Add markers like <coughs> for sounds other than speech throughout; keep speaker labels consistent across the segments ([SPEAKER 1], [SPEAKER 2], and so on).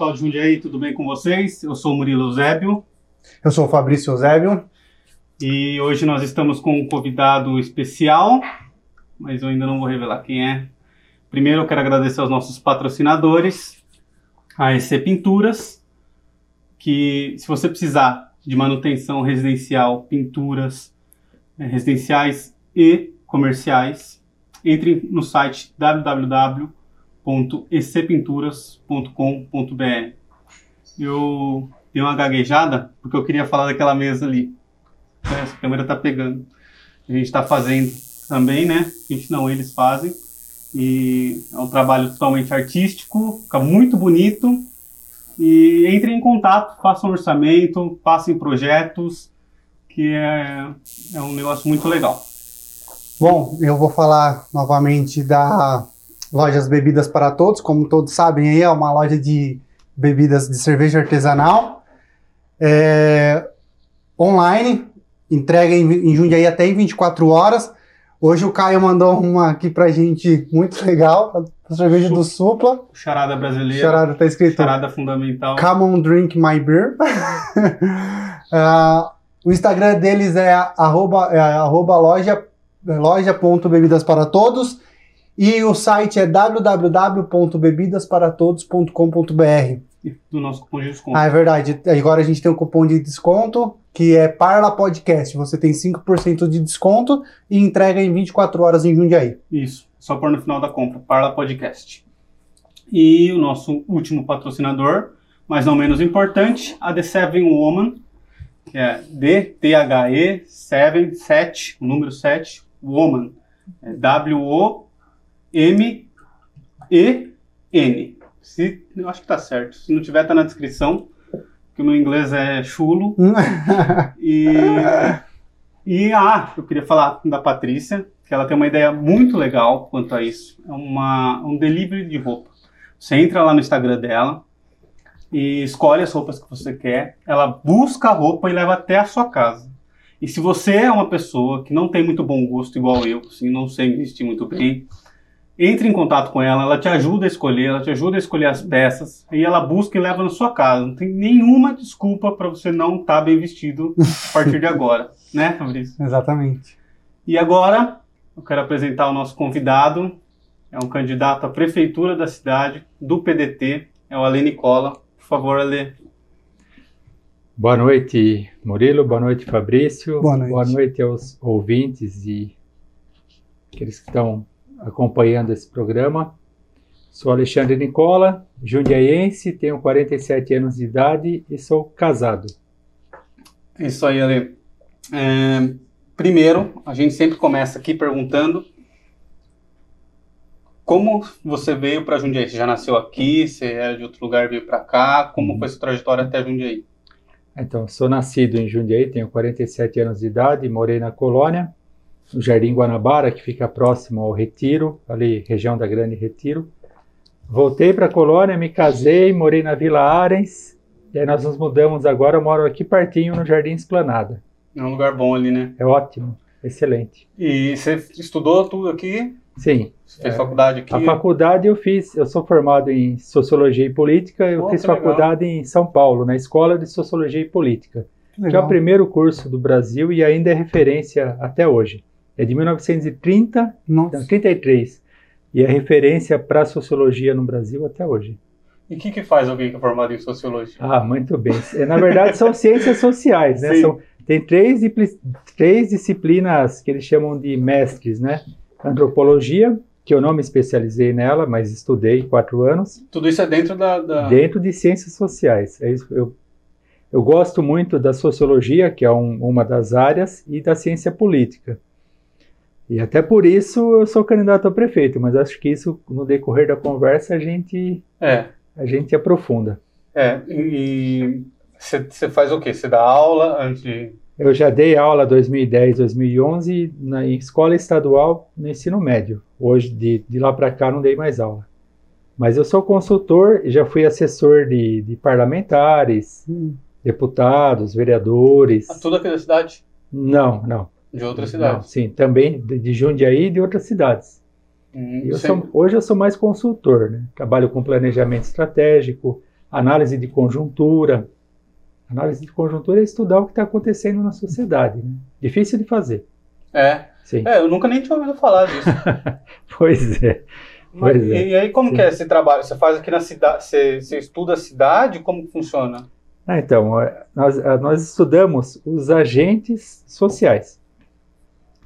[SPEAKER 1] pessoal de Jundiaí, tudo bem com vocês? Eu sou o Murilo Eusébio.
[SPEAKER 2] Eu sou o Fabrício Eusébio.
[SPEAKER 1] E hoje nós estamos com um convidado especial, mas eu ainda não vou revelar quem é. Primeiro eu quero agradecer aos nossos patrocinadores, a EC Pinturas, que se você precisar de manutenção residencial, pinturas eh, residenciais e comerciais, entre no site www.ecpinturas.com.br. Eu dei uma gaguejada porque eu queria falar daquela mesa ali. Essa câmera tá pegando. A gente está fazendo também, né? A gente não, eles fazem. E é um trabalho totalmente artístico, fica muito bonito. E entre em contato, façam orçamento, passem projetos, que é, é um negócio muito legal.
[SPEAKER 2] Bom, eu vou falar novamente da Lojas Bebidas para Todos. Como todos sabem, aí é uma loja de bebidas de cerveja artesanal. É, online, entrega em, em Jundiaí até em 24 horas. Hoje o Caio mandou uma aqui pra gente muito legal, a cerveja do Supla.
[SPEAKER 1] Charada brasileira.
[SPEAKER 2] Charada tá escrito.
[SPEAKER 1] Charada fundamental.
[SPEAKER 2] Come on drink my beer. uh, <laughs> o Instagram deles é arroba, é, arroba loja loja.bebidas para todos e o site é www.bebidasparatodos.com.br.
[SPEAKER 1] Do nosso cupom de desconto.
[SPEAKER 2] Ah, é verdade. Agora a gente tem um cupom de desconto que é Parla Podcast. Você tem 5% de desconto e entrega em 24 horas em Jundiaí.
[SPEAKER 1] Isso, só por no final da compra, Parla Podcast. E o nosso último patrocinador, mas não menos importante, a The Seven Woman, que é D-T-H-E 7, 7, o número 7, Woman. É W-O-M-E-N. Se, eu acho que tá certo. Se não tiver, tá na descrição. Que o meu inglês é chulo. <laughs> e, e, ah, eu queria falar da Patrícia, que ela tem uma ideia muito legal quanto a isso. É uma, um delivery de roupa. Você entra lá no Instagram dela e escolhe as roupas que você quer. Ela busca a roupa e leva até a sua casa. E se você é uma pessoa que não tem muito bom gosto, igual eu, assim, não sei vestir muito bem, entre em contato com ela, ela te ajuda a escolher, ela te ajuda a escolher as peças, e ela busca e leva na sua casa. Não tem nenhuma desculpa para você não estar tá bem vestido a partir de agora, <laughs> né, Fabrício?
[SPEAKER 2] Exatamente.
[SPEAKER 1] E agora, eu quero apresentar o nosso convidado, é um candidato à prefeitura da cidade, do PDT, é o Ale Nicola. Por favor, Ale.
[SPEAKER 3] Boa noite, Murilo. Boa noite, Fabrício.
[SPEAKER 2] Boa noite.
[SPEAKER 3] Boa noite aos ouvintes e aqueles que estão acompanhando esse programa. Sou Alexandre Nicola, jundiaiense, tenho 47 anos de idade e sou casado.
[SPEAKER 1] Isso aí, Ale. É, primeiro, a gente sempre começa aqui perguntando como você veio para Jundiaí? Você já nasceu aqui? Você era de outro lugar veio para cá? Como foi sua trajetória até Jundiaí?
[SPEAKER 3] Então, sou nascido em Jundiaí, tenho 47 anos de idade, morei na colônia, no Jardim Guanabara, que fica próximo ao Retiro, ali, região da Grande Retiro. Voltei para a colônia, me casei, morei na Vila Arens, e aí nós nos mudamos agora, eu moro aqui pertinho no Jardim Esplanada.
[SPEAKER 1] É um lugar bom ali, né?
[SPEAKER 3] É ótimo, excelente.
[SPEAKER 1] E você estudou tudo aqui?
[SPEAKER 3] Sim.
[SPEAKER 1] Você fez é, faculdade aqui?
[SPEAKER 3] A faculdade eu fiz, eu sou formado em Sociologia e Política, eu oh, fiz faculdade legal. em São Paulo, na Escola de Sociologia e Política, que, que é o primeiro curso do Brasil e ainda é referência até hoje. É de 1930, Nossa. não, 33, e é referência para a sociologia no Brasil até hoje.
[SPEAKER 1] E o que, que faz alguém que é formado em sociologia?
[SPEAKER 3] Ah, muito bem. É, na verdade, são <laughs> ciências sociais, né? São, tem três, três disciplinas que eles chamam de mestres, né? Antropologia, que eu não me especializei nela, mas estudei quatro anos.
[SPEAKER 1] Tudo isso é dentro da... da...
[SPEAKER 3] Dentro de ciências sociais. É isso, eu, eu gosto muito da sociologia, que é um, uma das áreas, e da ciência política. E até por isso eu sou candidato a prefeito, mas acho que isso, no decorrer da conversa, a gente,
[SPEAKER 1] é.
[SPEAKER 3] a gente aprofunda.
[SPEAKER 1] É, e você faz o quê? Você dá aula antes de
[SPEAKER 3] eu já dei aula 2010, 2011 na escola estadual no ensino médio. Hoje, de, de lá para cá, não dei mais aula. Mas eu sou consultor e já fui assessor de, de parlamentares, hum. deputados, vereadores.
[SPEAKER 1] A tudo aqui da cidade?
[SPEAKER 3] Não, não.
[SPEAKER 1] De outras cidades?
[SPEAKER 3] sim, também de, Jundiaí e de outras cidades. Hum, eu sou, hoje eu sou mais consultor, né? Trabalho com planejamento estratégico, análise de conjuntura. Análise de conjuntura é estudar o que está acontecendo na sociedade. Né? Difícil de fazer.
[SPEAKER 1] É.
[SPEAKER 3] Sim.
[SPEAKER 1] É, eu nunca nem tinha ouvido falar disso. <laughs>
[SPEAKER 3] pois é.
[SPEAKER 1] Mas,
[SPEAKER 3] Pois é.
[SPEAKER 1] E aí, como
[SPEAKER 3] Sim.
[SPEAKER 1] que é esse trabalho? Você faz aqui na cidade, você, você estuda a cidade? Como funciona?
[SPEAKER 3] Ah, então, nós, ah, nós estudamos os agentes sociais,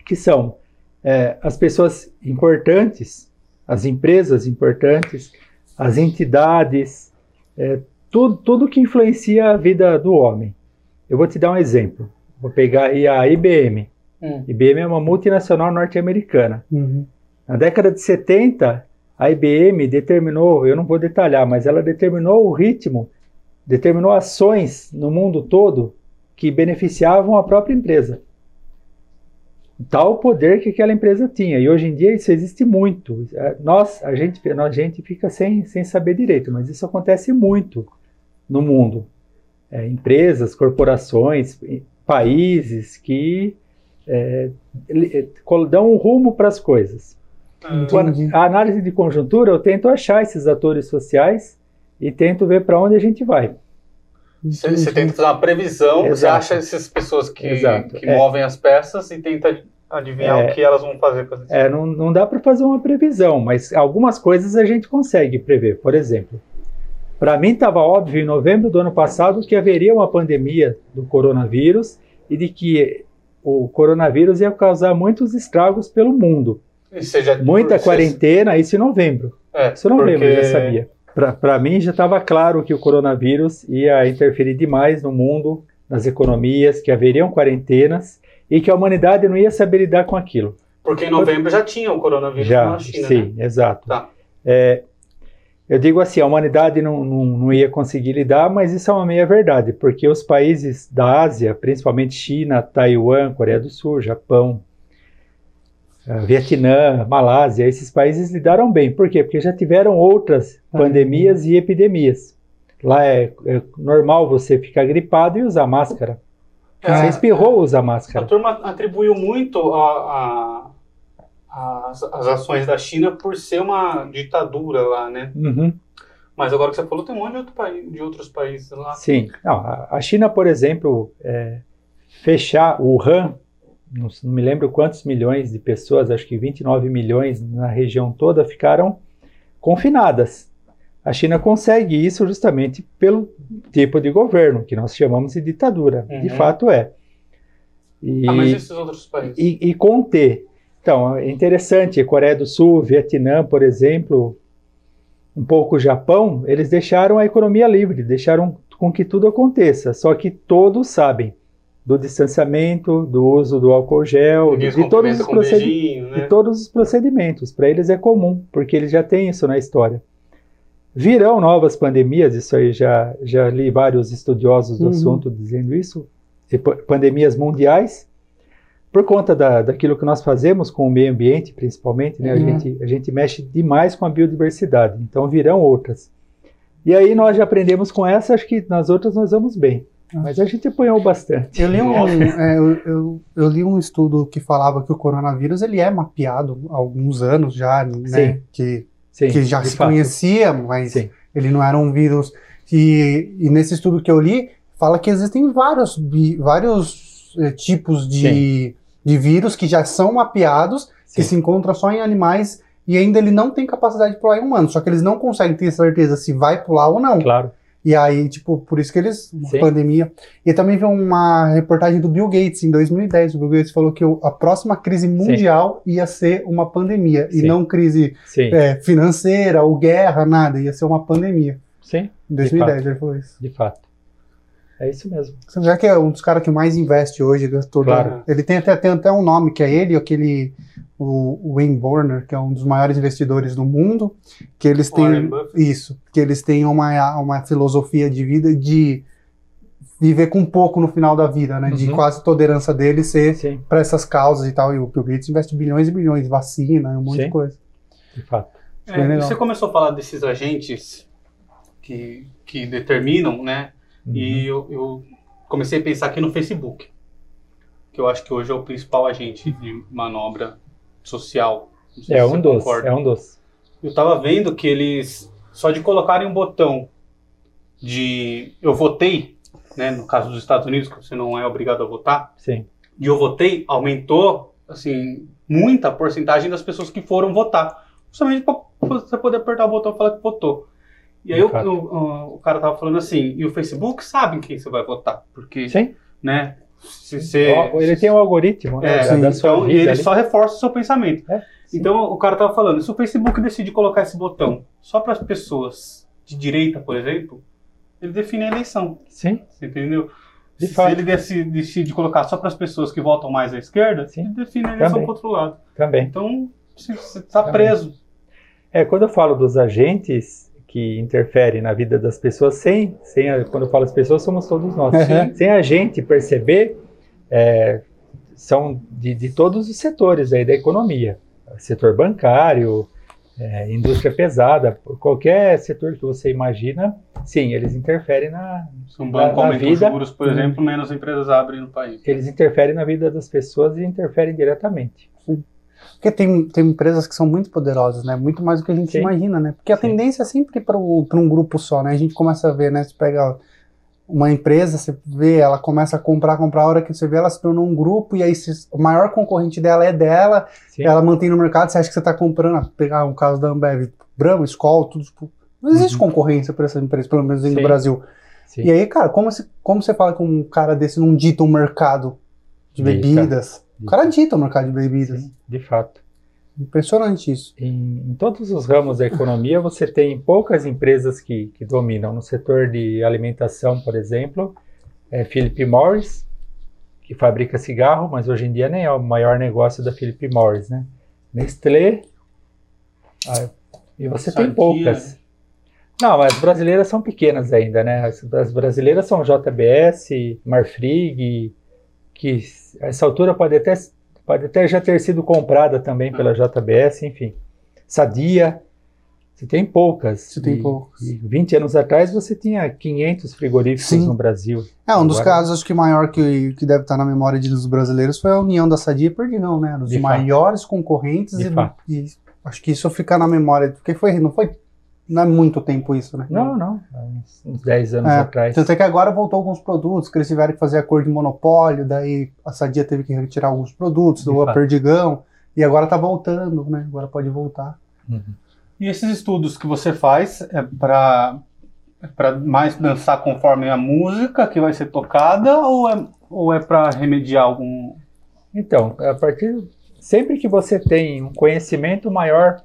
[SPEAKER 3] que são eh, as pessoas importantes, as empresas importantes, as entidades, eh, tudo, tudo que influencia a vida do homem. Eu vou te dar um exemplo. Vou pegar aí a IBM.
[SPEAKER 1] Hum.
[SPEAKER 3] IBM é uma multinacional norte-americana.
[SPEAKER 2] Uhum.
[SPEAKER 3] Na década de 70, a IBM determinou, eu não vou detalhar, mas ela determinou o ritmo, determinou ações no mundo todo que beneficiavam a própria empresa. Tal poder que aquela empresa tinha. E hoje em dia isso existe muito. É, Nós, a gente, a gente fica sem, sem saber direito, mas isso acontece muito no mundo. É, empresas, corporações, países que é, é, dão um rumo para as coisas.
[SPEAKER 2] Entendi.
[SPEAKER 3] a análise de conjuntura, eu tento achar esses atores sociais e tento ver para onde a gente vai.
[SPEAKER 1] Você, você tenta fazer uma previsão, você
[SPEAKER 3] Exato.
[SPEAKER 1] acha essas pessoas que,
[SPEAKER 3] Exato,
[SPEAKER 1] que
[SPEAKER 3] é.
[SPEAKER 1] movem as peças e tenta adivinhar
[SPEAKER 3] É.
[SPEAKER 1] o que elas vão fazer
[SPEAKER 3] É, não, não dá para fazer uma previsão, mas algumas coisas a gente consegue prever. Por exemplo, para mim estava óbvio em novembro do ano passado que haveria uma pandemia do coronavírus e de que o coronavírus ia causar muitos estragos pelo mundo. Muita
[SPEAKER 1] por-
[SPEAKER 3] quarentena, isso em novembro.
[SPEAKER 1] É,
[SPEAKER 3] Isso em novembro eu já sabia. Para mim já estava claro que o coronavírus ia interferir demais no mundo, nas economias, que haveriam quarentenas e que a humanidade não ia saber lidar com aquilo.
[SPEAKER 1] Porque em novembro já tinha o coronavírus
[SPEAKER 3] Já,
[SPEAKER 1] na China,
[SPEAKER 3] sim,
[SPEAKER 1] né?
[SPEAKER 3] exato.
[SPEAKER 1] Tá.
[SPEAKER 3] É, eu digo assim, a humanidade não, não, não ia conseguir lidar, mas isso é uma meia verdade, porque os países da Ásia, principalmente China, Taiwan, Coreia do Sul, Japão, Vietnã, Malásia, esses países lidaram bem. Por quê? Porque já tiveram outras pandemias e epidemias. Lá é, é normal você ficar gripado e usar máscara.
[SPEAKER 1] É,
[SPEAKER 3] Você espirrou, usa
[SPEAKER 1] A
[SPEAKER 3] máscara.
[SPEAKER 1] turma atribuiu muito a, a- as, as ações da China por ser uma ditadura lá, né?
[SPEAKER 3] Uhum.
[SPEAKER 1] Mas agora que você falou, tem um monte de, outro país, de outros países lá.
[SPEAKER 3] Sim. Não, a a China, por exemplo, é, fechar o Wuhan, não, me lembro quantos milhões de pessoas, acho que 29 milhões na região toda ficaram confinadas. A China consegue isso justamente pelo tipo de governo, que nós chamamos de ditadura. De
[SPEAKER 1] Uhum.
[SPEAKER 3] fato é. E,
[SPEAKER 1] Ah, mas esses outros países?
[SPEAKER 3] e, e conter. Então, é interessante, Coreia do Sul, Vietnã, por exemplo, um pouco o Japão, eles deixaram a economia livre, deixaram com que tudo aconteça. Só que todos sabem do distanciamento, do uso do álcool gel, de,
[SPEAKER 1] se
[SPEAKER 3] todos os procedi-
[SPEAKER 1] beijinho, né?
[SPEAKER 3] de todos os procedimentos. Para eles é comum, porque eles já têm isso na história. Virão novas pandemias, isso aí já, já li vários estudiosos do
[SPEAKER 2] Uhum.
[SPEAKER 3] assunto dizendo isso, e pa- pandemias mundiais, por conta da, daquilo que nós fazemos com o meio ambiente, principalmente, né? a,
[SPEAKER 2] Uhum.
[SPEAKER 3] gente, a gente mexe demais com a biodiversidade, então virão outras. E aí nós já aprendemos com essa, acho que nas outras nós vamos bem. Mas a gente apanhou bastante.
[SPEAKER 2] Eu li, um, é, eu, eu, eu li um estudo que falava que o coronavírus ele é mapeado há alguns anos já, né?
[SPEAKER 3] Sim.
[SPEAKER 2] Que,
[SPEAKER 3] Sim,
[SPEAKER 2] que já se
[SPEAKER 3] fato.
[SPEAKER 2] conhecia, mas
[SPEAKER 3] Sim.
[SPEAKER 2] ele não era um vírus. E, e nesse estudo que eu li, fala que existem vários, bi- vários eh, tipos de, de vírus que já são mapeados, que se encontram só em animais e ainda ele não tem capacidade de pular em humanos. Só que eles não conseguem ter certeza se vai pular ou não.
[SPEAKER 3] Claro.
[SPEAKER 2] E aí, tipo, por isso que eles.
[SPEAKER 3] Sim.
[SPEAKER 2] Pandemia. E também vi uma reportagem do Bill Gates em 2010. O Bill Gates falou que a próxima crise mundial ia ser uma pandemia. E
[SPEAKER 3] Sim.
[SPEAKER 2] não crise
[SPEAKER 3] Sim.
[SPEAKER 2] é, financeira ou guerra, nada. Ia ser uma pandemia.
[SPEAKER 3] Sim,
[SPEAKER 2] Em 2010 ele falou isso.
[SPEAKER 3] de fato. É isso mesmo.
[SPEAKER 2] Você já que é um dos caras que mais investe hoje. né, todo-
[SPEAKER 3] Claro.
[SPEAKER 2] Ele tem até, tem até um nome, que é ele aquele. O, Wayne Borner, que é um dos maiores investidores do mundo, que eles têm isso, que eles têm uma, uma filosofia de vida de viver com pouco no final da vida, né? De
[SPEAKER 3] Uhum.
[SPEAKER 2] quase toda a herança dele ser para essas causas e tal. E o Bill Gates investe bilhões e bilhões, vacina, um monte
[SPEAKER 3] Sim.
[SPEAKER 2] de coisa.
[SPEAKER 3] de fato.
[SPEAKER 2] É
[SPEAKER 1] você começou a falar desses agentes que, que determinam, né?
[SPEAKER 3] Uhum.
[SPEAKER 1] E eu, eu comecei a pensar aqui no Facebook, que eu acho que hoje é o principal agente de manobra social.
[SPEAKER 3] É
[SPEAKER 1] se
[SPEAKER 3] um dos, é um dos.
[SPEAKER 1] Eu tava vendo que eles, só de colocarem um botão de eu votei, né, no caso dos Estados Unidos, que você não é obrigado a votar,
[SPEAKER 3] Sim.
[SPEAKER 1] e eu votei, aumentou, assim, muita porcentagem das pessoas que foram votar. Justamente para você poder apertar o botão e falar que votou. E aí o, o- cara tava falando assim, e o Facebook sabe em quem você vai votar, porque,
[SPEAKER 3] Sim.
[SPEAKER 1] né, se você...
[SPEAKER 3] Ele tem um algoritmo né,
[SPEAKER 1] É,
[SPEAKER 2] sim.
[SPEAKER 1] então, e ele
[SPEAKER 3] ali.
[SPEAKER 1] só reforça o seu pensamento.
[SPEAKER 3] É.
[SPEAKER 1] Então o cara tava falando, se o Facebook decide colocar esse botão só para as pessoas de direita, por exemplo, ele define a eleição,
[SPEAKER 3] Sim,
[SPEAKER 1] você entendeu?
[SPEAKER 3] De
[SPEAKER 1] se
[SPEAKER 3] fato.
[SPEAKER 1] ele decide, decide colocar só para as pessoas que votam mais à esquerda,
[SPEAKER 3] Sim.
[SPEAKER 1] ele define a eleição para outro lado.
[SPEAKER 3] também.
[SPEAKER 1] Então você está preso.
[SPEAKER 3] É, quando eu falo dos agentes que interferem na vida das pessoas, sem, sem a- quando eu falo as pessoas, somos todos nós.
[SPEAKER 2] Uhum.
[SPEAKER 3] Sem a gente perceber, é, são de, de todos os setores aí da economia. Setor bancário, é, indústria pesada, qualquer setor que você imagina, sim, eles interferem na,
[SPEAKER 1] Se um
[SPEAKER 3] Na-
[SPEAKER 1] banco
[SPEAKER 3] na
[SPEAKER 1] os
[SPEAKER 3] vida-
[SPEAKER 1] juros, por exemplo, menos empresas abrem no país.
[SPEAKER 3] eles interferem na vida das pessoas e interferem diretamente.
[SPEAKER 2] Porque tem, tem empresas que são muito poderosas, né? Muito mais do que a gente
[SPEAKER 3] Sim.
[SPEAKER 2] imagina, né? Porque a
[SPEAKER 3] Sim.
[SPEAKER 2] tendência é sempre para um grupo só, né? A gente começa a ver, né? Você pega uma empresa, você vê, ela começa a comprar, comprar, a hora que você vê, ela se tornou um grupo, e aí se, o maior concorrente dela é dela,
[SPEAKER 3] Sim.
[SPEAKER 2] ela mantém no mercado, você acha que você está comprando, ah, pegar um caso da Ambev, Brahma, Skol, tudo, tipo, não existe
[SPEAKER 3] Uhum.
[SPEAKER 2] concorrência para essas empresas, pelo menos no. Brasil.
[SPEAKER 3] Sim.
[SPEAKER 2] E aí, cara, como, se, como você fala que um cara desse não dita um mercado de bebidas? O cara dita o mercado de bebidas.
[SPEAKER 3] Sim, de fato.
[SPEAKER 2] Impressionante isso.
[SPEAKER 3] Em, em todos os ramos da economia, você tem poucas empresas que, que dominam. No setor de alimentação, por exemplo, é Philip Morris, que fabrica cigarro, mas hoje em dia nem é o maior negócio da Philip Morris, né? Nestlé, ah, e você tem poucas. Não, as brasileiras são pequenas ainda, né? As, as brasileiras são JBS, Marfrig, que essa altura pode até, pode até já ter sido comprada também pela JBS, enfim. Sadia, você tem poucas.
[SPEAKER 2] Você tem
[SPEAKER 3] E-
[SPEAKER 2] poucas.
[SPEAKER 3] E 20 anos atrás você tinha 500 frigoríficos
[SPEAKER 2] Sim.
[SPEAKER 3] no Brasil.
[SPEAKER 2] É, um dos
[SPEAKER 3] Agora-
[SPEAKER 2] casos, acho que maior que, que deve estar na memória de- dos brasileiros foi a união da Sadia e Perdigão, né? Dos
[SPEAKER 3] De fato.
[SPEAKER 2] maiores concorrentes e, e acho que isso fica na memória, porque foi, não foi, não é muito tempo isso, né?
[SPEAKER 3] Não, não, há uns, uns 10 anos
[SPEAKER 2] É,
[SPEAKER 3] atrás.
[SPEAKER 2] Tanto é que agora voltou alguns produtos, que eles tiveram que fazer acordo de monopólio, daí a Sadia teve que retirar alguns produtos, do a. Perdigão, e agora tá voltando, né? Agora pode voltar.
[SPEAKER 3] Uhum.
[SPEAKER 1] E esses estudos que você faz é para para mais dançar conforme a música que vai ser tocada ou é, ou é para remediar algum
[SPEAKER 3] Então, a partir sempre que você tem um conhecimento maior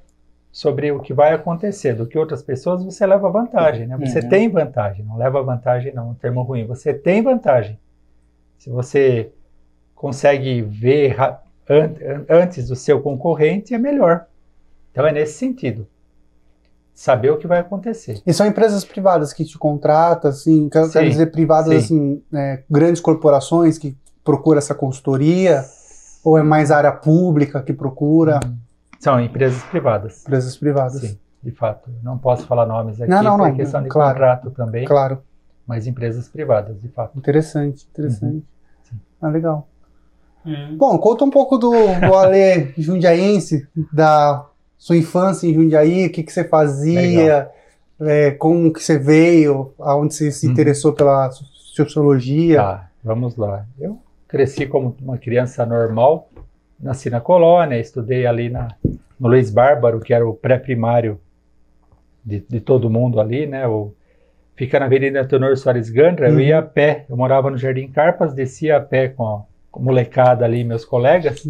[SPEAKER 3] sobre o que vai acontecer do que outras pessoas, você leva vantagem, né? Você
[SPEAKER 1] Uhum.
[SPEAKER 3] tem vantagem, não leva vantagem não, um termo ruim. Você tem vantagem. Se você consegue ver an- an- antes do seu concorrente, é melhor. Então é nesse sentido. Saber o que vai acontecer.
[SPEAKER 2] E são empresas privadas que te contratam, assim, quero,
[SPEAKER 3] Sim,
[SPEAKER 2] dizer privadas, assim, é, grandes corporações que procuram essa consultoria, ou é mais área pública que procura
[SPEAKER 3] São empresas privadas.
[SPEAKER 2] empresas privadas?
[SPEAKER 3] Sim, de fato. Não posso falar nomes aqui
[SPEAKER 2] Não, não, não,
[SPEAKER 3] questão de
[SPEAKER 2] claro.
[SPEAKER 3] contrato também,
[SPEAKER 2] Claro,
[SPEAKER 3] mas empresas privadas, de fato.
[SPEAKER 2] interessante, interessante.
[SPEAKER 3] Uhum.
[SPEAKER 2] Ah, legal.
[SPEAKER 1] Hum.
[SPEAKER 2] Bom, conta um pouco do, do Ale jundiaense, da sua infância em Jundiaí, o que, que você fazia, é, como que você veio, aonde você se
[SPEAKER 3] Uhum.
[SPEAKER 2] interessou pela sociologia.
[SPEAKER 3] Tá, vamos lá. Eu cresci como uma criança normal, nasci na colônia, estudei ali na, no Luiz Bárbaro, que era o pré-primário de, de todo mundo ali, né? O, fica na Avenida Tenor Soares Gandra, eu
[SPEAKER 2] Uhum.
[SPEAKER 3] ia a pé, eu morava no Jardim Carpas, descia a pé com a, com a molecada ali, meus colegas,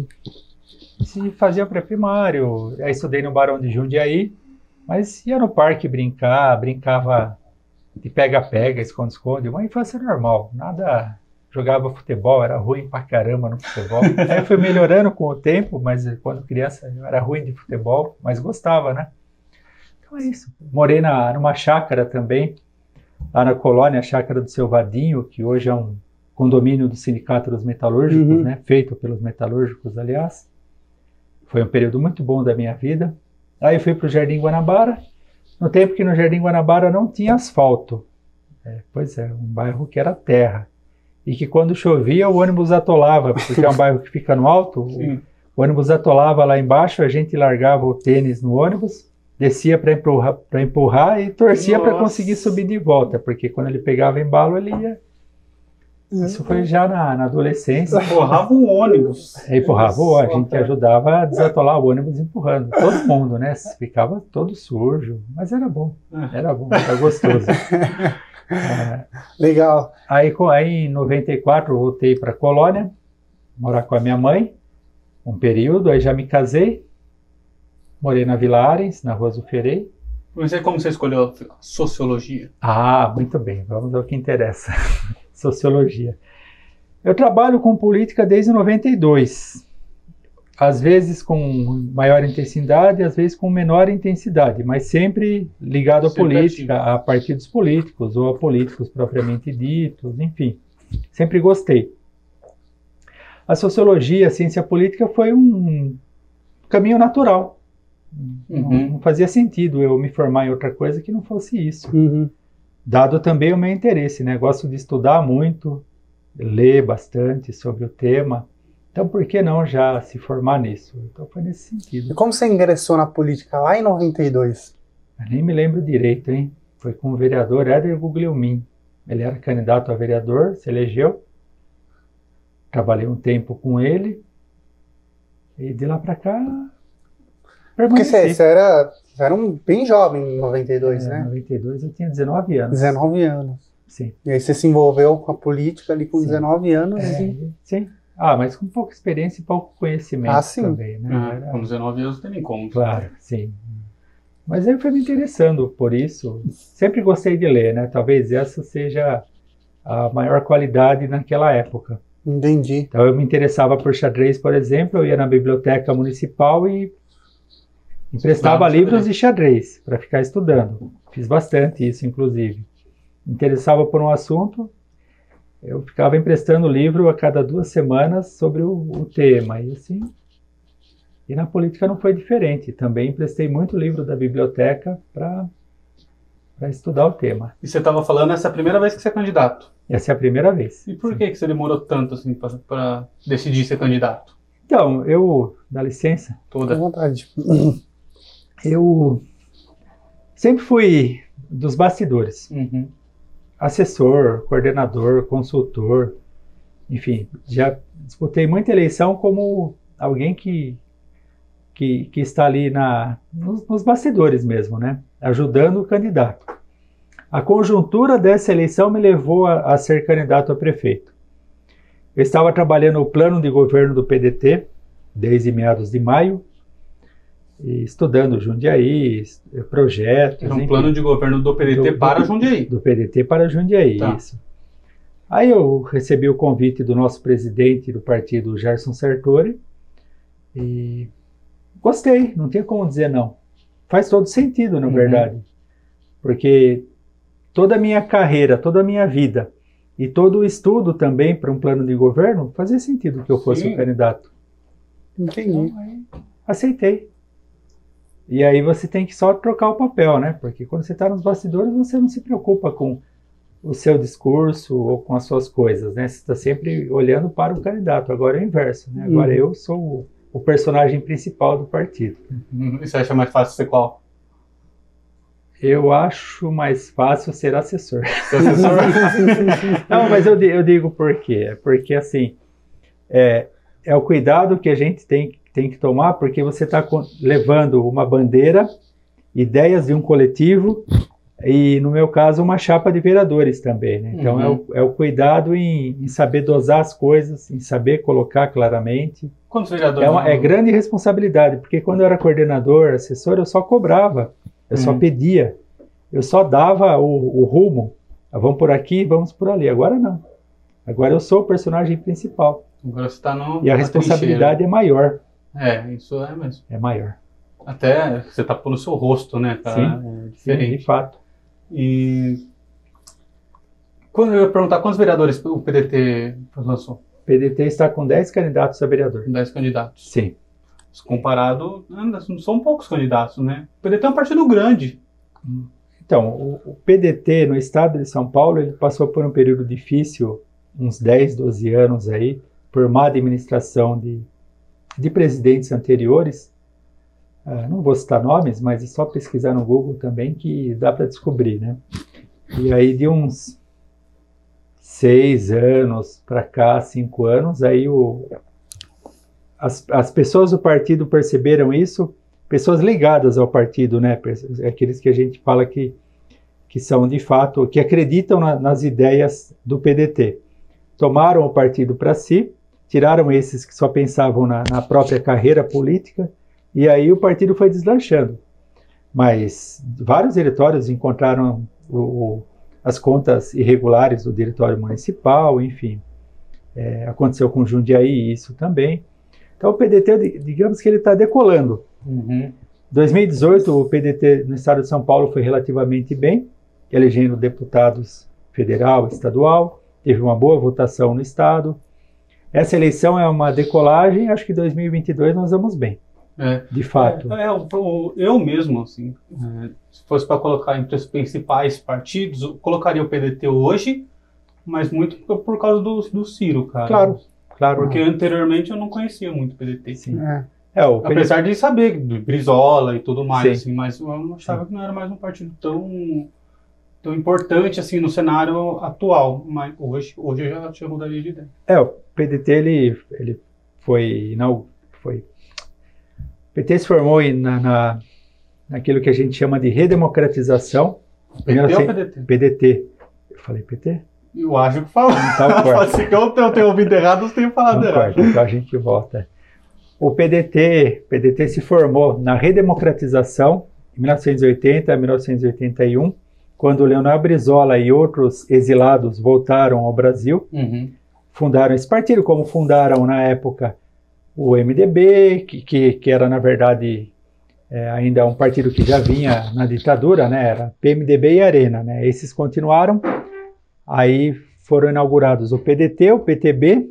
[SPEAKER 3] e fazia pré-primário, aí estudei no Barão de Jundiaí, mas ia no parque brincar, brincava de pega-pega, esconde-esconde, uma infância normal, nada jogava futebol, era ruim pra caramba no futebol. Aí fui melhorando com o tempo, mas quando criança eu era ruim de futebol, mas gostava, né? Então é isso. Morei na, numa chácara também, lá na colônia, a chácara do Seu Vadinho, que hoje é um condomínio do Sindicato dos Metalúrgicos,
[SPEAKER 2] Uhum.
[SPEAKER 3] né? Feito pelos metalúrgicos, aliás. Foi um período muito bom da minha vida. Aí eu fui para o Jardim Guanabara, no tempo que no Jardim Guanabara não tinha asfalto. É, pois é, um bairro que era terra. E que quando chovia o ônibus atolava, porque é um <laughs> bairro que fica no alto, o,
[SPEAKER 1] Sim.
[SPEAKER 3] o ônibus atolava lá embaixo, a gente largava o tênis no ônibus, descia para empurrar, pra empurrar e torcia para conseguir subir de volta, porque quando ele pegava embalo, ele ia. Isso foi já na, na adolescência.
[SPEAKER 1] Empurrava o ônibus.
[SPEAKER 3] É, empurrava o ônibus, a gente ajudava a desatolar o ônibus empurrando. Todo mundo, né? Ficava todo sujo, mas era bom. Era bom, era gostoso. <laughs>
[SPEAKER 2] É. <laughs> Legal.
[SPEAKER 3] Aí, aí em 94 eu voltei para Colônia, morar com a minha mãe, um período, aí já me casei, morei na Vila Arens, na Rua Zuferei.
[SPEAKER 1] Mas é como você escolheu sociologia?
[SPEAKER 3] Ah, muito bem, vamos ao que interessa. <laughs> sociologia. Eu trabalho com política desde 92. Às vezes com maior intensidade, às vezes com menor intensidade, mas sempre ligado à política, ativo. a partidos políticos ou a políticos propriamente ditos, enfim. Sempre gostei. A sociologia, a ciência política foi um caminho natural. Uhum. Não, fazia sentido eu me formar em outra coisa que não fosse isso. Uhum. Dado também o meu interesse, né? Gosto de estudar muito, ler bastante sobre o tema. Então, por que não já se formar nisso? Então, foi nesse sentido.
[SPEAKER 2] E como você ingressou na política lá em 92?
[SPEAKER 3] Eu nem me lembro direito, hein? Foi com o vereador Éder Guglielmin. Ele era candidato a vereador, se elegeu. Trabalhei um tempo com ele. E de lá para cá.
[SPEAKER 2] Porque você, você, era, você era um bem jovem em 92, é, né?
[SPEAKER 3] Em 92 eu tinha 19 anos.
[SPEAKER 2] 19 anos.
[SPEAKER 3] Sim.
[SPEAKER 2] E aí você se envolveu com a política ali com sim. 19 anos.
[SPEAKER 3] É, e... Sim. Ah, mas com pouca experiência e pouco conhecimento ah, sim. também, né?
[SPEAKER 1] Ah, Era... Com 19 anos tem nem como.
[SPEAKER 3] Claro, sim. Mas eu fui me interessando por isso. Sempre gostei de ler, né? Talvez essa seja a maior qualidade naquela época.
[SPEAKER 2] Entendi.
[SPEAKER 3] Então eu me interessava por xadrez, por exemplo, eu ia na biblioteca municipal e emprestava livros de xadrez para ficar estudando. Fiz bastante isso, inclusive. Me interessava por um assunto, eu ficava emprestando livro a cada duas semanas sobre o, o tema, e assim. E na política não foi diferente. Também emprestei muito livro da biblioteca para estudar o tema.
[SPEAKER 1] E você estava falando, essa é a primeira vez que você é candidato?
[SPEAKER 3] Essa é a primeira vez.
[SPEAKER 1] E por que, que você demorou tanto assim para decidir ser candidato?
[SPEAKER 3] Então, eu. Dá licença?
[SPEAKER 2] Toda. À vontade. <clears throat>
[SPEAKER 3] Eu sempre fui dos bastidores. Uhum assessor, coordenador, consultor, enfim, já disputei muita eleição como alguém que, que, que está ali na, nos, nos bastidores mesmo, né? Ajudando o candidato. A conjuntura dessa eleição me levou a, a ser candidato a prefeito. Eu estava trabalhando o plano de governo do PDT desde meados de maio estudando Jundiaí, projetos.
[SPEAKER 1] Era um enfim, plano de governo do PDT do, para Jundiaí.
[SPEAKER 3] Do PDT para Jundiaí, tá. isso. Aí eu recebi o convite do nosso presidente do partido, Gerson Sartori, e gostei, não tem como dizer não. Faz todo sentido, na uhum. verdade. Porque toda a minha carreira, toda a minha vida e todo o estudo também para um plano de governo fazia sentido que eu fosse Sim. o candidato.
[SPEAKER 2] Entendi. Então,
[SPEAKER 3] aceitei. E aí você tem que só trocar o papel, né? Porque quando você está nos bastidores, você não se preocupa com o seu discurso ou com as suas coisas, né? Você está sempre olhando para o candidato. Agora é o inverso, né? Agora uhum. eu sou o, o, personagem principal do partido.
[SPEAKER 1] Uhum. E você acha mais fácil ser qual?
[SPEAKER 3] Eu acho mais fácil ser assessor. Assessor? <laughs> não, mas eu, eu digo por quê? Porque, assim, é, é o cuidado que a gente tem tem que tomar, porque você está levando uma bandeira, ideias de um coletivo e, no meu caso, uma chapa de vereadores também. Né? Então, uhum. é, o, é, o, cuidado em, em, saber dosar as coisas, em saber colocar claramente.
[SPEAKER 1] Quantos vereadores?
[SPEAKER 3] É, uma, é grande responsabilidade, porque quando eu era coordenador, assessor, eu só cobrava, eu uhum. só pedia, eu só dava o, o rumo. Ah, vamos por aqui, vamos por ali. Agora não. Agora eu sou o personagem principal.
[SPEAKER 1] Agora você está no.
[SPEAKER 3] E a responsabilidade trincheira. é maior.
[SPEAKER 1] É, isso é mesmo.
[SPEAKER 3] É maior.
[SPEAKER 1] Até você tá pondo o seu rosto, né? Tá
[SPEAKER 3] Sim, é diferente. Sim, de fato.
[SPEAKER 1] E quando eu ia perguntar quantos vereadores o PDT lançou?
[SPEAKER 3] O PDT está com 10 candidatos a vereador.
[SPEAKER 1] 10 candidatos.
[SPEAKER 3] Sim.
[SPEAKER 1] Comparado, não são poucos candidatos, né? O PDT é um partido grande.
[SPEAKER 3] Então, o, o PDT no estado de São Paulo, ele passou por um período difícil, uns 10, 12 anos aí, por má administração de de presidentes anteriores, uh, não vou citar nomes, mas é só pesquisar no Google também que dá para descobrir, né? E aí de uns seis anos para cá, cinco anos, aí o, as, as pessoas do partido perceberam isso, pessoas ligadas ao partido, né? Aqueles que a gente fala que, que são de fato, que acreditam na, nas ideias do PDT. Tomaram o partido para si, tiraram esses que só pensavam na, na, própria carreira política, e aí o partido foi deslanchando. Mas vários diretórios encontraram o, o, as contas irregulares do diretório municipal, enfim. É, aconteceu com Jundiaí isso também. Então o PDT, digamos que ele está decolando. Uhum. 2018, o PDT no estado de São Paulo foi relativamente bem, elegendo deputados federal, estadual, teve uma boa votação no estado. Essa eleição é uma decolagem, acho que 2022 nós vamos bem. É, de fato.
[SPEAKER 1] É, é, eu, eu mesmo, assim, é, se fosse para colocar entre os principais partidos, eu colocaria o PDT hoje, mas muito por, por causa do, do Ciro, cara.
[SPEAKER 3] Claro. Claro.
[SPEAKER 1] Porque anteriormente eu não conhecia muito o PDT.
[SPEAKER 3] Sim.
[SPEAKER 1] É. É, o Apesar de saber do Brizola e tudo mais, assim, mas eu achava Sim. que não era mais um partido tão, tão importante assim no cenário atual. Mas hoje, hoje eu já, já mudaria de ideia.
[SPEAKER 3] É, o PDT ele, ele foi, não, foi. O PT se formou na, na, naquilo que a gente chama de redemocratização.
[SPEAKER 1] PT ou PDT?
[SPEAKER 3] PDT. Eu falei PT?
[SPEAKER 1] Eu acho que falou. Então, Pode ser que eu tenha ouvido errado, você tenha falado
[SPEAKER 3] então, errado. Então a gente volta. O PDT, PDT se formou na redemocratização em 1980 a 1981, quando Leonardo Brizola e outros exilados voltaram ao Brasil, uhum. fundaram esse partido, como fundaram na época o MDB, que, que, que era na verdade é, ainda um partido que já vinha na ditadura, né? Era PMDB e Arena, né? Esses continuaram Aí foram inaugurados o PDT, o PTB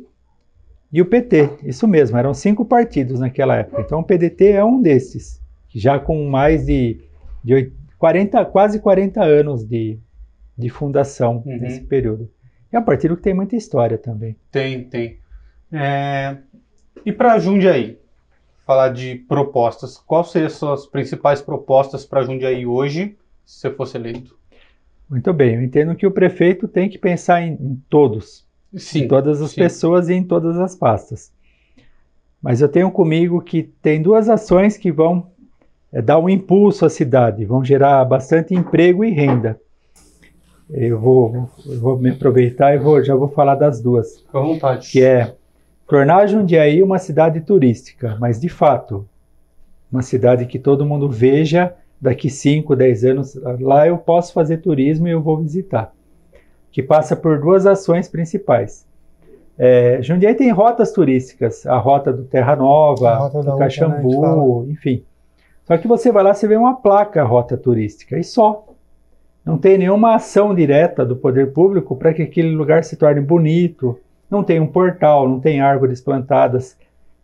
[SPEAKER 3] e o PT. Isso mesmo, eram cinco partidos naquela época. Então o PDT é um desses, já com mais de, de 40, quase 40 anos de, de fundação uhum. nesse período. É um partido que tem muita história também.
[SPEAKER 1] Tem, tem. É... E para Jundiaí, falar de propostas, quais seriam as suas principais propostas para Jundiaí hoje, se você fosse eleito?
[SPEAKER 3] Muito bem, eu entendo que o prefeito tem que pensar em, em todos, sim, em todas as sim. pessoas e em todas as pastas. Mas eu tenho comigo que tem duas ações que vão dar um impulso à cidade, vão gerar bastante emprego e renda. Eu vou, eu vou me aproveitar e vou, já vou falar das duas.
[SPEAKER 1] Com vontade.
[SPEAKER 3] Que é tornar Jundiaí uma cidade turística, mas de fato, uma cidade que todo mundo veja daqui 5, 10 anos, lá eu posso fazer turismo e eu vou visitar. Que passa por duas ações principais. É, Jundiaí tem rotas turísticas, a rota do Terra Nova, rota do Caxambu, enfim. Só que você vai lá, você vê uma placa rota turística e só. Não tem nenhuma ação direta do poder público para que aquele lugar se torne bonito. Não tem um portal, não tem árvores plantadas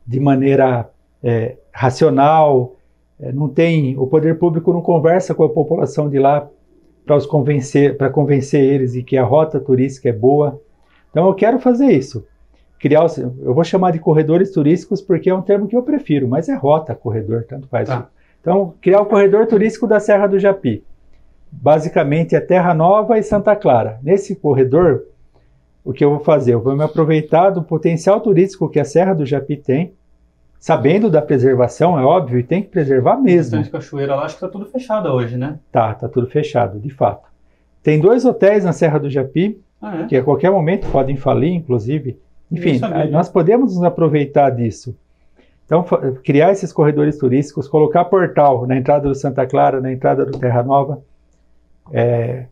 [SPEAKER 3] de maneira é, racional, é, não tem, o poder público não conversa com a população de lá para os convencer, para convencer eles de que a rota turística é boa. Então eu quero fazer isso. Criar, eu vou chamar de corredores turísticos porque é um termo que eu prefiro, mas é rota, corredor, tanto faz. Ah. Então, criar o corredor turístico da Serra do Japi. Basicamente é Terra Nova e Santa Clara. Nesse corredor, o que eu vou fazer? Eu vou me aproveitar do potencial turístico que a Serra do Japi tem, sabendo da preservação, é óbvio, e tem que preservar mesmo.
[SPEAKER 1] de cachoeira lá, acho que está tudo fechado hoje, né?
[SPEAKER 3] Tá, tá tudo fechado, de fato. Tem dois hotéis na Serra do Japi, ah, é? que a qualquer momento podem falir, inclusive. Enfim, nós podemos nos aproveitar disso. Então, criar esses corredores turísticos, colocar portal na entrada do Santa Clara, na entrada do Terra Nova, é,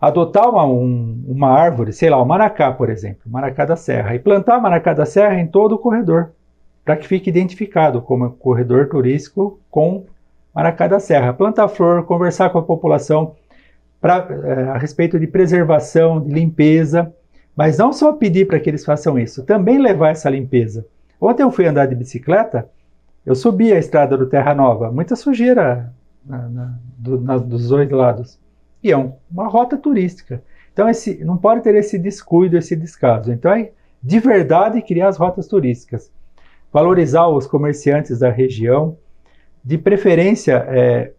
[SPEAKER 3] adotar uma, um, uma árvore, sei lá, o maracá, por exemplo, maracá da serra, e plantar maracá da serra em todo o corredor para que fique identificado como corredor turístico com Maracá da Serra. Plantar flor, conversar com a população pra, é, a respeito de preservação, de limpeza, mas não só pedir para que eles façam isso, também levar essa limpeza. Ontem eu fui andar de bicicleta, eu subi a estrada do Terra Nova, muita sujeira na, na, do, na, dos dois lados. E é um, uma rota turística. Então esse, não pode ter esse descuido, esse descaso. Então é de verdade criar as rotas turísticas valorizar os comerciantes da região, de preferência, é,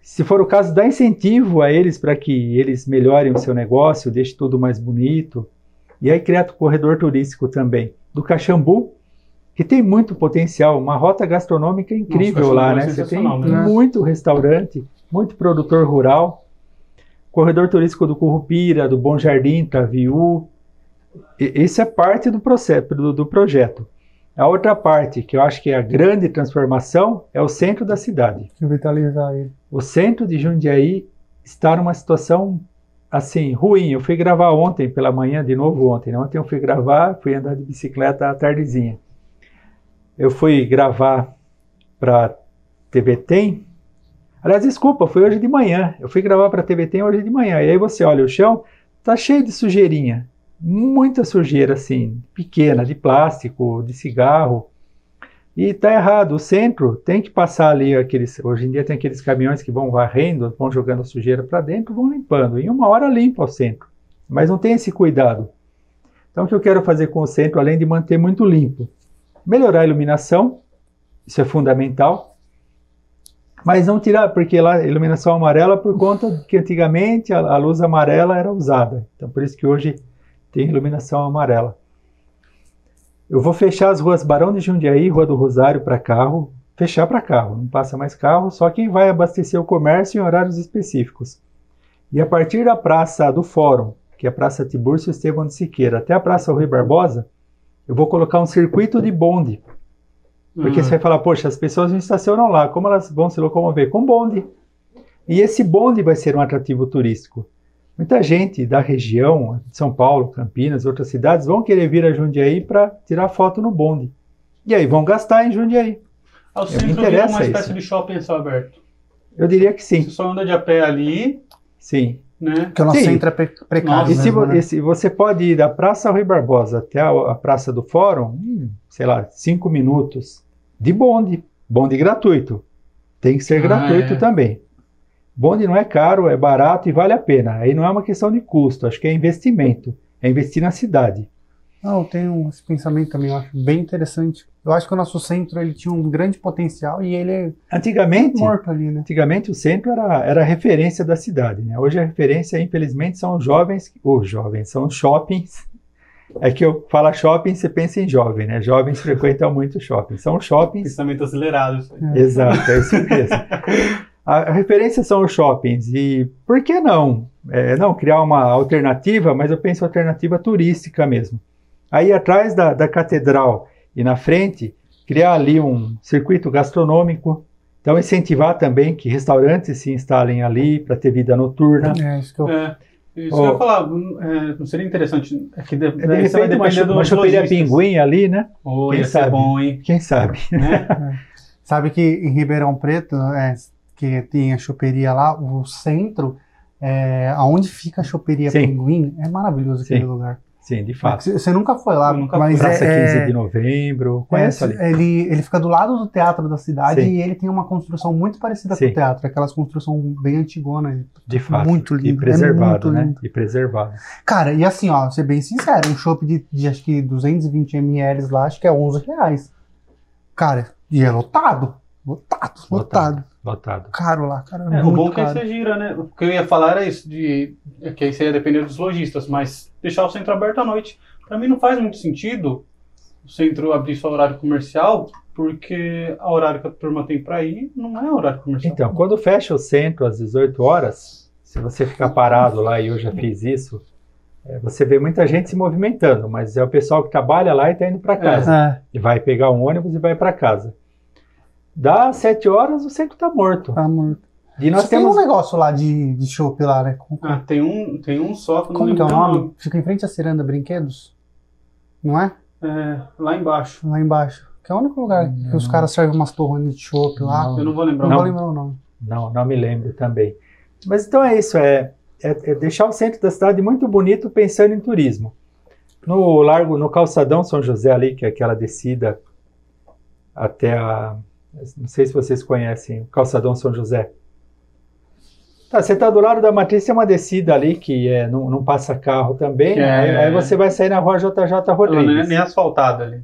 [SPEAKER 3] se for o caso, dá incentivo a eles para que eles melhorem o seu negócio, deixe tudo mais bonito. E aí criar o corredor turístico também do Caxambu, que tem muito potencial, uma rota gastronômica incrível
[SPEAKER 1] Nossa,
[SPEAKER 3] lá,
[SPEAKER 1] é
[SPEAKER 3] né? Você tem
[SPEAKER 2] né?
[SPEAKER 3] muito restaurante, muito produtor rural. Corredor turístico do Currupira, do Bom Jardim, Taviú. E- Isso é parte do processo, do, do projeto. A outra parte, que eu acho que é a grande transformação, é o centro da cidade.
[SPEAKER 2] Revitalizar ele.
[SPEAKER 3] O centro de Jundiaí está numa situação assim ruim. Eu fui gravar ontem pela manhã, de novo ontem. né? Ontem eu fui gravar, fui andar de bicicleta à tardezinha. Eu fui gravar para TV Tem. Aliás, desculpa, foi hoje de manhã. Eu fui gravar para TV Tem hoje de manhã. E aí você olha o chão, tá cheio de sujeirinha. Muita sujeira assim, pequena, de plástico, de cigarro. E tá errado, o centro tem que passar ali aqueles. Hoje em dia tem aqueles caminhões que vão varrendo, vão jogando a sujeira para dentro, vão limpando. Em uma hora limpa o centro. Mas não tem esse cuidado. Então o que eu quero fazer com o centro, além de manter muito limpo, melhorar a iluminação, isso é fundamental. Mas não tirar, porque lá iluminação amarela por conta que antigamente a, a luz amarela era usada. Então por isso que hoje tem iluminação amarela. Eu vou fechar as ruas Barão de Jundiaí, Rua do Rosário para carro, fechar para carro, não passa mais carro, só quem vai abastecer o comércio em horários específicos. E a partir da Praça do Fórum, que é a Praça Tiburcio Estevam de Siqueira, até a Praça Rui Barbosa, eu vou colocar um circuito de bonde. Porque
[SPEAKER 1] Hum.
[SPEAKER 3] você vai falar, poxa, as pessoas não estacionam lá, como elas vão se locomover? Com bonde. E esse bonde vai ser um atrativo turístico. Muita gente da região, de São Paulo, Campinas, outras cidades, vão querer vir a Jundiaí para tirar foto no bonde. E aí vão gastar em Jundiaí.
[SPEAKER 1] Ah, o
[SPEAKER 3] me
[SPEAKER 1] centro vira
[SPEAKER 3] interessa
[SPEAKER 1] uma espécie
[SPEAKER 3] isso.
[SPEAKER 1] de shopping céu aberto.
[SPEAKER 3] Eu diria que sim,
[SPEAKER 1] Você só anda de a pé ali,
[SPEAKER 3] sim.
[SPEAKER 1] né?
[SPEAKER 2] Porque o nosso
[SPEAKER 3] Sim.
[SPEAKER 2] centro é pre- precário.
[SPEAKER 1] Nossa,
[SPEAKER 3] E se,
[SPEAKER 2] mesmo, né?
[SPEAKER 3] e se você pode ir da Praça Rui Barbosa até a, a Praça do Fórum, hum, sei lá, cinco minutos de bonde. Bonde gratuito. Tem que ser
[SPEAKER 1] Ah,
[SPEAKER 3] gratuito
[SPEAKER 1] é.
[SPEAKER 3] também. Bonde não é caro, é barato e vale a pena. Aí não é uma questão de custo, acho que é investimento. É investir na cidade.
[SPEAKER 2] Não, eu tenho esse pensamento também, eu acho bem interessante. Eu acho que o nosso centro ele tinha um grande potencial e ele é
[SPEAKER 3] Antigamente,
[SPEAKER 2] morto ali, né?
[SPEAKER 3] antigamente o centro era, era a referência da cidade. Né? Hoje a referência, infelizmente, são os jovens, os jovens, são os shoppings. É que eu falo shopping, você pensa em jovem, né? Jovens frequentam muito shopping. São os shoppings
[SPEAKER 1] Pensamento acelerado. isso aí.
[SPEAKER 2] É.
[SPEAKER 3] Exato, é isso mesmo. <laughs> A, referência são os shoppings. E por que não? É, não criar uma alternativa, mas eu penso alternativa turística mesmo. Aí atrás da, da catedral e na frente, criar ali um circuito gastronômico. Então, incentivar também que restaurantes se instalem ali para ter vida noturna.
[SPEAKER 2] É, isso que eu...
[SPEAKER 1] É, isso que eu ia falar, hum, é, não seria interessante. É que de,
[SPEAKER 3] É, De
[SPEAKER 1] vai
[SPEAKER 3] repente, uma,
[SPEAKER 1] depender
[SPEAKER 3] chu- uma choperia pinguim ali, né?
[SPEAKER 1] Oh,
[SPEAKER 3] Quem
[SPEAKER 1] ia ser
[SPEAKER 3] sabe?
[SPEAKER 1] bom, hein?
[SPEAKER 3] Quem sabe?
[SPEAKER 1] Né?
[SPEAKER 2] Sabe que em Ribeirão Preto, é, que tem a choperia lá, o centro, é, aonde fica a choperia
[SPEAKER 3] Sim.
[SPEAKER 2] Pinguim, é maravilhoso aquele
[SPEAKER 3] Sim.
[SPEAKER 2] lugar.
[SPEAKER 3] Sim, de fato.
[SPEAKER 2] Você nunca foi lá,
[SPEAKER 1] Eu nunca
[SPEAKER 2] mas
[SPEAKER 1] fui.
[SPEAKER 3] Praça
[SPEAKER 2] é,
[SPEAKER 3] 15 de novembro. Conheço ali.
[SPEAKER 2] é, ele, ele fica do lado do teatro da cidade
[SPEAKER 3] Sim.
[SPEAKER 2] e ele tem uma construção muito parecida
[SPEAKER 3] Sim.
[SPEAKER 2] com o teatro, aquelas construção bem antigona.
[SPEAKER 3] De fato.
[SPEAKER 2] Muito
[SPEAKER 3] E
[SPEAKER 2] lindo, é
[SPEAKER 3] preservado,
[SPEAKER 2] muito
[SPEAKER 3] né?
[SPEAKER 2] lindo.
[SPEAKER 3] E preservado.
[SPEAKER 2] Cara, e assim, ó, vou ser bem sincero, um chopp de, de acho que 220 ml lá, acho que é 11 reais. Cara, e é lotado. Lotado, lotado.
[SPEAKER 3] Lotado.
[SPEAKER 2] Caro lá, cara.
[SPEAKER 1] É, o bom é que aí
[SPEAKER 2] caro.
[SPEAKER 1] você gira, né? O que eu ia falar era isso, de é que aí você ia depender dos lojistas, mas deixar o centro aberto à noite, pra mim não faz muito sentido o centro abrir só horário comercial, porque a horário que a turma tem pra ir não é horário comercial.
[SPEAKER 3] Então, quando fecha o centro às 18 horas, se você ficar parado lá, e eu já fiz isso, é, você vê muita gente se movimentando, mas é o pessoal que trabalha lá e está indo para casa.
[SPEAKER 2] É,
[SPEAKER 3] E vai pegar um ônibus e vai para casa. Dá 7 horas, o centro está morto.
[SPEAKER 2] tá morto.
[SPEAKER 3] E nós
[SPEAKER 2] Só tem
[SPEAKER 3] temos.
[SPEAKER 2] um negócio lá de, de chopp lá, né? Como,
[SPEAKER 1] Ah, tem um, tem um só, que não
[SPEAKER 2] como que é o
[SPEAKER 1] lembro
[SPEAKER 2] nome? Fica em frente à Ciranda Brinquedos? Não é?
[SPEAKER 1] É, lá embaixo.
[SPEAKER 2] Lá embaixo. Que é o único lugar que os
[SPEAKER 3] Não.
[SPEAKER 2] caras servem umas torrones de chopp lá.
[SPEAKER 3] Não.
[SPEAKER 1] Eu não vou lembrar.
[SPEAKER 2] Não,
[SPEAKER 3] Não.
[SPEAKER 2] vou lembrar o nome.
[SPEAKER 3] Não, não me lembro também. Mas então é isso, é, é- é deixar o centro da cidade muito bonito pensando em turismo. No largo, no calçadão São José ali, que é aquela descida até a. Não sei se vocês conhecem o calçadão São José. Tá, você está do lado da matriz, tem uma descida ali que é, não, não passa carro também.
[SPEAKER 1] É.
[SPEAKER 3] aí, aí você vai sair na rua JJ
[SPEAKER 1] Ela não é
[SPEAKER 3] Rodrigues.
[SPEAKER 1] nem asfaltada ali.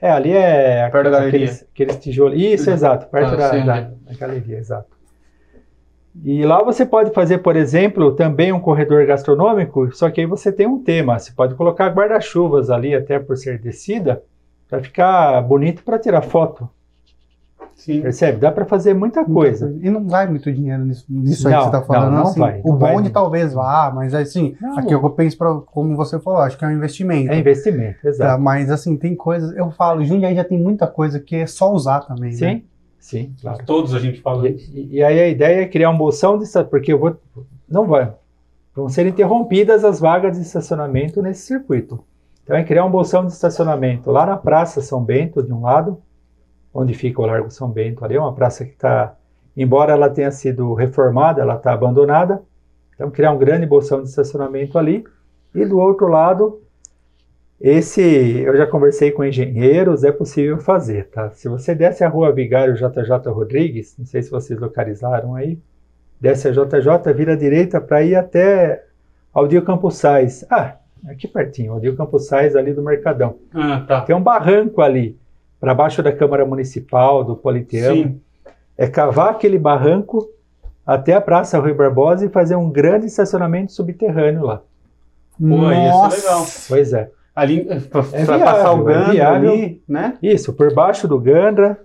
[SPEAKER 3] É, ali é
[SPEAKER 1] Perto da galeria.
[SPEAKER 3] aqueles, aqueles tijolos. Isso, exato, perto
[SPEAKER 1] Ah,
[SPEAKER 3] da,
[SPEAKER 1] sim,
[SPEAKER 3] da,
[SPEAKER 1] né?
[SPEAKER 3] da galeria, exato. E lá você pode fazer, por exemplo, também um corredor gastronômico, só que aí você tem um tema. Você pode colocar guarda-chuvas ali, até por ser descida, para ficar bonito para tirar foto.
[SPEAKER 1] Sim.
[SPEAKER 3] Percebe? Dá para fazer muita coisa.
[SPEAKER 2] E não vai muito dinheiro nisso, nisso aí
[SPEAKER 3] Não,
[SPEAKER 2] que você tá falando,
[SPEAKER 3] não,
[SPEAKER 2] não. assim,
[SPEAKER 3] vai,
[SPEAKER 2] o
[SPEAKER 3] não vai
[SPEAKER 2] bonde
[SPEAKER 3] mesmo.
[SPEAKER 2] talvez vá, mas assim,
[SPEAKER 3] Não.
[SPEAKER 2] aqui eu penso pra, como você falou, acho que é um investimento.
[SPEAKER 3] É investimento,
[SPEAKER 2] Tá,
[SPEAKER 3] exato.
[SPEAKER 2] mas assim, tem coisas, eu falo, Jundiaí já tem muita coisa que é só usar também, né?
[SPEAKER 3] Sim, sim, claro.
[SPEAKER 1] Todos a gente fala.
[SPEAKER 3] E, e- e aí a ideia é criar uma bolsão de porque eu vou não vai vão ser interrompidas as vagas de estacionamento nesse circuito. Então é criar um bolsão de estacionamento lá na Praça São Bento de um lado, onde fica o Largo São Bento ali, é uma praça que está, embora ela tenha sido reformada, ela está abandonada. Então criar um grande bolsão de estacionamento ali e do outro lado esse, eu já conversei com engenheiros, é possível fazer, tá? Se você desce a rua Vigário JJ Rodrigues, não sei se vocês localizaram aí, desce a JJ, vira à direita para ir até Aldir Campos Sais. Ah, aqui pertinho, Aldir Campos Sais, ali do Mercadão.
[SPEAKER 1] Ah, tá.
[SPEAKER 3] Tem um barranco ali, para baixo da Câmara Municipal, do Politeama.
[SPEAKER 1] Sim.
[SPEAKER 3] É cavar aquele barranco até a Praça Rui Barbosa e fazer um grande estacionamento subterrâneo lá.
[SPEAKER 1] Pô, ia ser legal.
[SPEAKER 3] Pois é.
[SPEAKER 1] Ali, pra,
[SPEAKER 3] É
[SPEAKER 1] pra
[SPEAKER 3] viável,
[SPEAKER 1] passar o
[SPEAKER 3] é
[SPEAKER 1] Gandra
[SPEAKER 3] viável.
[SPEAKER 1] ali, né?
[SPEAKER 3] Isso, por baixo do Gandra,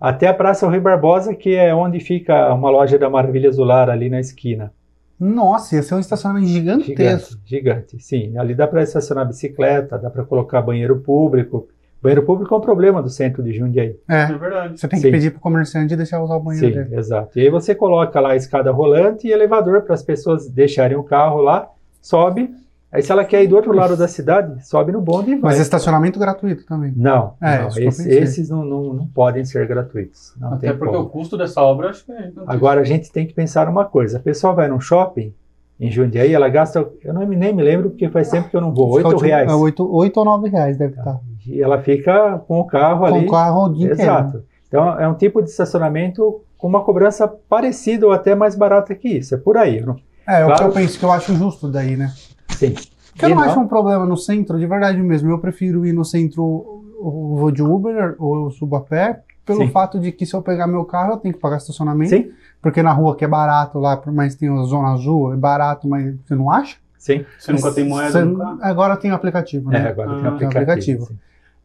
[SPEAKER 3] até a Praça Rui Barbosa, que é onde fica uma loja da Maravilha Azular ali na esquina.
[SPEAKER 2] Nossa, ia ser um estacionamento gigantesco.
[SPEAKER 3] Gigante, gigante. Sim, ali dá para estacionar bicicleta, dá para colocar banheiro público. Banheiro público é um problema do centro de Jundiaí.
[SPEAKER 1] É
[SPEAKER 2] É,
[SPEAKER 1] verdade.
[SPEAKER 2] você tem que
[SPEAKER 3] Sim.
[SPEAKER 2] pedir pro comerciante deixar usar o banheiro
[SPEAKER 3] Sim,
[SPEAKER 2] dele.
[SPEAKER 3] exato. E aí você coloca lá a escada rolante e elevador para as pessoas deixarem o carro lá, sobe. Aí se ela quer ir do outro lado da cidade, sobe no bonde e vai.
[SPEAKER 2] Mas estacionamento gratuito também.
[SPEAKER 3] Não,
[SPEAKER 2] É,
[SPEAKER 3] não, esse- esses não, não, não podem ser gratuitos. Não
[SPEAKER 1] Até
[SPEAKER 3] tem
[SPEAKER 1] porque
[SPEAKER 3] como.
[SPEAKER 1] o custo dessa obra acho que é.
[SPEAKER 3] Agora a gente tem que pensar uma coisa. A pessoa vai num shopping em Jundiaí, ela gasta, eu não, nem me lembro porque faz tempo que eu não vou, oito
[SPEAKER 2] Ficou,
[SPEAKER 3] reais.
[SPEAKER 2] É, oito, oito ou nove reais deve estar.
[SPEAKER 3] E ela fica com o carro
[SPEAKER 2] Com
[SPEAKER 3] ali.
[SPEAKER 2] o carro o dia inteiro.
[SPEAKER 3] Exato. Então é um tipo de estacionamento com uma cobrança parecida ou até mais barata que isso. É por aí. não-
[SPEAKER 2] É, é o
[SPEAKER 3] Claro.
[SPEAKER 2] que eu penso que eu acho justo daí, né?
[SPEAKER 3] Sim.
[SPEAKER 2] Porque eu não
[SPEAKER 3] não-
[SPEAKER 2] acho um problema no centro, de verdade mesmo. Eu prefiro ir no centro, eu vou de Uber ou eu subo a pé, pelo
[SPEAKER 3] Sim.
[SPEAKER 2] fato de que se eu pegar meu carro eu tenho que pagar estacionamento.
[SPEAKER 3] Sim,
[SPEAKER 2] Porque na rua que é barato lá, por mais que tenha a zona azul, é barato, mas você não acha?
[SPEAKER 3] sim.
[SPEAKER 1] Você nunca tem moeda
[SPEAKER 2] Você-? Agora tem o aplicativo,
[SPEAKER 3] É,
[SPEAKER 2] né?
[SPEAKER 3] agora
[SPEAKER 1] Ah,
[SPEAKER 3] tem
[SPEAKER 1] tem
[SPEAKER 3] aplicativo.
[SPEAKER 2] aplicativo.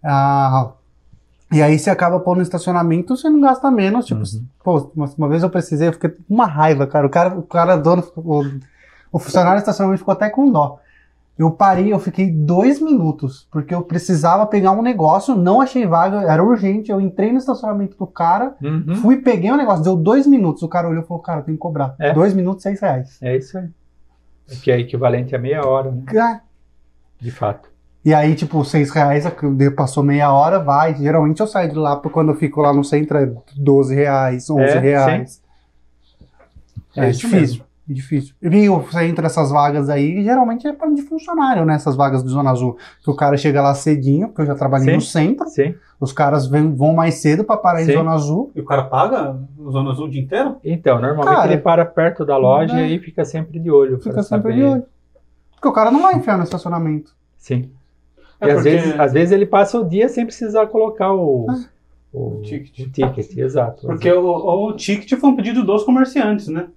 [SPEAKER 2] Ah, e aí você acaba pondo no estacionamento, você não gasta menos. Tipo,
[SPEAKER 3] Uhum.
[SPEAKER 2] pô, uma, uma vez eu precisei, eu fiquei com uma raiva, cara. O cara, o cara dono, o, o funcionário do estacionamento ficou até com dó. Eu parei, eu fiquei dois minutos, porque eu precisava pegar um negócio, não achei vaga, era urgente. Eu entrei no estacionamento do cara,
[SPEAKER 3] Uhum.
[SPEAKER 2] fui, peguei o negócio, deu dois minutos. O cara olhou e falou: Cara, tem que cobrar.
[SPEAKER 3] É.
[SPEAKER 2] Dois minutos, seis reais.
[SPEAKER 3] É isso aí. Que é equivalente a meia hora, né?
[SPEAKER 2] Ah,
[SPEAKER 3] De fato.
[SPEAKER 2] E aí, tipo, seis reais, passou meia hora, vai. Geralmente eu saio de lá, porque quando eu fico lá no centro é 12 reais, 11
[SPEAKER 3] É,
[SPEAKER 2] reais. É,
[SPEAKER 3] É isso
[SPEAKER 2] difícil, é difícil. E você entra nessas vagas aí, geralmente é pra- de funcionário, né? Essas vagas de Zona Azul. Que o cara chega lá cedinho, porque eu já trabalhei
[SPEAKER 3] Sim.
[SPEAKER 2] no centro.
[SPEAKER 3] Sim.
[SPEAKER 2] Os caras vêm- vão mais cedo pra parar em
[SPEAKER 3] Sim.
[SPEAKER 2] Zona Azul.
[SPEAKER 1] E o cara paga o Zona Azul o dia inteiro?
[SPEAKER 3] Então, normalmente
[SPEAKER 2] Cara,
[SPEAKER 3] ele para perto da loja
[SPEAKER 2] né?
[SPEAKER 3] e aí fica sempre de olho.
[SPEAKER 2] Fica
[SPEAKER 3] para
[SPEAKER 2] sempre
[SPEAKER 3] saber.
[SPEAKER 2] de olho. Porque o cara não vai enfiar no estacionamento.
[SPEAKER 3] Sim.
[SPEAKER 1] É
[SPEAKER 3] e às
[SPEAKER 1] porque-
[SPEAKER 3] vezes, às vezes ele passa o dia sem precisar colocar o,
[SPEAKER 2] Ah.
[SPEAKER 3] o,
[SPEAKER 1] ticket.
[SPEAKER 3] o ticket, exato.
[SPEAKER 1] Porque o, o ticket foi um pedido dos comerciantes, né?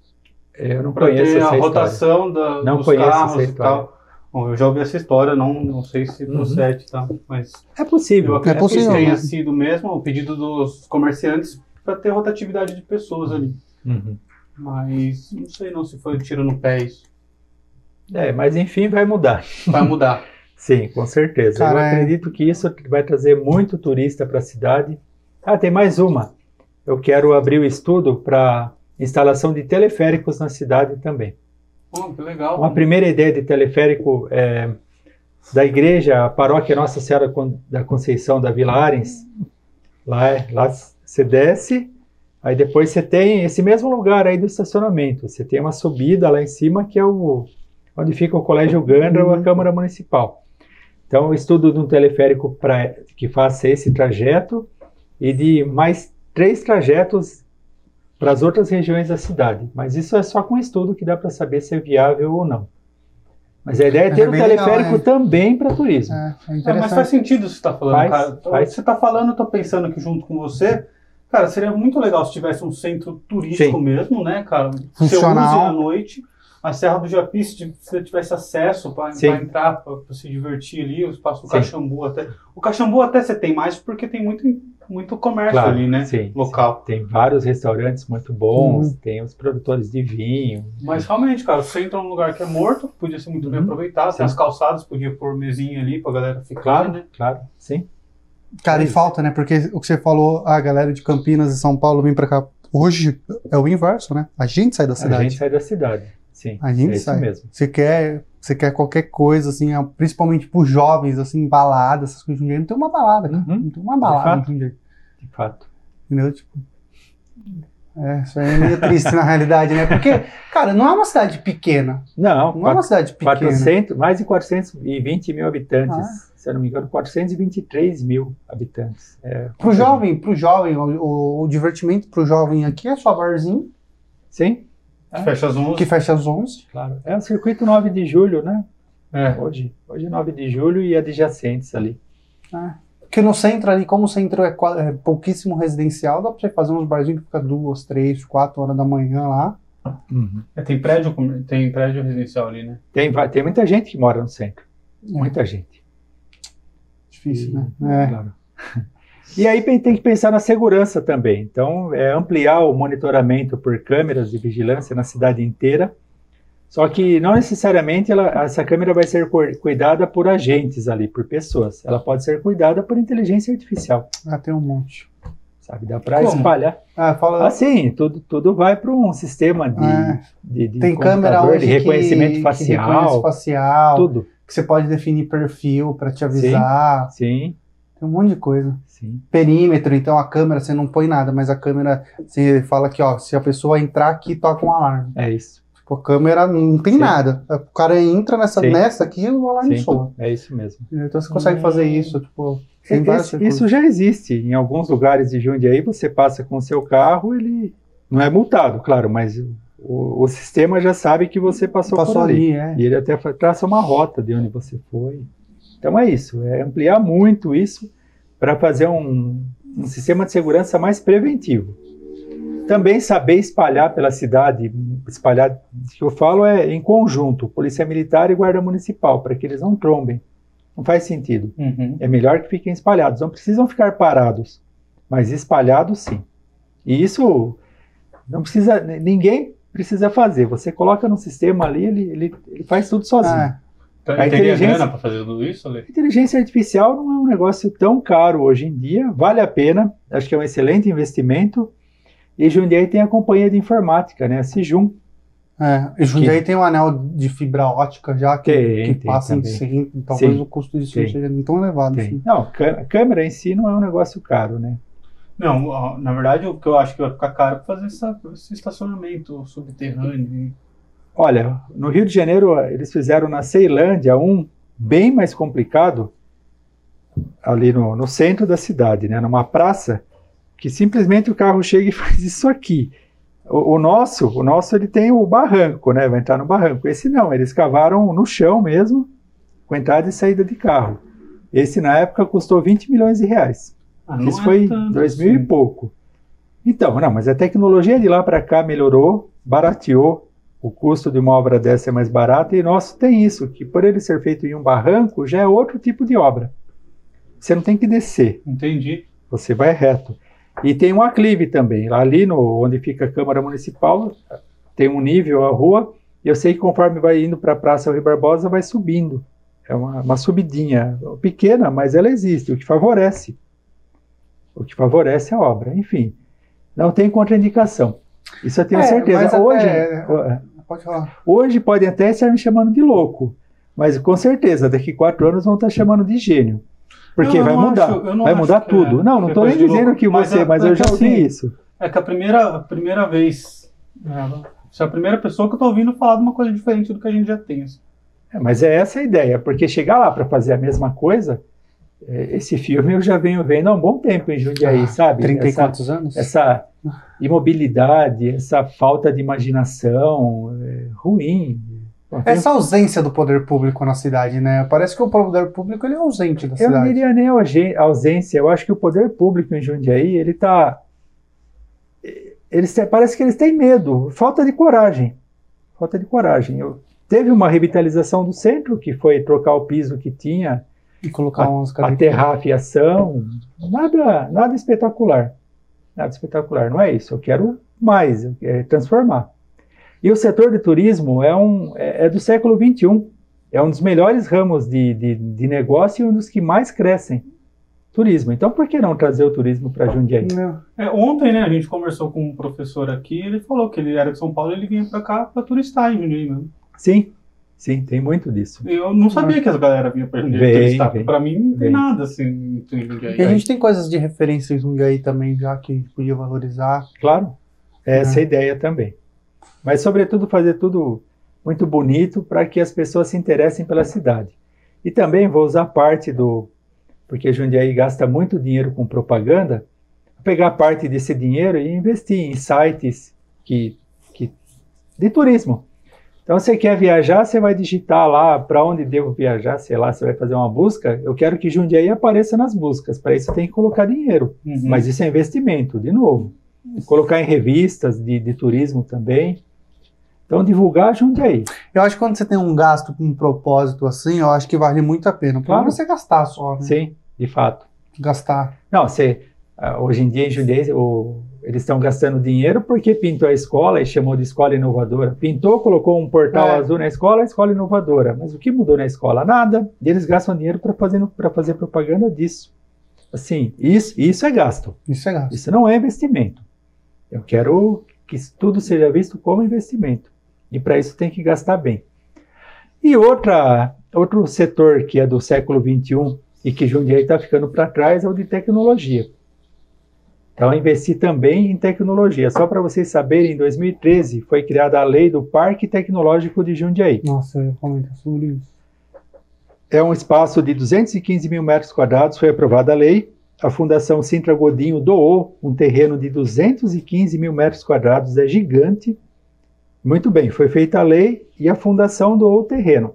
[SPEAKER 3] eu não
[SPEAKER 1] Pra
[SPEAKER 3] conheço essa
[SPEAKER 1] a
[SPEAKER 3] história.
[SPEAKER 1] rotação da,
[SPEAKER 3] Não
[SPEAKER 1] dos carros e tal. Bom, eu já ouvi essa história, não, não sei se
[SPEAKER 3] Uhum.
[SPEAKER 1] procede, tá? Mas
[SPEAKER 3] É possível.
[SPEAKER 1] eu acredito
[SPEAKER 2] possível,
[SPEAKER 1] que tenha
[SPEAKER 2] né?
[SPEAKER 1] sido mesmo o pedido dos comerciantes para ter rotatividade de pessoas ali.
[SPEAKER 3] Uhum.
[SPEAKER 1] Mas não sei não se foi um tiro no pé isso.
[SPEAKER 3] É, mas enfim, vai mudar.
[SPEAKER 1] Vai mudar. <laughs>
[SPEAKER 3] Sim, com certeza.
[SPEAKER 2] Cara,
[SPEAKER 3] eu
[SPEAKER 2] é-
[SPEAKER 3] acredito que isso vai trazer muito turista para a cidade. Ah, tem mais uma. Eu quero abrir o estudo para instalação de teleféricos na cidade também.
[SPEAKER 1] Pô, que legal.
[SPEAKER 3] Uma primeira ideia de teleférico é, da igreja, a paróquia Nossa Senhora da Conceição da Vila Arens. Lá, é- lá você desce, aí depois você tem esse mesmo lugar aí do estacionamento. Você tem uma subida lá em cima que é o onde fica o Colégio Gandra ou a Câmara Municipal. Então, o estudo de um teleférico pra, que faça esse trajeto e de mais três trajetos para as outras regiões da cidade. Mas isso é só com estudo que dá para saber se é viável ou não. Mas a ideia é ter
[SPEAKER 2] é
[SPEAKER 3] um
[SPEAKER 2] bem legal,
[SPEAKER 3] teleférico
[SPEAKER 2] é.
[SPEAKER 3] também para turismo.
[SPEAKER 2] É, é
[SPEAKER 1] É, mas faz sentido o que você tá falando,
[SPEAKER 3] Faz,
[SPEAKER 1] cara.
[SPEAKER 3] faz.
[SPEAKER 1] Você tá falando, eu tô pensando aqui junto com você. Cara, seria muito legal se tivesse um centro turístico
[SPEAKER 3] Sim.
[SPEAKER 1] mesmo, né, cara?
[SPEAKER 2] Funcional.
[SPEAKER 1] Você use à noite. A Serra do Japi, se você tivesse acesso para
[SPEAKER 3] Sim.
[SPEAKER 1] entrar, para se divertir ali, o espaço do
[SPEAKER 3] Sim.
[SPEAKER 1] Caxambu até. O Caxambu até você tem mais porque tem muito, muito comércio
[SPEAKER 3] Claro,
[SPEAKER 1] ali, né?
[SPEAKER 3] sim,
[SPEAKER 1] local.
[SPEAKER 3] Tem vários restaurantes muito bons,
[SPEAKER 2] Uhum.
[SPEAKER 3] tem os produtores de vinho.
[SPEAKER 1] Mas realmente, cara, você entra num lugar que é morto, podia ser muito bem
[SPEAKER 3] Uhum.
[SPEAKER 1] aproveitado.
[SPEAKER 3] Sim.
[SPEAKER 1] Tem as calçadas, podia pôr mesinha ali pra galera ficar,
[SPEAKER 3] Claro,
[SPEAKER 1] né?
[SPEAKER 3] claro, sim.
[SPEAKER 2] Cara, e
[SPEAKER 3] Isso.
[SPEAKER 2] falta, né? Porque o que você falou, a galera de Campinas e São Paulo vem pra cá. Hoje é o inverso, né? A gente sai da
[SPEAKER 3] A
[SPEAKER 2] cidade.
[SPEAKER 3] gente sai da cidade. Sim,
[SPEAKER 2] A gente
[SPEAKER 3] é
[SPEAKER 2] sai.
[SPEAKER 3] mesmo.
[SPEAKER 2] Você quer, você quer qualquer coisa, assim, principalmente pros jovens, assim, balada, essas coisas. Não tem uma balada, cara.
[SPEAKER 3] Uhum.
[SPEAKER 2] Não tem uma balada
[SPEAKER 3] fato.
[SPEAKER 2] em Jundiaí.
[SPEAKER 3] De fato.
[SPEAKER 2] Entendeu? Tipo. É, isso aí é meio triste na realidade, né? Porque, cara, não é uma cidade pequena.
[SPEAKER 3] Não,
[SPEAKER 2] Não é uma cidade pequena.
[SPEAKER 3] 400, mais de 420 mil habitantes.
[SPEAKER 2] Ah.
[SPEAKER 3] Se eu não me engano, 423 mil habitantes. É,
[SPEAKER 2] Pro jovem, pro jovem, o, o, o divertimento pro jovem aqui é só barzinho,
[SPEAKER 3] Sim, É.
[SPEAKER 1] Fecha às 11.
[SPEAKER 2] que fecha às 11.
[SPEAKER 3] claro. É o circuito 9 de julho, né?
[SPEAKER 1] É.
[SPEAKER 3] Hoje, hoje é 9 de julho e adjacentes ali.
[SPEAKER 2] Porque no centro ali, como o centro é, é pouquíssimo residencial, dá pra você fazer uns barzinhos que fica duas, três, quatro horas da manhã lá.
[SPEAKER 1] É, tem prédio, tem prédio residencial ali, né?
[SPEAKER 3] Tem, vai- tem muita gente que mora no centro.
[SPEAKER 2] É.
[SPEAKER 3] Muita gente.
[SPEAKER 2] Difícil,
[SPEAKER 3] E-
[SPEAKER 2] né? É.
[SPEAKER 3] Claro. E aí tem que pensar na segurança também. Então, é ampliar o monitoramento por câmeras de vigilância na cidade inteira. Só que não necessariamente ela- essa câmera vai ser cu- cuidada por agentes ali, por pessoas. Ela pode ser cuidada por inteligência artificial,
[SPEAKER 2] Ah, tem um monte.
[SPEAKER 3] sabe? Dá para espalhar.
[SPEAKER 2] Ah, fala.
[SPEAKER 3] Assim, tudo, tudo vai para um sistema de,
[SPEAKER 2] É.
[SPEAKER 3] de, de
[SPEAKER 2] tem câmera hoje
[SPEAKER 3] de reconhecimento
[SPEAKER 2] que, que
[SPEAKER 3] facial,
[SPEAKER 2] reconhece facial,
[SPEAKER 3] tudo.
[SPEAKER 2] que você pode definir perfil pra te avisar.
[SPEAKER 3] Sim,
[SPEAKER 2] Tem um monte de coisa.
[SPEAKER 3] sim.
[SPEAKER 2] Perímetro, então a câmera você não põe nada, mas a câmera você fala que, ó, se a pessoa entrar aqui, toca um alarme.
[SPEAKER 3] É isso.
[SPEAKER 2] Tipo, a câmera não tem
[SPEAKER 3] Sim.
[SPEAKER 2] nada. O cara entra nessa,
[SPEAKER 3] Sim.
[SPEAKER 2] nessa aqui e o alarme
[SPEAKER 3] Sim,
[SPEAKER 2] soa.
[SPEAKER 3] é isso mesmo.
[SPEAKER 2] Então você consegue fazer isso, tipo, tem vários
[SPEAKER 3] Isso, já existe. Em alguns lugares de Jundiaí, você passa com o seu carro, ele não é multado, claro, mas o, o sistema já sabe que você passou,
[SPEAKER 2] Passou
[SPEAKER 3] por ali.
[SPEAKER 2] ali, é.
[SPEAKER 3] E ele até traça uma rota de onde você foi. Então é isso, é ampliar muito isso para fazer um, um sistema de segurança mais preventivo. Também saber espalhar pela cidade, espalhar, o que eu falo é em conjunto, polícia militar e guarda municipal, para que eles não trombem. Não faz sentido.
[SPEAKER 1] Uhum.
[SPEAKER 3] É melhor que fiquem espalhados. Não precisam ficar parados, mas espalhados sim. E isso não precisa, ninguém precisa fazer. Você coloca no sistema ali, ele, ele, ele faz tudo sozinho.
[SPEAKER 2] Ah,
[SPEAKER 3] A
[SPEAKER 1] teria
[SPEAKER 3] inteligência-
[SPEAKER 1] pra fazer tudo isso, Ale?
[SPEAKER 3] A inteligência artificial não é um negócio tão caro hoje em dia, vale a pena, acho que é um excelente investimento. E Jundiaí tem a companhia de informática, né? A Sijum.
[SPEAKER 2] é. E Jundiaí tem um anel de fibra ótica já que,
[SPEAKER 3] Tem,
[SPEAKER 2] que
[SPEAKER 3] tem
[SPEAKER 2] passa em
[SPEAKER 3] também.
[SPEAKER 2] centro. Talvez
[SPEAKER 3] Sim.
[SPEAKER 2] o custo disso não
[SPEAKER 3] Tem.
[SPEAKER 2] seja nem tão elevado assim.
[SPEAKER 3] Não, a câmera em si não é um negócio caro, né?
[SPEAKER 1] Não, na verdade, o que eu acho que vai ficar caro é fazer essa, esse estacionamento subterrâneo.
[SPEAKER 3] Olha, no Rio de Janeiro eles fizeram na Ceilândia um bem mais complicado ali no, no centro da cidade, né? Numa praça que simplesmente o carro chega e <laughs> faz isso aqui. O, o nosso, o nosso ele tem o barranco, né? Vai entrar no barranco. Esse não, eles cavaram no chão mesmo, com entrada e saída de carro. Esse na época custou 20 milhões de reais.
[SPEAKER 1] Ah,
[SPEAKER 3] Isso
[SPEAKER 1] é
[SPEAKER 3] foi em
[SPEAKER 1] tanto
[SPEAKER 3] 2000 e
[SPEAKER 1] assim.
[SPEAKER 3] pouco. Então, não, mas a tecnologia de lá para cá melhorou, barateou. O custo de uma obra dessa é mais barato e nosso tem isso, que por ele ser feito em um barranco já é outro tipo de obra. Você não tem que descer,
[SPEAKER 1] Entendi.
[SPEAKER 3] você vai reto. E tem um aclive também, lá ali no, onde fica a Câmara Municipal, tem um nível a rua, e eu sei que conforme vai indo para a Praça Rio Barbosa, vai subindo. É uma, uma subidinha pequena, mas ela existe, o que favorece. O que favorece a obra. Enfim, não tem contraindicação. Isso eu tenho
[SPEAKER 2] É,
[SPEAKER 3] certeza.
[SPEAKER 2] mas
[SPEAKER 3] Hoje,
[SPEAKER 2] até- Pode falar.
[SPEAKER 3] hoje podem até estar me chamando de louco, mas com certeza daqui quatro anos vão estar chamando de gênio. Porque
[SPEAKER 1] Eu
[SPEAKER 3] vai mudar.
[SPEAKER 1] acho- eu
[SPEAKER 3] vai mudar
[SPEAKER 1] que
[SPEAKER 3] tudo.
[SPEAKER 1] é-
[SPEAKER 3] não, não
[SPEAKER 1] é
[SPEAKER 3] estou nem dizendo
[SPEAKER 1] louco.
[SPEAKER 3] que
[SPEAKER 1] Mas
[SPEAKER 3] você,
[SPEAKER 1] é-
[SPEAKER 3] mas
[SPEAKER 1] é
[SPEAKER 3] eu
[SPEAKER 1] que
[SPEAKER 3] já ouvi
[SPEAKER 1] assim,
[SPEAKER 3] isso.
[SPEAKER 1] É que a primeira, a primeira vez. é, Você é a primeira pessoa que eu tô ouvindo falar de uma coisa diferente do que a gente já tem. assim.
[SPEAKER 3] É, mas é essa a ideia, porque chegar lá para fazer a mesma coisa, é, esse filme eu já venho vendo há um bom tempo em Jundiaí,
[SPEAKER 2] Ah,
[SPEAKER 3] sabe?
[SPEAKER 2] 30 e
[SPEAKER 3] essa,
[SPEAKER 2] quantos anos?
[SPEAKER 3] essa imobilidade, essa falta de imaginação é, ruim.
[SPEAKER 2] Essa ausência do poder público na cidade, né? Parece que o poder público ele é ausente da
[SPEAKER 3] Eu
[SPEAKER 2] cidade.
[SPEAKER 3] não diria nem ausência, eu acho que o poder público em Jundiaí, ele tá. Eles têm- parece que eles têm medo, falta de coragem. Falta de coragem. Eu, teve uma revitalização do centro, que foi trocar o piso que tinha,
[SPEAKER 2] E colocar uns
[SPEAKER 3] aterrar a fiação, nada, nada espetacular. Nada espetacular, não é isso. Eu quero mais, eu quero transformar. E o setor de turismo é, um, é, é do século XXI. É um dos melhores ramos de, de, de negócio e um dos que mais crescem. Turismo. Então, por que não trazer o turismo para Jundiaí?
[SPEAKER 2] Não.
[SPEAKER 1] É, ontem, né, a gente conversou com um professor aqui, ele falou que ele era de São Paulo e ele vinha pra cá pra turistar em Jundiaí mesmo.
[SPEAKER 3] Sim, sim, tem muito disso.
[SPEAKER 1] Eu não sabia que as galera vinha pra pra mim não tem
[SPEAKER 3] vem.
[SPEAKER 1] nada assim em Jundiaí.
[SPEAKER 2] E a gente tem coisas de referência em Jundiaí também, já que a gente podia valorizar.
[SPEAKER 3] Claro, é essa
[SPEAKER 2] É.
[SPEAKER 3] a ideia também. Mas, sobretudo, fazer tudo muito bonito para que as pessoas se interessem pela cidade. E também vou usar parte do. Porque Jundiaí gasta muito dinheiro com propaganda, pegar parte desse dinheiro e investir em sites que, que, de turismo. Então, você quer viajar, você vai digitar lá para onde devo viajar, sei lá, você vai fazer uma busca. Eu quero que Jundiaí apareça nas buscas. Para isso, tem que colocar dinheiro.
[SPEAKER 1] Uhum.
[SPEAKER 3] Mas isso é investimento, de novo. Colocar em revistas de, de turismo também. Então, divulgar Jundiaí.
[SPEAKER 2] Eu acho que quando você tem um gasto com um propósito assim, eu acho que vale muito a pena. Claro.
[SPEAKER 3] Claro.
[SPEAKER 2] você gastar só, né?
[SPEAKER 3] Sim, de fato.
[SPEAKER 2] Gastar.
[SPEAKER 3] Não, você, ah, hoje em dia em Jundiaí, o- eles estão gastando dinheiro porque pintou a escola e chamou de escola inovadora. Pintou, colocou um portal
[SPEAKER 2] É.
[SPEAKER 3] azul na escola, escola inovadora. Mas o que mudou na escola? Nada. E eles gastam dinheiro para fazer, pra fazer propaganda disso. Assim, isso, isso é gasto.
[SPEAKER 2] Isso é gasto.
[SPEAKER 3] Isso não é investimento. Eu quero que isso tudo seja visto como investimento. E para isso tem que gastar bem. E outra, outro setor que é do século XXI e que Jundiaí está ficando para trás é o de tecnologia. Então, investir também em tecnologia. Só para vocês saberem, em 2013 foi criada a lei do Parque Tecnológico de Jundiaí.
[SPEAKER 2] Nossa, eu ia comentar sobre isso.
[SPEAKER 3] É um espaço de 215 mil metros quadrados, foi aprovada a lei. A Fundação Sintra Godinho doou um terreno de 215 mil metros quadrados, é gigante. Muito bem, foi feita a lei e a Fundação doou o terreno.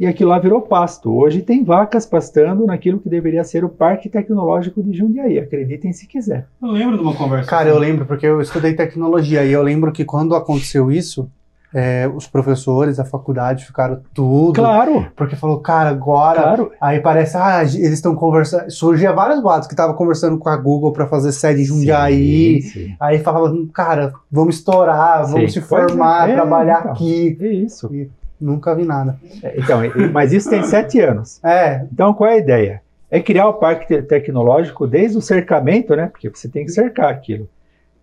[SPEAKER 3] E aquilo lá virou pasto. Hoje tem vacas pastando naquilo que deveria ser o Parque Tecnológico de Jundiaí. Acreditem se quiser.
[SPEAKER 1] Eu lembro de uma conversa.
[SPEAKER 2] Cara, eu
[SPEAKER 1] assim.
[SPEAKER 2] lembro, porque eu estudei tecnologia e eu lembro que quando aconteceu isso, é, os professores da faculdade ficaram tudo.
[SPEAKER 3] Claro,
[SPEAKER 2] Porque falou, cara, agora.
[SPEAKER 3] claro.
[SPEAKER 2] Aí parece, ah, eles estão conversando. Surgia vários boatos que tava conversando com a Google para fazer sede em Jundiaí.
[SPEAKER 3] Sim, sim.
[SPEAKER 2] Aí falava, cara, vamos estourar, vamos
[SPEAKER 3] Sim,
[SPEAKER 2] se
[SPEAKER 3] é,
[SPEAKER 2] formar,
[SPEAKER 3] é,
[SPEAKER 2] trabalhar
[SPEAKER 3] então.
[SPEAKER 2] aqui.
[SPEAKER 3] É isso.
[SPEAKER 2] Nunca vi nada.
[SPEAKER 3] É, Então, mas isso tem sete anos.
[SPEAKER 2] É,
[SPEAKER 3] Então, qual é a ideia? É criar o parque te- tecnológico desde o cercamento, né? Porque você tem que cercar aquilo.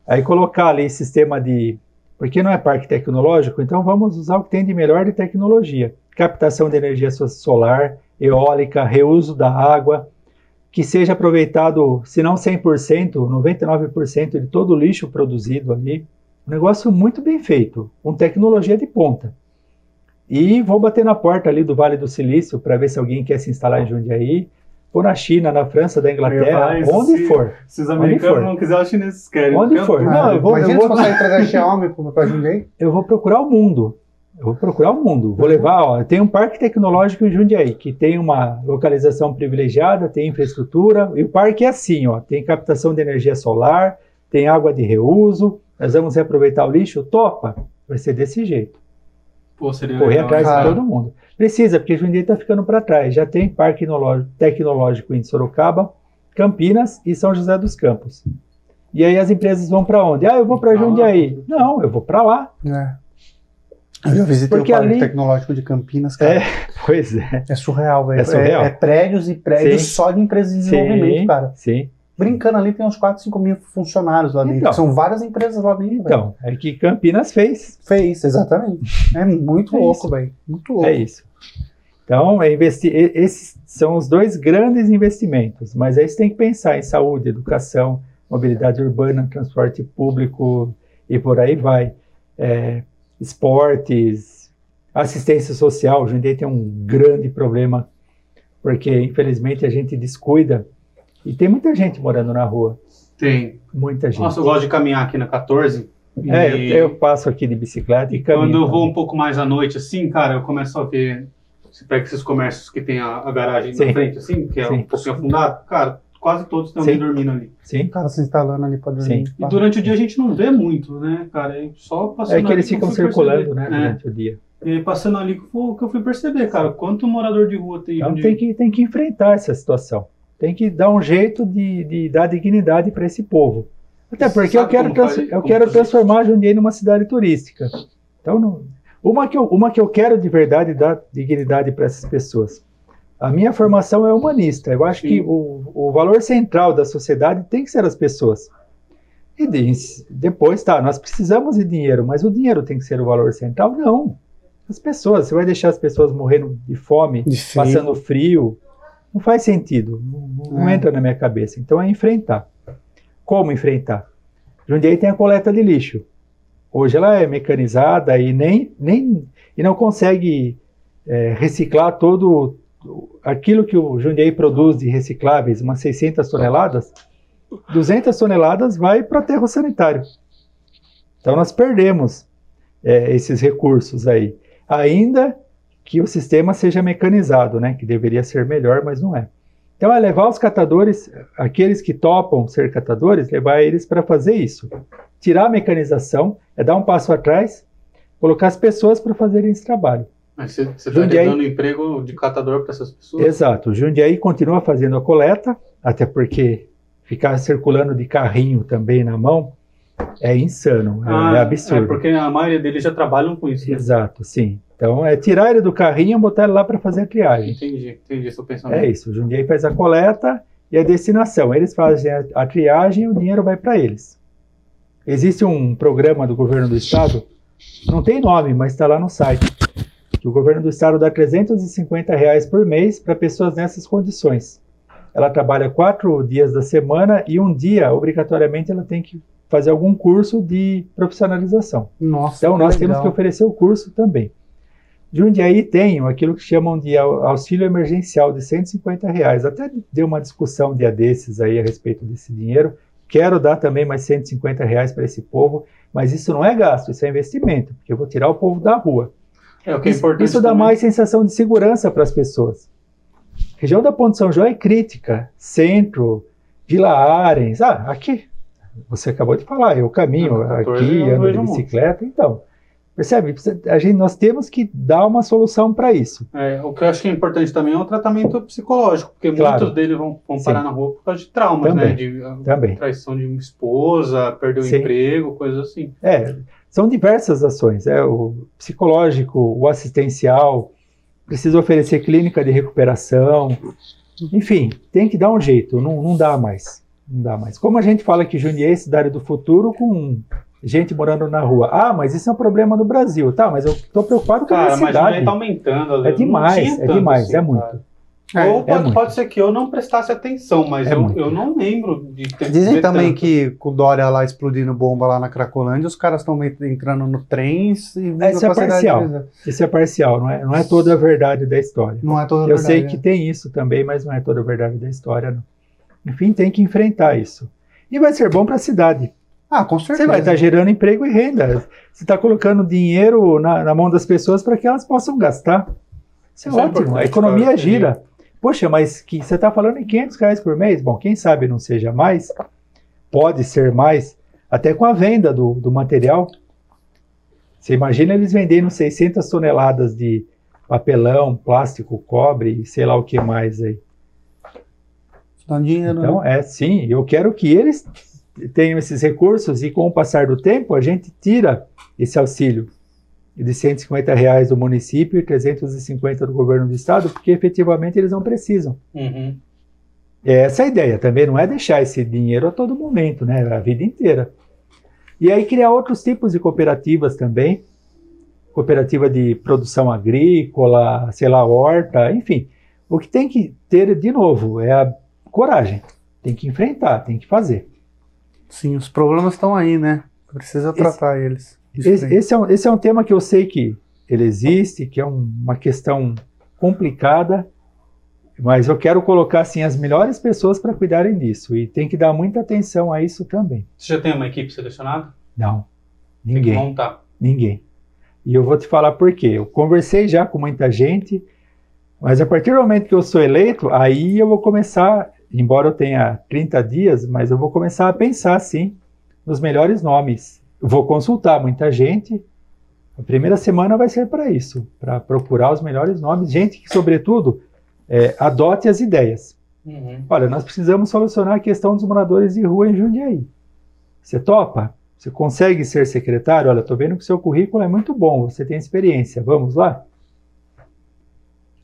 [SPEAKER 3] Aí colocar ali sistema de. Porque não é parque tecnológico, então vamos usar o que tem de melhor de tecnologia: captação de energia so- solar, eólica, reuso da água, que seja aproveitado, se não 100%, 99% de todo o lixo produzido ali. Um negócio muito bem feito, com tecnologia de ponta. E vou bater na porta ali do Vale do Silício para ver se alguém quer se instalar em Jundiaí, ou na China, na França, da Inglaterra,
[SPEAKER 1] isso,
[SPEAKER 3] onde
[SPEAKER 1] sim.
[SPEAKER 3] for.
[SPEAKER 1] Se os americanos não quiserem, os chineses querem.
[SPEAKER 3] Onde
[SPEAKER 1] Eu-
[SPEAKER 3] for. Não, eu vou-
[SPEAKER 2] imagina
[SPEAKER 3] eu
[SPEAKER 2] se
[SPEAKER 3] vou-
[SPEAKER 2] consegue trazer Xiaomi pra Jundiaí. <laughs>
[SPEAKER 3] Eu vou procurar o mundo. Eu vou procurar o mundo. Vou levar, ó, tem um parque tecnológico em Jundiaí, que tem uma localização privilegiada, tem infraestrutura, e o parque é assim, ó, tem captação de energia solar, tem água de reuso, nós vamos reaproveitar o lixo, topa? Vai ser desse jeito.
[SPEAKER 1] Pô, seria
[SPEAKER 3] correr
[SPEAKER 1] legal,
[SPEAKER 3] atrás
[SPEAKER 1] cara.
[SPEAKER 3] de todo mundo. Precisa, porque Jundiaí está ficando para trás. Já tem parque tecnológico- em Sorocaba, Campinas e São José dos Campos. E aí as empresas vão para onde? Ah, eu vou para. Jundiaí. Não, eu vou para lá.
[SPEAKER 2] É. Eu já visitei
[SPEAKER 3] Porque
[SPEAKER 2] o Parque
[SPEAKER 3] ali-
[SPEAKER 2] Tecnológico de Campinas, cara.
[SPEAKER 3] É, <laughs> pois é.
[SPEAKER 2] É, surreal, velho.
[SPEAKER 3] É surreal.
[SPEAKER 2] É, prédios e prédios
[SPEAKER 3] Sim.
[SPEAKER 2] só de empresas de desenvolvimento,
[SPEAKER 3] Sim,
[SPEAKER 2] cara.
[SPEAKER 3] sim.
[SPEAKER 2] Brincando ali, tem uns 4, 5 mil funcionários lá dentro.
[SPEAKER 3] Então.
[SPEAKER 2] São várias empresas lá dentro.
[SPEAKER 3] Então, é que Campinas fez.
[SPEAKER 2] Fez, exatamente. É muito <laughs>
[SPEAKER 3] É
[SPEAKER 2] louco, velho. Muito louco.
[SPEAKER 3] É isso. Então, é investi- esses são os dois grandes investimentos. Mas aí você tem que pensar em saúde, educação, mobilidade urbana, transporte público e por aí vai. É, esportes, assistência social. O Jundiaí tem um grande problema, porque infelizmente a gente descuida. E tem muita gente morando na rua.
[SPEAKER 1] Tem.
[SPEAKER 3] Muita gente.
[SPEAKER 1] Nossa, eu gosto de caminhar aqui na 14. E
[SPEAKER 3] É, eu, eu passo aqui de bicicleta e caminho.
[SPEAKER 1] quando eu vou
[SPEAKER 3] também.
[SPEAKER 1] um pouco mais à noite, assim, cara, eu começo a ver. Você pega esses comércios que tem a, a garagem
[SPEAKER 3] Sim.
[SPEAKER 1] na frente, assim, que é
[SPEAKER 3] Sim.
[SPEAKER 1] um pouquinho afundado. Cara, quase todos estão
[SPEAKER 3] Sim.
[SPEAKER 1] dormindo ali.
[SPEAKER 3] Sim.
[SPEAKER 2] O cara se instalando ali pra dormir.
[SPEAKER 3] Sim.
[SPEAKER 1] E durante o dia a gente não vê muito, né, cara? E só passando
[SPEAKER 3] É que eles ficam circulando, né,
[SPEAKER 1] perceber. É.
[SPEAKER 3] durante o dia.
[SPEAKER 1] E aí, passando ali que eu fui- que eu fui perceber, cara, quanto morador de rua tem.
[SPEAKER 3] Então tem que, tem que enfrentar essa situação. Tem que dar um jeito de, de dar dignidade para esse povo. Até porque eu quero, eu quero transformar Jundiaí numa cidade turística. Então, não- uma, que eu, uma que eu quero de verdade dar dignidade para essas pessoas. A minha formação é humanista. Eu acho
[SPEAKER 1] Sim.
[SPEAKER 3] que o, o valor central da sociedade tem que ser as pessoas. E de- depois, tá, nós precisamos de dinheiro, mas o dinheiro tem que ser o valor central? Não. As pessoas, você vai deixar as pessoas morrendo de fome,
[SPEAKER 2] De frio.
[SPEAKER 3] passando frio. Não faz sentido, não, não
[SPEAKER 2] É.
[SPEAKER 3] entra na minha cabeça. Então é enfrentar. Como enfrentar? Jundiaí tem a coleta de lixo. Hoje ela é mecanizada e nem, nem e não consegue é, reciclar todo aquilo que o Jundiaí produz de recicláveis, umas 600 toneladas. 200 toneladas vai para aterro sanitário. Então nós perdemos é, esses recursos aí. Ainda que o sistema seja mecanizado, né? Que deveria ser melhor, mas não é. Então é levar os catadores, aqueles que topam ser catadores, levar eles para fazer isso. Tirar a mecanização, é dar um passo atrás, colocar as pessoas para fazerem esse trabalho.
[SPEAKER 1] Mas você, você tá
[SPEAKER 3] Jundiaí-
[SPEAKER 1] dando emprego de catador para essas pessoas?
[SPEAKER 3] Exato. O Jundiaí continua fazendo a coleta, até porque ficar circulando de carrinho também na mão é insano, é,
[SPEAKER 1] Ah,
[SPEAKER 3] é absurdo.
[SPEAKER 1] É porque a maioria deles já trabalham com isso. né?
[SPEAKER 3] Exato, sim. Então é tirar ele do carrinho e botar ele lá para fazer a triagem.
[SPEAKER 1] Entendi, entendi seu pensamento.
[SPEAKER 3] É isso. O Jundiaí faz a coleta e a destinação. Eles fazem a, a triagem e o dinheiro vai para eles. Existe um programa do governo do estado, não tem nome, mas está lá no site, que o governo do estado dá 350 reais por mês para pessoas nessas condições. Ela trabalha quatro dias da semana e um dia, obrigatoriamente, ela tem que fazer algum curso de profissionalização.
[SPEAKER 2] Nossa,
[SPEAKER 3] Então, nós
[SPEAKER 2] legal.
[SPEAKER 3] temos que oferecer o curso também. Jundiaí tem aquilo que chamam de au- auxílio emergencial de 150 reais. Até deu uma discussão um dia desses aí a respeito desse dinheiro. Quero dar também mais 150 reais para esse povo, mas isso não é gasto, isso é investimento, porque eu vou tirar o povo da rua.
[SPEAKER 1] É o que é
[SPEAKER 3] Isso,
[SPEAKER 1] importante.
[SPEAKER 3] isso dá
[SPEAKER 1] também.
[SPEAKER 3] mais sensação de segurança para as pessoas. Região da Ponte São João é crítica. Centro, Vila Arens. Ah, aqui. Você acabou de falar, eu caminho
[SPEAKER 1] 14
[SPEAKER 3] aqui,
[SPEAKER 1] eu
[SPEAKER 3] ando de
[SPEAKER 1] vejo muito.
[SPEAKER 3] bicicleta, então. Percebe? A gente, nós temos que dar uma solução para isso.
[SPEAKER 1] É, o que eu acho que é importante também é o tratamento psicológico, porque
[SPEAKER 3] Claro.
[SPEAKER 1] muitos deles vão, vão parar na rua por causa de traumas,
[SPEAKER 3] Também.
[SPEAKER 1] né? De ah,
[SPEAKER 3] Também.
[SPEAKER 1] traição de uma esposa, perder o emprego, coisas assim.
[SPEAKER 3] É, são diversas ações. É o psicológico, o assistencial, precisa oferecer clínica de recuperação. Enfim, tem que dar um jeito, não, não dá mais. Não dá mais. Como a gente fala que Jundiaí é cidade do futuro com gente morando na rua. Ah, mas isso é um problema no Brasil. Tá, mas eu estou preocupado com a
[SPEAKER 1] Cara,
[SPEAKER 3] minha
[SPEAKER 1] já
[SPEAKER 3] cidade.
[SPEAKER 1] tá aumentando.
[SPEAKER 3] É demais, é demais, é muito.
[SPEAKER 1] Ou
[SPEAKER 3] É
[SPEAKER 1] pode,
[SPEAKER 3] muito.
[SPEAKER 1] pode ser que eu não prestasse atenção, mas
[SPEAKER 3] É
[SPEAKER 1] eu, eu não lembro de ter
[SPEAKER 2] Dizem também
[SPEAKER 1] tanto.
[SPEAKER 2] que com o Dória lá explodindo bomba lá na Cracolândia, os caras estão entrando no trem e
[SPEAKER 3] Isso é parcial.
[SPEAKER 2] deles.
[SPEAKER 3] Isso é parcial, não é, não é toda a verdade da história.
[SPEAKER 2] Não é toda
[SPEAKER 3] Eu
[SPEAKER 2] verdade,
[SPEAKER 3] sei
[SPEAKER 2] né?
[SPEAKER 3] que tem isso também, mas não é toda a verdade da história. Não. Enfim, tem que enfrentar isso. E vai ser bom para a cidade.
[SPEAKER 2] Ah, com certeza.
[SPEAKER 3] Você vai estar gerando emprego e renda. Você está colocando dinheiro na, na mão das pessoas para que elas possam gastar. Isso é
[SPEAKER 1] Isso é
[SPEAKER 3] ótimo.
[SPEAKER 1] importante,
[SPEAKER 3] a economia gira. Poxa, mas que, você está falando em 500 reais por mês? Bom, quem sabe não seja mais. Pode ser mais. Até com a venda do, do material. Você imagina eles vendendo 600 toneladas de papelão, plástico, cobre e sei lá o que mais aí.
[SPEAKER 2] Dá dinheiro,
[SPEAKER 3] Então,
[SPEAKER 2] né?
[SPEAKER 3] é sim, eu quero que eles tenham esses recursos e com o passar do tempo a gente tira esse auxílio de 150 reais do município e 350 do governo do estado, porque efetivamente eles não precisam.
[SPEAKER 1] Uhum.
[SPEAKER 3] É essa a ideia também, não é deixar esse dinheiro a todo momento, né, a vida inteira. E aí criar outros tipos de cooperativas também, cooperativa de produção agrícola, sei lá, horta, enfim. O que tem que ter, de novo, é a coragem. Tem que enfrentar, tem que fazer.
[SPEAKER 2] Sim, os problemas estão aí, né? Precisa tratar eles. Isso
[SPEAKER 3] Esse, esse é um, esse é um tema que eu sei que ele existe, que é um- uma questão complicada, mas eu quero colocar assim as melhores pessoas para cuidarem disso e tem que dar muita atenção a isso também.
[SPEAKER 1] Você já tem uma equipe selecionada?
[SPEAKER 3] Não, Ninguém.
[SPEAKER 1] Tem que montar.
[SPEAKER 3] Ninguém. E eu vou te falar por quê. Eu conversei já com muita gente, mas a partir do momento que eu sou eleito, aí eu vou começar, embora eu tenha 30 dias, mas eu vou começar a pensar, sim, nos melhores nomes. Eu vou consultar muita gente. A primeira semana vai ser para isso, para procurar os melhores nomes. Gente que, sobretudo, é, adote as ideias.
[SPEAKER 1] Uhum.
[SPEAKER 3] Olha, nós precisamos solucionar a questão dos moradores de rua em Jundiaí. Você topa? Você consegue ser secretário? Olha, estou vendo que o seu currículo é muito bom, você tem experiência. Vamos lá?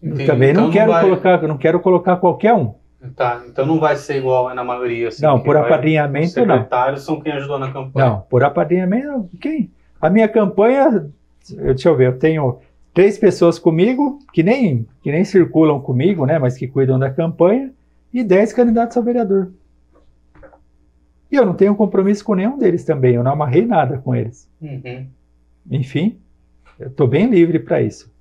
[SPEAKER 1] Entendi.
[SPEAKER 3] Eu também não
[SPEAKER 1] Então
[SPEAKER 3] quero
[SPEAKER 1] vai-
[SPEAKER 3] colocar, não quero colocar qualquer um.
[SPEAKER 1] Tá, então não vai ser igual na maioria. Assim,
[SPEAKER 3] não, por
[SPEAKER 1] vai- Os
[SPEAKER 3] apadrinhamento não.
[SPEAKER 1] secretários são quem ajudou na campanha.
[SPEAKER 3] Não, por apadrinhamento, quem? A minha campanha, deixa eu ver, eu tenho três pessoas comigo, que nem, que nem circulam comigo, né, mas que cuidam da campanha, e dez candidatos a vereador. E eu não tenho compromisso com nenhum deles também, eu não amarrei nada com eles.
[SPEAKER 1] Uhum.
[SPEAKER 3] Enfim, eu estou bem livre para isso.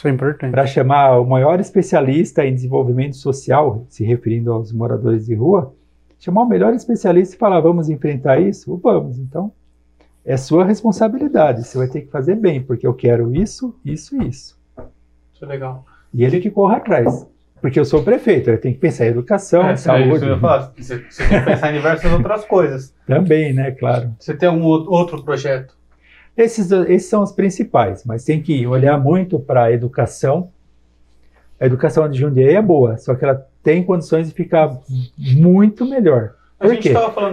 [SPEAKER 2] Isso é importante.
[SPEAKER 3] Para chamar o maior especialista em desenvolvimento social, se referindo aos moradores de rua, chamar o melhor especialista e falar: vamos enfrentar isso? Vamos. Então, é sua responsabilidade. Você vai ter que fazer bem, porque eu quero isso, isso e isso.
[SPEAKER 1] Isso é legal.
[SPEAKER 3] E ele que corra atrás. Porque eu sou prefeito, eu tenho que pensar em educação,
[SPEAKER 1] É, é
[SPEAKER 3] saúde.
[SPEAKER 1] isso que eu falar. Você, você tem que pensar em diversas outras coisas.
[SPEAKER 3] Também, né? Claro.
[SPEAKER 1] Você tem algum outro, outro projeto?
[SPEAKER 3] Esses, esses são os principais, mas tem que olhar muito para a educação. A educação de Jundiaí é boa, só que ela tem condições de ficar muito melhor.
[SPEAKER 1] A
[SPEAKER 3] Por quê?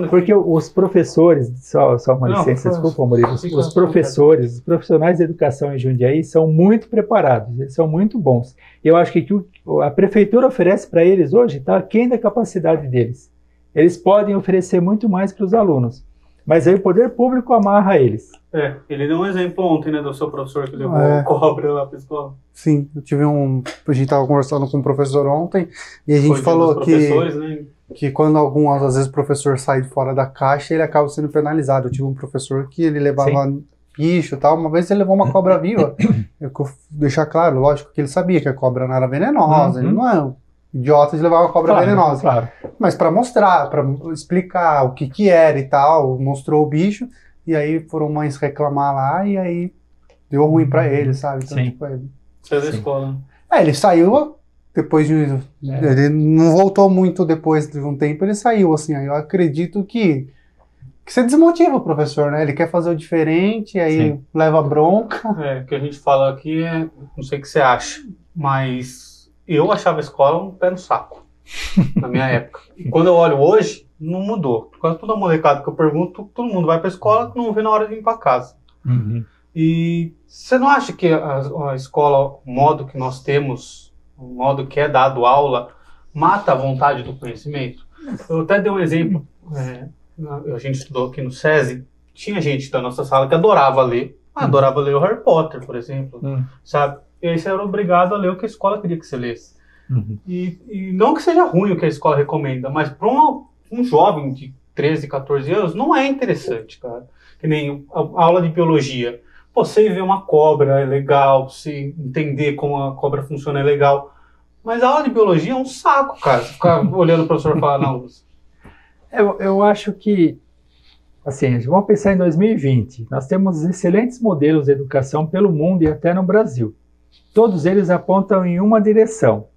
[SPEAKER 3] Porque os professores, só, só uma
[SPEAKER 1] Não,
[SPEAKER 3] licença, desculpa, Murilo, os, os professores, os profissionais de educação em Jundiaí são muito preparados, eles são muito bons. Eu acho que o que a prefeitura oferece para eles hoje está aquém da capacidade deles. Eles podem oferecer muito mais para os alunos, mas aí o poder público amarra eles.
[SPEAKER 1] É, ele deu um exemplo ontem, né, do seu professor que levou
[SPEAKER 2] É.
[SPEAKER 1] cobra lá pra escola.
[SPEAKER 2] Sim, eu tive um. A gente estava conversando com um professor ontem e a gente
[SPEAKER 1] Foi
[SPEAKER 2] falou que,
[SPEAKER 1] né?
[SPEAKER 2] que quando algumas às vezes o professor sai de fora da caixa, ele acaba sendo penalizado. Eu tive um professor que ele levava bicho e tal, uma vez ele levou uma cobra <coughs> viva. Eu vou deixar claro, lógico, que ele sabia que a cobra não era venenosa,
[SPEAKER 3] Uhum.
[SPEAKER 2] ele não é um idiota de levar uma cobra
[SPEAKER 3] Claro,
[SPEAKER 2] venenosa.
[SPEAKER 3] Claro.
[SPEAKER 2] Mas para mostrar, para explicar o que que era e tal, mostrou o bicho, e aí foram mães reclamar lá, e aí deu ruim para ele, sabe? Então,
[SPEAKER 3] Sim.
[SPEAKER 2] tipo, é-
[SPEAKER 1] é da escola.
[SPEAKER 2] é, ele saiu depois de.
[SPEAKER 3] É.
[SPEAKER 2] Ele não voltou muito depois de um tempo, ele saiu, assim. Aí eu acredito que. Que você desmotiva o professor, né? Ele quer fazer o diferente, aí
[SPEAKER 3] Sim.
[SPEAKER 2] leva bronca.
[SPEAKER 1] É, o que a gente fala aqui é. Não sei o que você acha, mas eu achava a escola um pé no saco. na minha <laughs> época. E quando eu olho hoje, não mudou. Quase toda molecada que eu pergunto, todo mundo vai pra escola não vê na hora de ir pra casa.
[SPEAKER 3] Uhum.
[SPEAKER 1] E você não acha que a, a escola, o modo que nós temos, o modo que é dado aula, mata a vontade do conhecimento? Eu até dei um exemplo. é, a gente estudou aqui no SESI, tinha gente da nossa sala que adorava ler. Ah, adorava ler o Harry Potter, por exemplo,
[SPEAKER 3] Uhum.
[SPEAKER 1] sabe? E aí você era obrigado a ler o que a escola queria que você lesse.
[SPEAKER 3] Uhum.
[SPEAKER 1] E, e não que seja ruim o que a escola recomenda, mas para um jovem de 13, 14 anos, não é interessante, cara. Que nem a, aula de biologia. Pô, você ver uma cobra é legal, você entender como a cobra funciona é legal. Mas a aula de biologia é um saco, cara. Ficar <laughs> olhando o professor falar, não,
[SPEAKER 3] Eu, eu acho que, assim, vamos pensar em 2020. Nós temos excelentes modelos de educação pelo mundo e até no Brasil. Todos eles apontam em uma direção.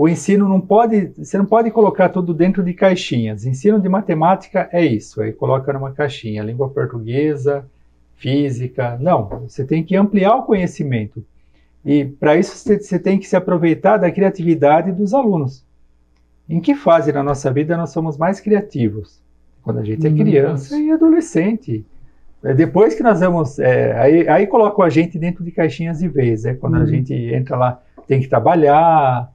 [SPEAKER 3] O ensino não pode, você não pode colocar tudo dentro de caixinhas. Ensino de matemática é isso, aí coloca numa caixinha, língua portuguesa, física. Não, você tem que ampliar o conhecimento. E para isso você, tem que se aproveitar da criatividade dos alunos. Em que fase da nossa vida nós somos mais criativos? Quando a gente é
[SPEAKER 2] Hum,
[SPEAKER 3] criança e adolescente. É depois que nós vamos. é, aí, aí colocam a gente dentro de caixinhas de vez. É quando a
[SPEAKER 2] Hum.
[SPEAKER 3] gente entra lá, tem que trabalhar,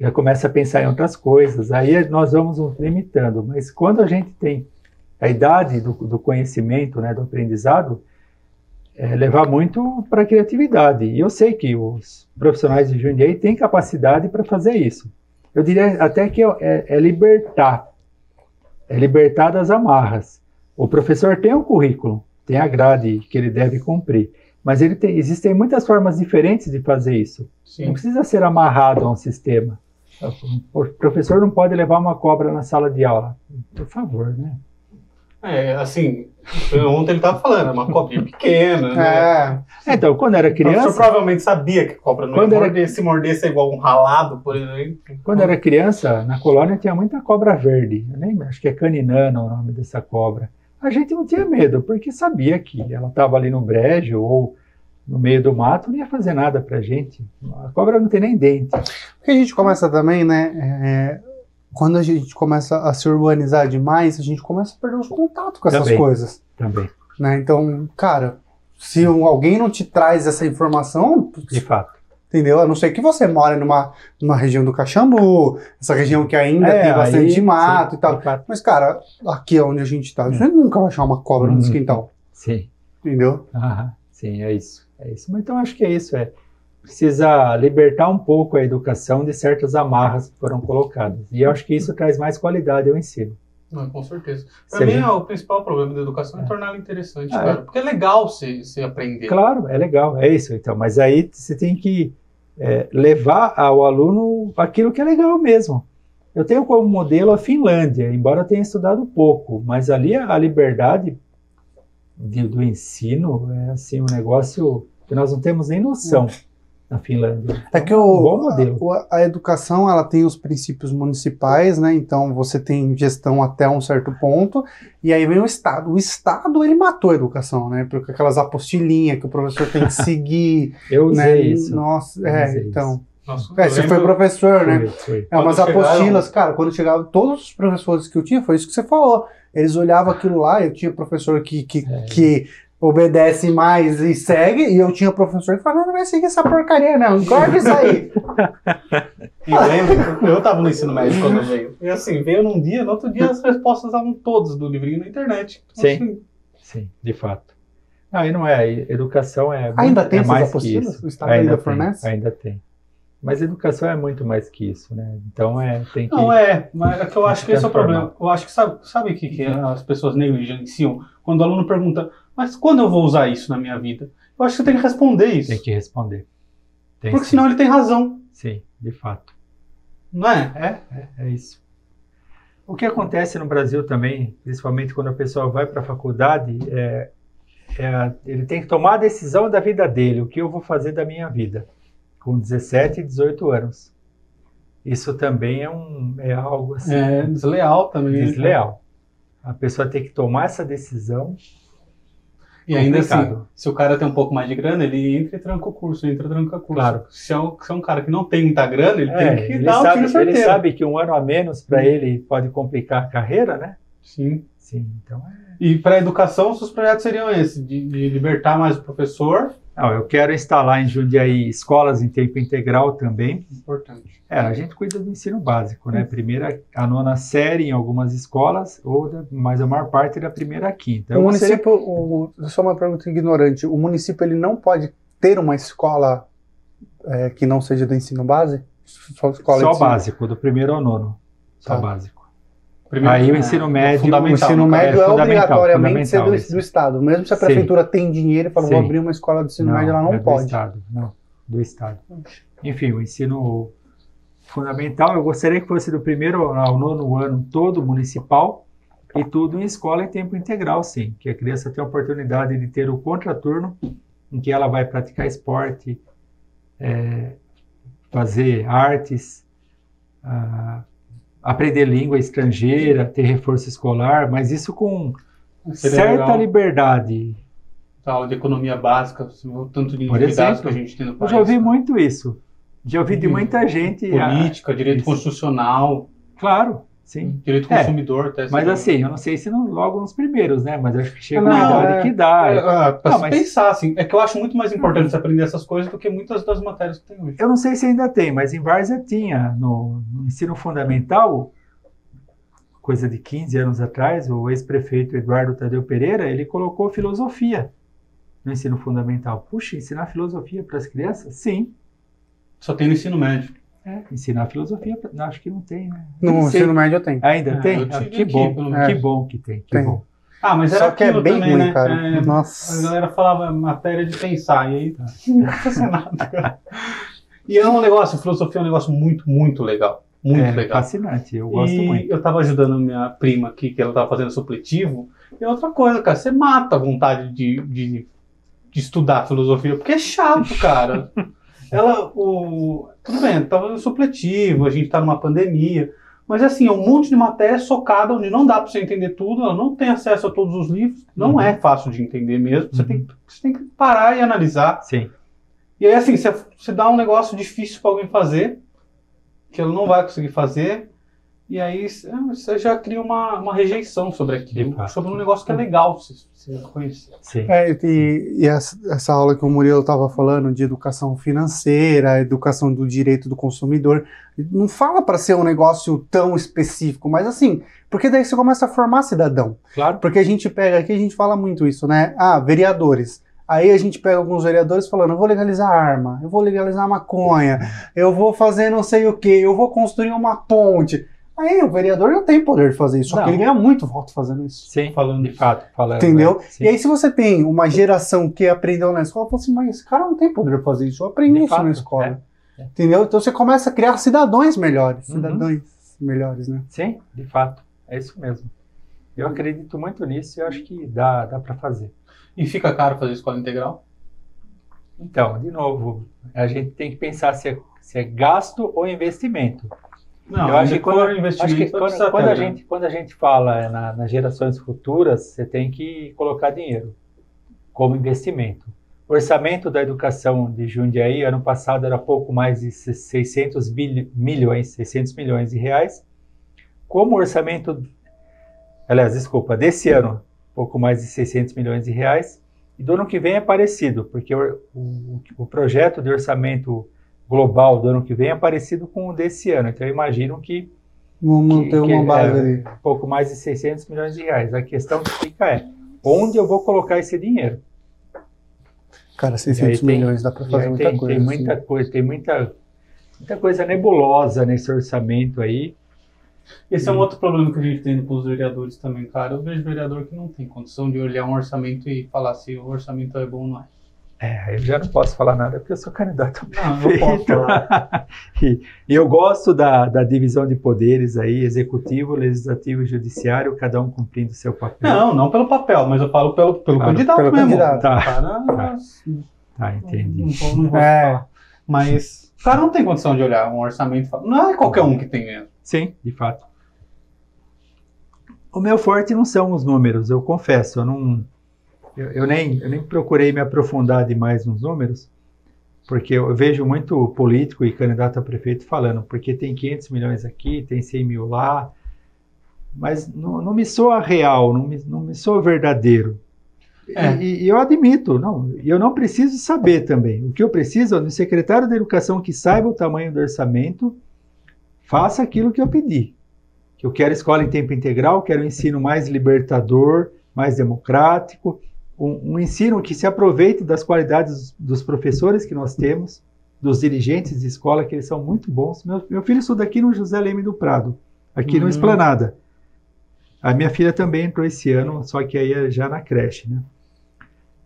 [SPEAKER 3] já começa a pensar em outras coisas. Aí nós vamos nos limitando. Mas quando a gente tem a idade do, do conhecimento, né, do aprendizado, é levar muito para a criatividade. E eu sei que os profissionais de Jundiaí têm capacidade para fazer isso. Eu diria até que é, é libertar. É libertar das amarras. O professor tem um currículo, tem a grade que ele deve cumprir. Mas ele tem, existem muitas formas diferentes de fazer isso. Não
[SPEAKER 1] sim.
[SPEAKER 3] precisa ser amarrado a um sistema. O professor não pode levar uma cobra na sala de aula. Por favor, né?
[SPEAKER 1] É, assim, ontem ele tava falando, é uma cobrinha pequena, né?
[SPEAKER 2] É.
[SPEAKER 3] Então, quando era
[SPEAKER 1] O
[SPEAKER 3] criança,
[SPEAKER 1] provavelmente sabia que cobra não
[SPEAKER 3] Quando
[SPEAKER 1] ia
[SPEAKER 3] era-
[SPEAKER 1] morder, se mordesse é igual um ralado, por exemplo.
[SPEAKER 3] quando era criança, na colônia tinha muita cobra verde. Eu lembro, acho que é caninana o nome dessa cobra. A gente não tinha medo, porque sabia que ela estava ali no brejo ou no meio do mato, não ia fazer nada pra gente. A cobra não tem nem dente.
[SPEAKER 2] Porque a gente começa também, né? é, quando a gente começa a se urbanizar demais, a gente começa a perder os contatos com essas
[SPEAKER 3] Também.
[SPEAKER 2] coisas.
[SPEAKER 3] Também,
[SPEAKER 2] Né? Então, cara, se alguém não te traz essa informação,
[SPEAKER 3] de fato.
[SPEAKER 2] entendeu? A não ser que você mora numa, numa região do Caxambu, essa região que ainda
[SPEAKER 3] É,
[SPEAKER 2] tem bastante
[SPEAKER 3] aí,
[SPEAKER 2] mato
[SPEAKER 3] sim,
[SPEAKER 2] e tal.
[SPEAKER 3] fato.
[SPEAKER 2] Mas, cara, aqui onde a gente tá, você nunca vai achar uma cobra no
[SPEAKER 3] Uhum.
[SPEAKER 2] quintal,
[SPEAKER 3] Sim.
[SPEAKER 2] entendeu?
[SPEAKER 3] Aham, sim, é isso. É isso. Mas então acho que é isso. É precisa libertar um pouco a educação de certas amarras que foram colocadas. E eu acho que isso traz mais qualidade ao ensino.
[SPEAKER 1] Não, com certeza.
[SPEAKER 3] Se
[SPEAKER 1] Pra
[SPEAKER 3] a
[SPEAKER 1] mim,
[SPEAKER 3] gente-
[SPEAKER 1] o principal problema da educação é, torná-la interessante,
[SPEAKER 3] Ah,
[SPEAKER 1] cara. Porque é legal você, você aprender.
[SPEAKER 3] Claro, é legal, é isso. Então, mas aí você tem que é, levar ao aluno aquilo que é legal mesmo. Eu tenho como modelo a Finlândia, embora eu tenha estudado pouco, mas ali a liberdade de- do ensino é assim um negócio que nós não temos nem noção na Finlândia.
[SPEAKER 2] É que o,
[SPEAKER 3] bom modelo.
[SPEAKER 2] a, a educação ela tem os princípios municipais, né? Então você tem gestão até um certo ponto, e aí vem o Estado. O Estado ele matou a educação, né? Porque aquelas apostilinhas que o professor tem que seguir,
[SPEAKER 3] Eu usei
[SPEAKER 2] né?
[SPEAKER 3] isso.
[SPEAKER 2] Nossa,
[SPEAKER 3] Eu
[SPEAKER 2] é, então.
[SPEAKER 1] Nossa,
[SPEAKER 2] É, você foi professor, né?
[SPEAKER 3] Foi, foi.
[SPEAKER 2] É, umas
[SPEAKER 1] chegaram-
[SPEAKER 2] apostilas, cara, quando chegava, todos os professores que eu tinha, foi isso que você falou. Eles olhavam aquilo lá, eu tinha professor que, que,
[SPEAKER 3] É.
[SPEAKER 2] que obedece mais e segue, e eu tinha professor que falava, não, não vai seguir essa porcaria, não, engorda isso aí. <laughs>
[SPEAKER 1] E eu lembro, eu tava no ensino médio quando veio. E assim, veio num dia, no outro dia as respostas estavam todas do livrinho na internet. Então,
[SPEAKER 3] Sim.
[SPEAKER 1] assim,
[SPEAKER 3] Sim, de fato. Não, e não é. Educação é. muito-
[SPEAKER 2] Ainda tem
[SPEAKER 3] é
[SPEAKER 2] essas
[SPEAKER 3] mais que
[SPEAKER 2] apostilas?
[SPEAKER 3] isso.
[SPEAKER 2] O Estado ainda
[SPEAKER 3] tem,
[SPEAKER 2] fornece?
[SPEAKER 3] Ainda tem. Mas educação é muito mais que isso, né? Então é tem que.
[SPEAKER 1] Não, é, mas é que eu acho que esse é o problema. Eu acho que sabe, sabe o que, que as pessoas negligenciam? Quando o aluno pergunta, mas quando eu vou usar isso na minha vida? Eu acho que tem que responder isso.
[SPEAKER 3] Tem que responder. Tem
[SPEAKER 1] porque
[SPEAKER 3] sim.
[SPEAKER 1] senão ele tem razão,
[SPEAKER 3] Sim, de fato.
[SPEAKER 1] não é?
[SPEAKER 3] É, é, é isso. O que acontece no Brasil também, principalmente quando a pessoa vai para a faculdade, é, é ele tem que tomar a decisão da vida dele, o que eu vou fazer da minha vida, com 17 e 18 anos. Isso também é, um, é algo assim,
[SPEAKER 1] É desleal também. né?
[SPEAKER 3] desleal. A pessoa tem que tomar essa decisão.
[SPEAKER 1] E ainda assim,
[SPEAKER 3] Complicado.
[SPEAKER 1] se o cara tem um pouco mais de grana, ele entra e tranca o curso, entra e tranca o curso.
[SPEAKER 3] Claro.
[SPEAKER 1] Se é, um, se é um cara que não tem muita grana, ele
[SPEAKER 3] É,
[SPEAKER 1] tem que
[SPEAKER 3] ele,
[SPEAKER 1] dar o
[SPEAKER 3] sabe,
[SPEAKER 1] tiro
[SPEAKER 3] ele sabe que um ano a menos para ele pode complicar a carreira, né?
[SPEAKER 1] Sim.
[SPEAKER 3] Sim, então é.
[SPEAKER 1] E para a educação, seus projetos seriam esses, de, de libertar mais o professor.
[SPEAKER 3] Não, eu quero instalar em Jundiaí escolas em tempo integral também.
[SPEAKER 1] Importante.
[SPEAKER 3] É, a gente cuida do ensino básico, né? Primeira a nona série em algumas escolas, ou da, mas a maior parte da primeira a quinta.
[SPEAKER 2] o
[SPEAKER 3] Eu gostaria-
[SPEAKER 2] município, o, só uma pergunta ignorante, o município ele não pode ter uma escola é, que não seja do ensino base? Só escola
[SPEAKER 3] só
[SPEAKER 2] ensino-
[SPEAKER 3] básico, do primeiro ao nono. Só
[SPEAKER 2] Tá.
[SPEAKER 3] básico.
[SPEAKER 1] Primeiro,
[SPEAKER 3] Aí o
[SPEAKER 1] é,
[SPEAKER 3] ensino médio-
[SPEAKER 2] O ensino
[SPEAKER 1] no caso.
[SPEAKER 2] médio é,
[SPEAKER 3] fundamental,
[SPEAKER 2] obrigatoriamente ser do, do Estado. Mesmo se a
[SPEAKER 3] Sim.
[SPEAKER 2] prefeitura tem dinheiro e fala, vou
[SPEAKER 3] Sim.
[SPEAKER 2] abrir uma escola de ensino médio, ela não
[SPEAKER 3] é do
[SPEAKER 2] pode.
[SPEAKER 3] Estado, não, do Estado. Enfim, o ensino fundamental, eu gostaria que fosse do primeiro ao nono ano todo municipal e tudo em escola em tempo integral, sim. Que a criança tenha a oportunidade de ter o contraturno em que ela vai praticar esporte, é, fazer artes, ah, aprender língua estrangeira, ter reforço escolar, mas isso com
[SPEAKER 1] Seria
[SPEAKER 3] certa
[SPEAKER 1] legal.
[SPEAKER 3] liberdade.
[SPEAKER 1] aula de economia básica, viu o tanto de
[SPEAKER 3] exemplo,
[SPEAKER 1] que a gente tem no
[SPEAKER 3] Eu
[SPEAKER 1] país.
[SPEAKER 3] já ouvi muito isso. Já ouvi de muita gente.
[SPEAKER 1] Política, direito
[SPEAKER 3] isso.
[SPEAKER 1] constitucional,
[SPEAKER 3] claro, sim.
[SPEAKER 1] direito
[SPEAKER 3] É,
[SPEAKER 1] consumidor. até
[SPEAKER 3] Mas
[SPEAKER 1] seria-
[SPEAKER 3] assim, eu não sei se não, logo nos primeiros, né? Mas acho que chega
[SPEAKER 2] Não,
[SPEAKER 3] uma idade
[SPEAKER 2] é-
[SPEAKER 3] que dá.
[SPEAKER 1] É, ah, pra
[SPEAKER 3] Não, mas-
[SPEAKER 1] pensar, assim, é que eu acho muito mais importante você aprender essas coisas do que muitas das matérias que tem hoje.
[SPEAKER 3] Eu não sei se ainda tem, mas em Várzea tinha. No, no ensino fundamental, coisa de 15 anos atrás, o ex-prefeito Eduardo Tadeu Pereira, ele colocou filosofia no ensino fundamental. Puxa, ensinar filosofia para as crianças? Sim.
[SPEAKER 1] Só tem no ensino médio.
[SPEAKER 3] É, ensinar filosofia, não, acho que não tem, né?
[SPEAKER 2] No ensino médio eu tenho.
[SPEAKER 3] Ainda
[SPEAKER 1] É,
[SPEAKER 3] tem? Ah, que bom, que bom que tem, que
[SPEAKER 2] Tem.
[SPEAKER 3] bom.
[SPEAKER 1] Ah, mas era
[SPEAKER 2] Só que é
[SPEAKER 1] aquilo
[SPEAKER 2] bem
[SPEAKER 1] também,
[SPEAKER 2] ruim,
[SPEAKER 1] né?
[SPEAKER 2] cara.
[SPEAKER 1] É, a
[SPEAKER 2] Nossa.
[SPEAKER 1] galera falava matéria de pensar, e aí não precisa ser nada, cara. E é um negócio, filosofia é um negócio muito, muito legal. Muito
[SPEAKER 3] é
[SPEAKER 1] legal.
[SPEAKER 3] fascinante, eu gosto
[SPEAKER 1] e
[SPEAKER 3] muito.
[SPEAKER 1] eu tava ajudando minha prima aqui, que ela tava fazendo supletivo. E outra coisa, cara, você mata a vontade de, de, de estudar filosofia, porque é chato, cara. <laughs> ela, o. Tudo bem, tava fazendo supletivo, a gente tá numa pandemia. Mas assim, é um monte de matéria socada onde não dá para você entender tudo, ela não tem acesso a todos os livros, não
[SPEAKER 3] Uhum.
[SPEAKER 1] é fácil de entender mesmo. Você,
[SPEAKER 3] Uhum.
[SPEAKER 1] tem, você tem que parar e analisar.
[SPEAKER 3] Sim,
[SPEAKER 1] E aí, assim, você, você dá um negócio difícil para alguém fazer, que ele não vai conseguir fazer, e aí você já cria uma, uma rejeição sobre aquilo, sobre um negócio que é legal você, você conhecer.
[SPEAKER 3] sim.
[SPEAKER 2] É, e, e essa, essa aula que o Murilo estava falando de educação financeira, educação do direito do consumidor, não fala para ser um negócio tão específico, mas assim, porque daí você começa a formar cidadão.
[SPEAKER 3] Claro.
[SPEAKER 2] Porque a gente pega aqui, a gente fala muito isso, né? Ah, vereadores. Aí a gente pega alguns vereadores falando, eu vou legalizar arma, eu vou legalizar maconha, eu vou fazer não sei o que, eu vou construir uma ponte. Aí o vereador não tem poder de fazer isso, só
[SPEAKER 3] Não.
[SPEAKER 2] que ele ganha muito voto fazendo isso.
[SPEAKER 3] Sim,
[SPEAKER 1] Falando
[SPEAKER 3] de fato, falando.
[SPEAKER 2] Entendeu?
[SPEAKER 3] né?
[SPEAKER 2] E aí, se você tem uma geração que aprendeu na escola, fala assim, mas esse cara não tem poder de fazer isso, eu aprendi
[SPEAKER 3] De
[SPEAKER 2] isso
[SPEAKER 3] fato,
[SPEAKER 2] na escola.
[SPEAKER 3] é, é.
[SPEAKER 2] Entendeu? Então você começa a criar cidadãos melhores.
[SPEAKER 3] Uhum.
[SPEAKER 2] Cidadãos melhores, né?
[SPEAKER 3] Sim, de fato, é isso mesmo. Eu acredito muito nisso e eu acho que dá, dá para fazer.
[SPEAKER 1] E fica caro fazer escola integral?
[SPEAKER 3] Então, de novo, a gente tem que pensar se é, se é gasto ou investimento.
[SPEAKER 1] Não,
[SPEAKER 3] eu acho que quando,
[SPEAKER 1] investimento,
[SPEAKER 3] acho que quando, quando a gente, quando a gente fala na- nas gerações futuras, você tem que colocar dinheiro como investimento. O orçamento da educação de Jundiaí, ano passado, era pouco mais de 600 bilho- milhões, 600 milhões de reais. Como o orçamento, aliás, desculpa, desse ano, pouco mais de 600 milhões de reais. E do ano que vem é parecido, porque o, o, o projeto de orçamento global do ano que vem é parecido com o desse ano. Então, eu imagino que
[SPEAKER 2] Vamos manter uma base
[SPEAKER 3] é-
[SPEAKER 2] ali.
[SPEAKER 3] pouco mais de 600 milhões de reais. A questão que fica é, onde eu vou colocar esse dinheiro?
[SPEAKER 2] Cara,
[SPEAKER 3] E
[SPEAKER 2] 600
[SPEAKER 3] aí tem-
[SPEAKER 2] milhões dá pra
[SPEAKER 3] E
[SPEAKER 2] fazer muita
[SPEAKER 3] tem,
[SPEAKER 2] coisa.
[SPEAKER 3] Tem
[SPEAKER 2] assim.
[SPEAKER 3] muita coisa, tem muita, muita coisa nebulosa nesse orçamento aí.
[SPEAKER 1] Esse é um outro problema que a gente tem com os vereadores também, cara. Eu vejo vereador que não tem condição de olhar um orçamento e falar se o orçamento é bom ou não é.
[SPEAKER 3] É, eu já não posso falar nada porque eu sou candidato a
[SPEAKER 1] Não,
[SPEAKER 3] prefeito. <laughs> e, e eu gosto da, da divisão de poderes aí, executivo, legislativo e judiciário, cada um cumprindo seu papel.
[SPEAKER 1] Não, não pelo papel, mas eu falo pelo, pelo
[SPEAKER 3] Claro,
[SPEAKER 1] candidato
[SPEAKER 2] pelo
[SPEAKER 1] mesmo.
[SPEAKER 2] candidato.
[SPEAKER 3] Tá.
[SPEAKER 1] Cara,
[SPEAKER 3] Tá. Tá, entendi.
[SPEAKER 1] Não, vou- não vou
[SPEAKER 2] É.
[SPEAKER 1] falar. Mas o cara não tem condição de olhar um orçamento e falar. Não é qualquer um que tem mesmo.
[SPEAKER 3] Sim, de fato. O meu forte não são os números, eu confesso. Eu, não, eu, eu nem, eu nem procurei me aprofundar demais nos números, porque eu vejo muito político e candidato a prefeito falando, porque tem 500 milhões aqui, tem 100 mil lá, mas não, não me soa real, não me, não me soa verdadeiro.
[SPEAKER 1] É.
[SPEAKER 3] E, e eu admito, não, e eu não preciso saber também. O que eu preciso é do secretário da Educação que saiba o tamanho do orçamento, faça aquilo que eu pedi. Que eu quero escola em tempo integral, quero um ensino mais libertador, mais democrático, um, um ensino que se aproveite das qualidades dos professores que nós temos, dos dirigentes de escola, que eles são muito bons. Meu, meu filho estuda aqui no José Leme do Prado, aqui
[SPEAKER 1] Uhum.
[SPEAKER 3] no Esplanada. A minha filha também entrou esse ano, só que aí é já na creche, né?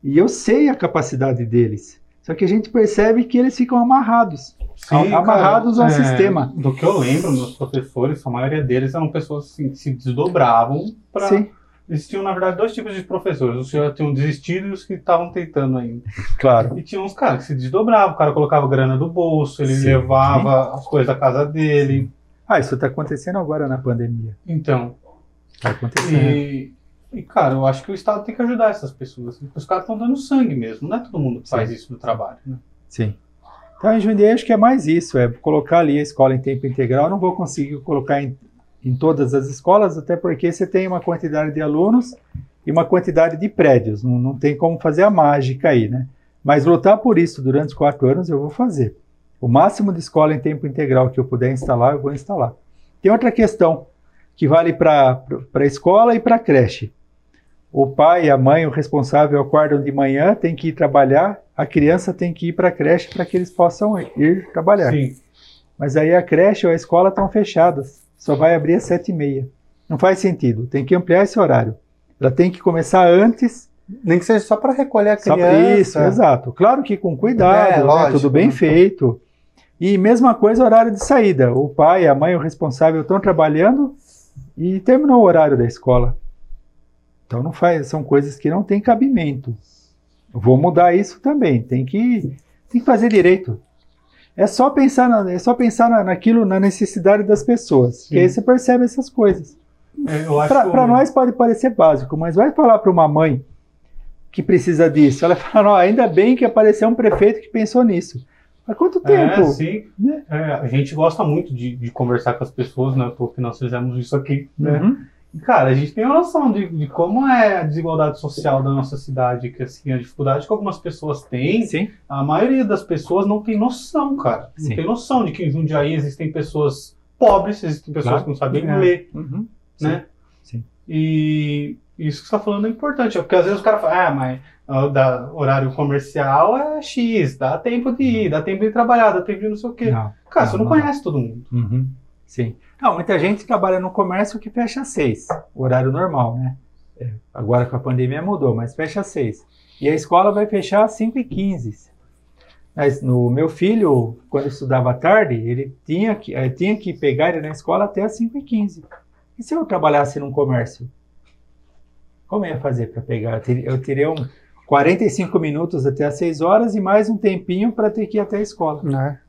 [SPEAKER 3] E eu sei a capacidade deles. Só que a gente percebe que eles ficam amarrados.
[SPEAKER 1] Sim,
[SPEAKER 3] amarrados
[SPEAKER 1] cara,
[SPEAKER 3] ao
[SPEAKER 1] é,
[SPEAKER 3] sistema.
[SPEAKER 1] Do que eu lembro, meus professores, a maioria deles eram pessoas assim, que se desdobravam para.
[SPEAKER 3] Sim,
[SPEAKER 1] tinham, na verdade, dois tipos de professores. Os que já tinham desistido e os que estavam tentando ainda. <laughs>
[SPEAKER 3] claro.
[SPEAKER 1] E tinha uns caras que se desdobravam, o cara colocava grana do bolso, ele
[SPEAKER 3] Sim.
[SPEAKER 1] levava as coisas da casa dele.
[SPEAKER 3] Ah, isso está acontecendo agora na pandemia.
[SPEAKER 1] Então,
[SPEAKER 3] Está acontecendo.
[SPEAKER 1] e, e, cara, eu acho que o Estado tem que ajudar essas pessoas. porque Os caras estão dando sangue mesmo, não é todo mundo que faz
[SPEAKER 3] Sim.
[SPEAKER 1] isso no trabalho, né?
[SPEAKER 3] Sim. Então, em Jundiaí, acho que é mais isso, é colocar ali a escola em tempo integral. Eu não vou conseguir colocar em, em todas as escolas, até porque você tem uma quantidade de alunos e uma quantidade de prédios. Não, não tem como fazer a mágica aí, né? Mas lutar por isso durante os quatro anos eu vou fazer. O máximo de escola em tempo integral que eu puder instalar, eu vou instalar. Tem outra questão que vale para a escola e para a creche. O pai, a mãe, o responsável acordam de manhã, tem que ir trabalhar, a criança tem que ir para a creche para que eles possam ir trabalhar.
[SPEAKER 1] Sim.
[SPEAKER 3] Mas aí a creche ou a escola estão fechadas, só vai abrir às sete e meia. Não faz sentido, tem que ampliar esse horário. Ela tem que começar antes,
[SPEAKER 2] Nem que seja só para recolher a
[SPEAKER 3] só
[SPEAKER 2] criança.
[SPEAKER 3] isso, exato. Claro que com cuidado,
[SPEAKER 2] É,
[SPEAKER 3] né,
[SPEAKER 2] lógico,
[SPEAKER 3] tudo bem
[SPEAKER 2] né?
[SPEAKER 3] feito. E mesma coisa horário de saída. O pai, a mãe, o responsável estão trabalhando e terminou o horário da escola. Então não faz, são coisas que não têm cabimento. Vou mudar isso também. Tem que, tem que fazer direito. É só pensar, na, é só pensar na, naquilo, na necessidade das pessoas. Sim. Que aí você percebe essas coisas. É, para nós pode parecer básico, mas vai falar para uma mãe que precisa disso. Ela fala, ainda bem que apareceu um prefeito que pensou nisso. Há quanto é, tempo?
[SPEAKER 1] É, sim. Né? É, a gente gosta muito de, de, conversar com as pessoas, né? Porque nós fizemos isso aqui, né? Uhum. Cara, a gente tem uma noção de, de, como é a desigualdade social da nossa cidade, que assim, a dificuldade que algumas pessoas têm,
[SPEAKER 3] Sim.
[SPEAKER 1] a maioria das pessoas não tem noção, cara. Não Sim. tem noção de que em Jundiaí existem pessoas pobres, existem pessoas claro. que não sabem é. ler, uhum. né?
[SPEAKER 3] Sim.
[SPEAKER 1] E isso que você está falando é importante, porque às vezes o cara fala, ah, mas o da horário comercial é X, dá tempo de ir, dá tempo de trabalhar, dá tempo de não sei o quê. Não, cara, não, você não, não conhece todo mundo.
[SPEAKER 3] Uhum. Sim. Não, muita gente trabalha no comércio que fecha às seis, horário normal, né? É, agora com a pandemia mudou, mas fecha às seis. E a escola vai fechar às cinco e quinze. Mas no meu filho, quando estudava à tarde, ele tinha que, ele tinha que pegar ele na escola até às cinco e quinze. E se eu trabalhasse num comércio? Como ia fazer para pegar? Eu teria um 45 minutos até às 6 horas e mais um tempinho para ter que ir até a escola.
[SPEAKER 2] É.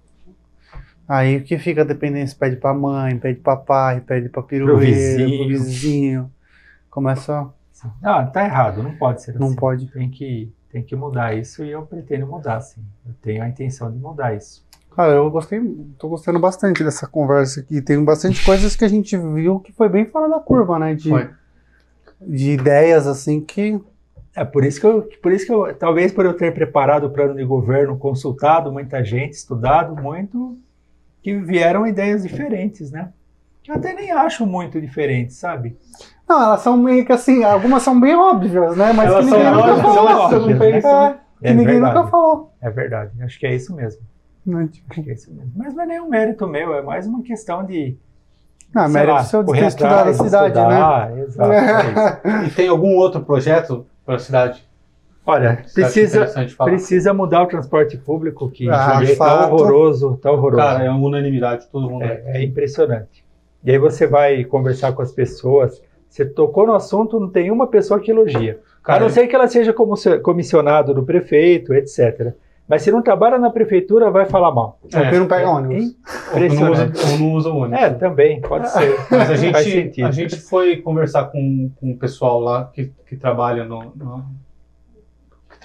[SPEAKER 2] Aí o que fica dependência pede pra mãe, pede pra pai, pede pra pirueiro, pro vizinho. Pro vizinho. Começa.
[SPEAKER 3] Ah, tá errado, não pode ser
[SPEAKER 2] não
[SPEAKER 3] assim.
[SPEAKER 2] Não pode.
[SPEAKER 3] Tem que, tem que mudar isso e eu pretendo mudar, sim. Eu tenho a intenção de mudar isso.
[SPEAKER 2] Cara, eu gostei, tô gostando bastante dessa conversa aqui. Tem bastante coisas que a gente viu que foi bem fora da curva, né? De, foi. de ideias assim que
[SPEAKER 3] é por isso que eu, por isso que eu, talvez por eu ter preparado o plano de governo, consultado muita gente, estudado muito, que vieram ideias diferentes, né? Eu até nem acho muito diferentes, sabe?
[SPEAKER 2] Não, elas são meio que assim, algumas são bem óbvias, né? Mas elas que ninguém nunca falou. Óbvias, né? é, é ninguém verdade. nunca falou.
[SPEAKER 3] É verdade, acho que é isso mesmo. Não, tipo... Acho que é isso mesmo. Mas não é nenhum mérito meu, é mais uma questão de.
[SPEAKER 2] Não, mérito lá, seu de ter estudado a cidade,
[SPEAKER 3] estudar, né? Exato. É
[SPEAKER 1] e tem algum outro projeto para a cidade?
[SPEAKER 3] Olha, precisa, precisa mudar o transporte público que ah, está horroroso, tá horroroso.
[SPEAKER 1] Cara, é uma unanimidade, todo mundo.
[SPEAKER 3] É, é, impressionante. E aí você vai conversar com as pessoas, você tocou no assunto, não tem uma pessoa que elogia. Cara, a não ser que ela seja comissionado do prefeito, etc. Mas se não trabalha na prefeitura, vai falar mal.
[SPEAKER 2] É, porque não pega ônibus.
[SPEAKER 1] Ou não, usa, ou não usa ônibus.
[SPEAKER 3] É, também, pode ser. <laughs>
[SPEAKER 1] Mas a gente, a gente foi conversar com, com o pessoal lá que, que trabalha no, no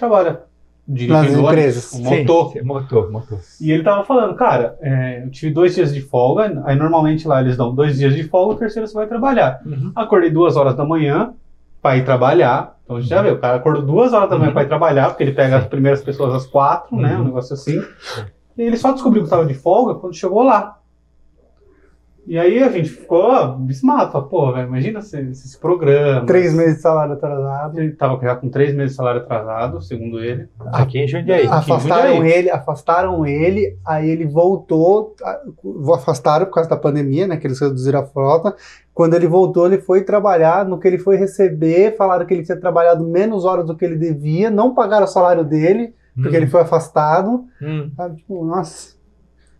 [SPEAKER 1] trabalha
[SPEAKER 2] dirigindo empresas.
[SPEAKER 1] O motor.
[SPEAKER 3] Sim, motor, motor.
[SPEAKER 1] E ele tava falando, cara, é, eu tive dois dias de folga, aí normalmente lá eles dão dois dias de folga, o terceiro você vai trabalhar. Uhum. Acordei duas horas da manhã para ir trabalhar. Então a gente já uhum. vê, o cara acordou duas horas da manhã uhum. para ir trabalhar, porque ele pega Sim. as primeiras pessoas às quatro, né? Um uhum. negócio assim. E ele só descobriu que estava de folga quando chegou lá. E aí a gente ficou falou, pô, véio, imagina esse, esse, programa.
[SPEAKER 2] Três meses de salário atrasado.
[SPEAKER 1] Ele tava já com três meses de salário atrasado, segundo ele.
[SPEAKER 3] Aqui em Jundiaí.
[SPEAKER 2] Afastaram Jundiaí. ele, afastaram ele, aí ele voltou, afastaram por causa da pandemia, né, que eles reduziram a frota. Quando ele voltou, ele foi trabalhar, no que ele foi receber, falaram que ele tinha trabalhado menos horas do que ele devia, não pagaram o salário dele, porque hum. ele foi afastado. Hum. Tipo, nossa...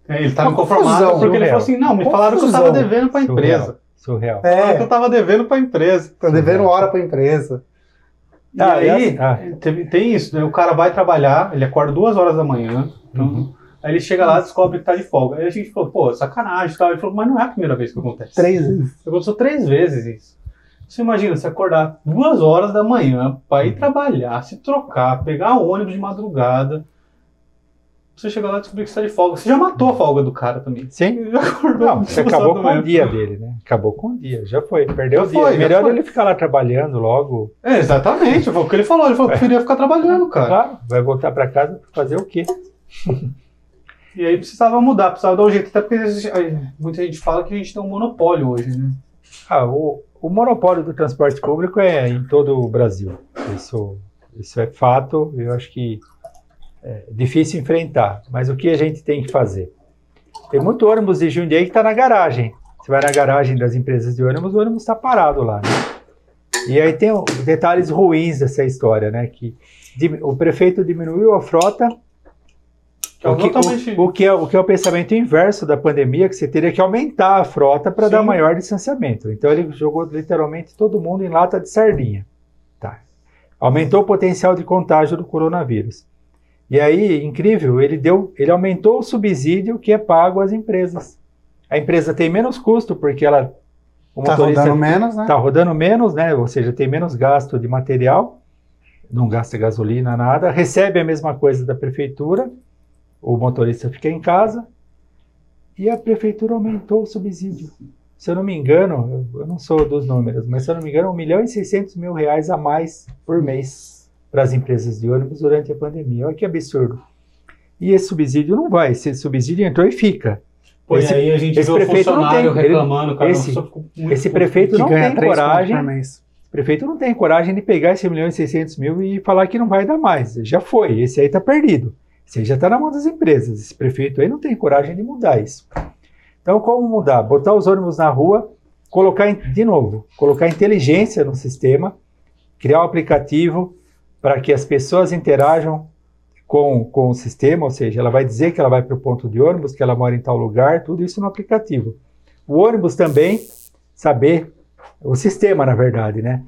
[SPEAKER 1] É, ele estava inconformado porque surreal. ele falou assim: não, me falaram que eu estava devendo para a empresa.
[SPEAKER 3] Surreal.
[SPEAKER 1] É. Falaram que eu estava devendo para a empresa.
[SPEAKER 2] Tá devendo hora para a empresa.
[SPEAKER 1] E ah, aí, ah. tem, tem isso, né? O cara vai trabalhar, ele acorda duas horas da manhã. Então, uhum. Aí ele chega lá e descobre que tá de folga. Aí a gente falou, pô, sacanagem tal. Ele falou, mas não é a primeira vez que acontece.
[SPEAKER 2] Três vezes.
[SPEAKER 1] Aconteceu três vezes isso. Você imagina, você acordar duas horas da manhã para ir trabalhar, se trocar, pegar ônibus de madrugada, você chega lá e descobrir que está de folga. Você já matou a folga do cara também.
[SPEAKER 3] Sim. já acordou. Não, você acabou com o dia dele, né? Acabou com o dia. Já foi. Perdeu já o dia. Foi, Melhor ele ficar lá trabalhando logo.
[SPEAKER 1] É, exatamente. Foi o que ele falou. Ele falou que preferia ficar trabalhando, cara.
[SPEAKER 3] Claro. Vai voltar para casa para fazer o quê? <laughs>
[SPEAKER 1] e aí precisava mudar, precisava dar um jeito. Até porque muita gente fala que a gente tem um monopólio hoje, né?
[SPEAKER 3] Ah, o, o monopólio do transporte público é em todo o Brasil. Isso, isso é fato. Eu acho que é difícil enfrentar, mas o que a gente tem que fazer? Tem muito ônibus de Jundiaí que está na garagem. Você vai na garagem das empresas de ônibus, o ônibus está parado lá, né? E aí tem detalhes ruins dessa história, né? Que o prefeito diminuiu a frota
[SPEAKER 1] Que é
[SPEAKER 3] o, que,
[SPEAKER 1] totalmente-
[SPEAKER 3] o, o que é, o que é o pensamento inverso da pandemia, que você teria que aumentar a frota para dar maior distanciamento. Então ele jogou literalmente todo mundo em lata de sardinha. Tá. Aumentou o potencial de contágio do coronavírus. E aí, incrível, ele deu, ele aumentou o subsídio que é pago às empresas. A empresa tem menos custo porque ela o
[SPEAKER 2] Tá
[SPEAKER 3] motorista
[SPEAKER 2] rodando menos, né?
[SPEAKER 3] Está rodando menos, né? Ou seja, tem menos gasto de material, não gasta gasolina, nada, recebe a mesma coisa da prefeitura, o motorista fica em casa e a prefeitura aumentou o subsídio. Se eu não me engano, eu eu não sou dos números, mas se eu não me engano, 1 milhão e 600 mil reais a mais por mês para as empresas de ônibus durante a pandemia. Olha que absurdo. E esse subsídio não vai, esse subsídio entrou e fica. Esse-
[SPEAKER 1] e aí a gente
[SPEAKER 3] esse
[SPEAKER 1] vê o
[SPEAKER 3] prefeito não
[SPEAKER 1] funcionário
[SPEAKER 3] tem,
[SPEAKER 1] reclamando, cara.
[SPEAKER 3] esse- esse prefeito não tem coragem prefeito não tem coragem de pegar esse 1 milhão e 600 mil e falar que não vai dar mais. Já foi, esse aí está perdido. Esse aí já está na mão das empresas. Esse prefeito aí não tem coragem de mudar isso. Então, como mudar? Botar os ônibus na rua, colocar, de novo, colocar inteligência no sistema, criar um aplicativo para que as pessoas interajam com, com o sistema, ou seja, ela vai dizer que ela vai para o ponto de ônibus, que ela mora em tal lugar, tudo isso no aplicativo. O ônibus também saber o sistema, na verdade, né?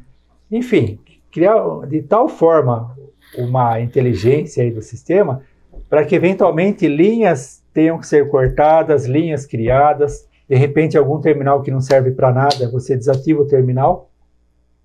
[SPEAKER 3] Enfim, criar de tal forma uma inteligência aí do sistema para que eventualmente linhas tenham que ser cortadas, linhas criadas, de repente algum terminal que não serve para nada, você desativa o terminal.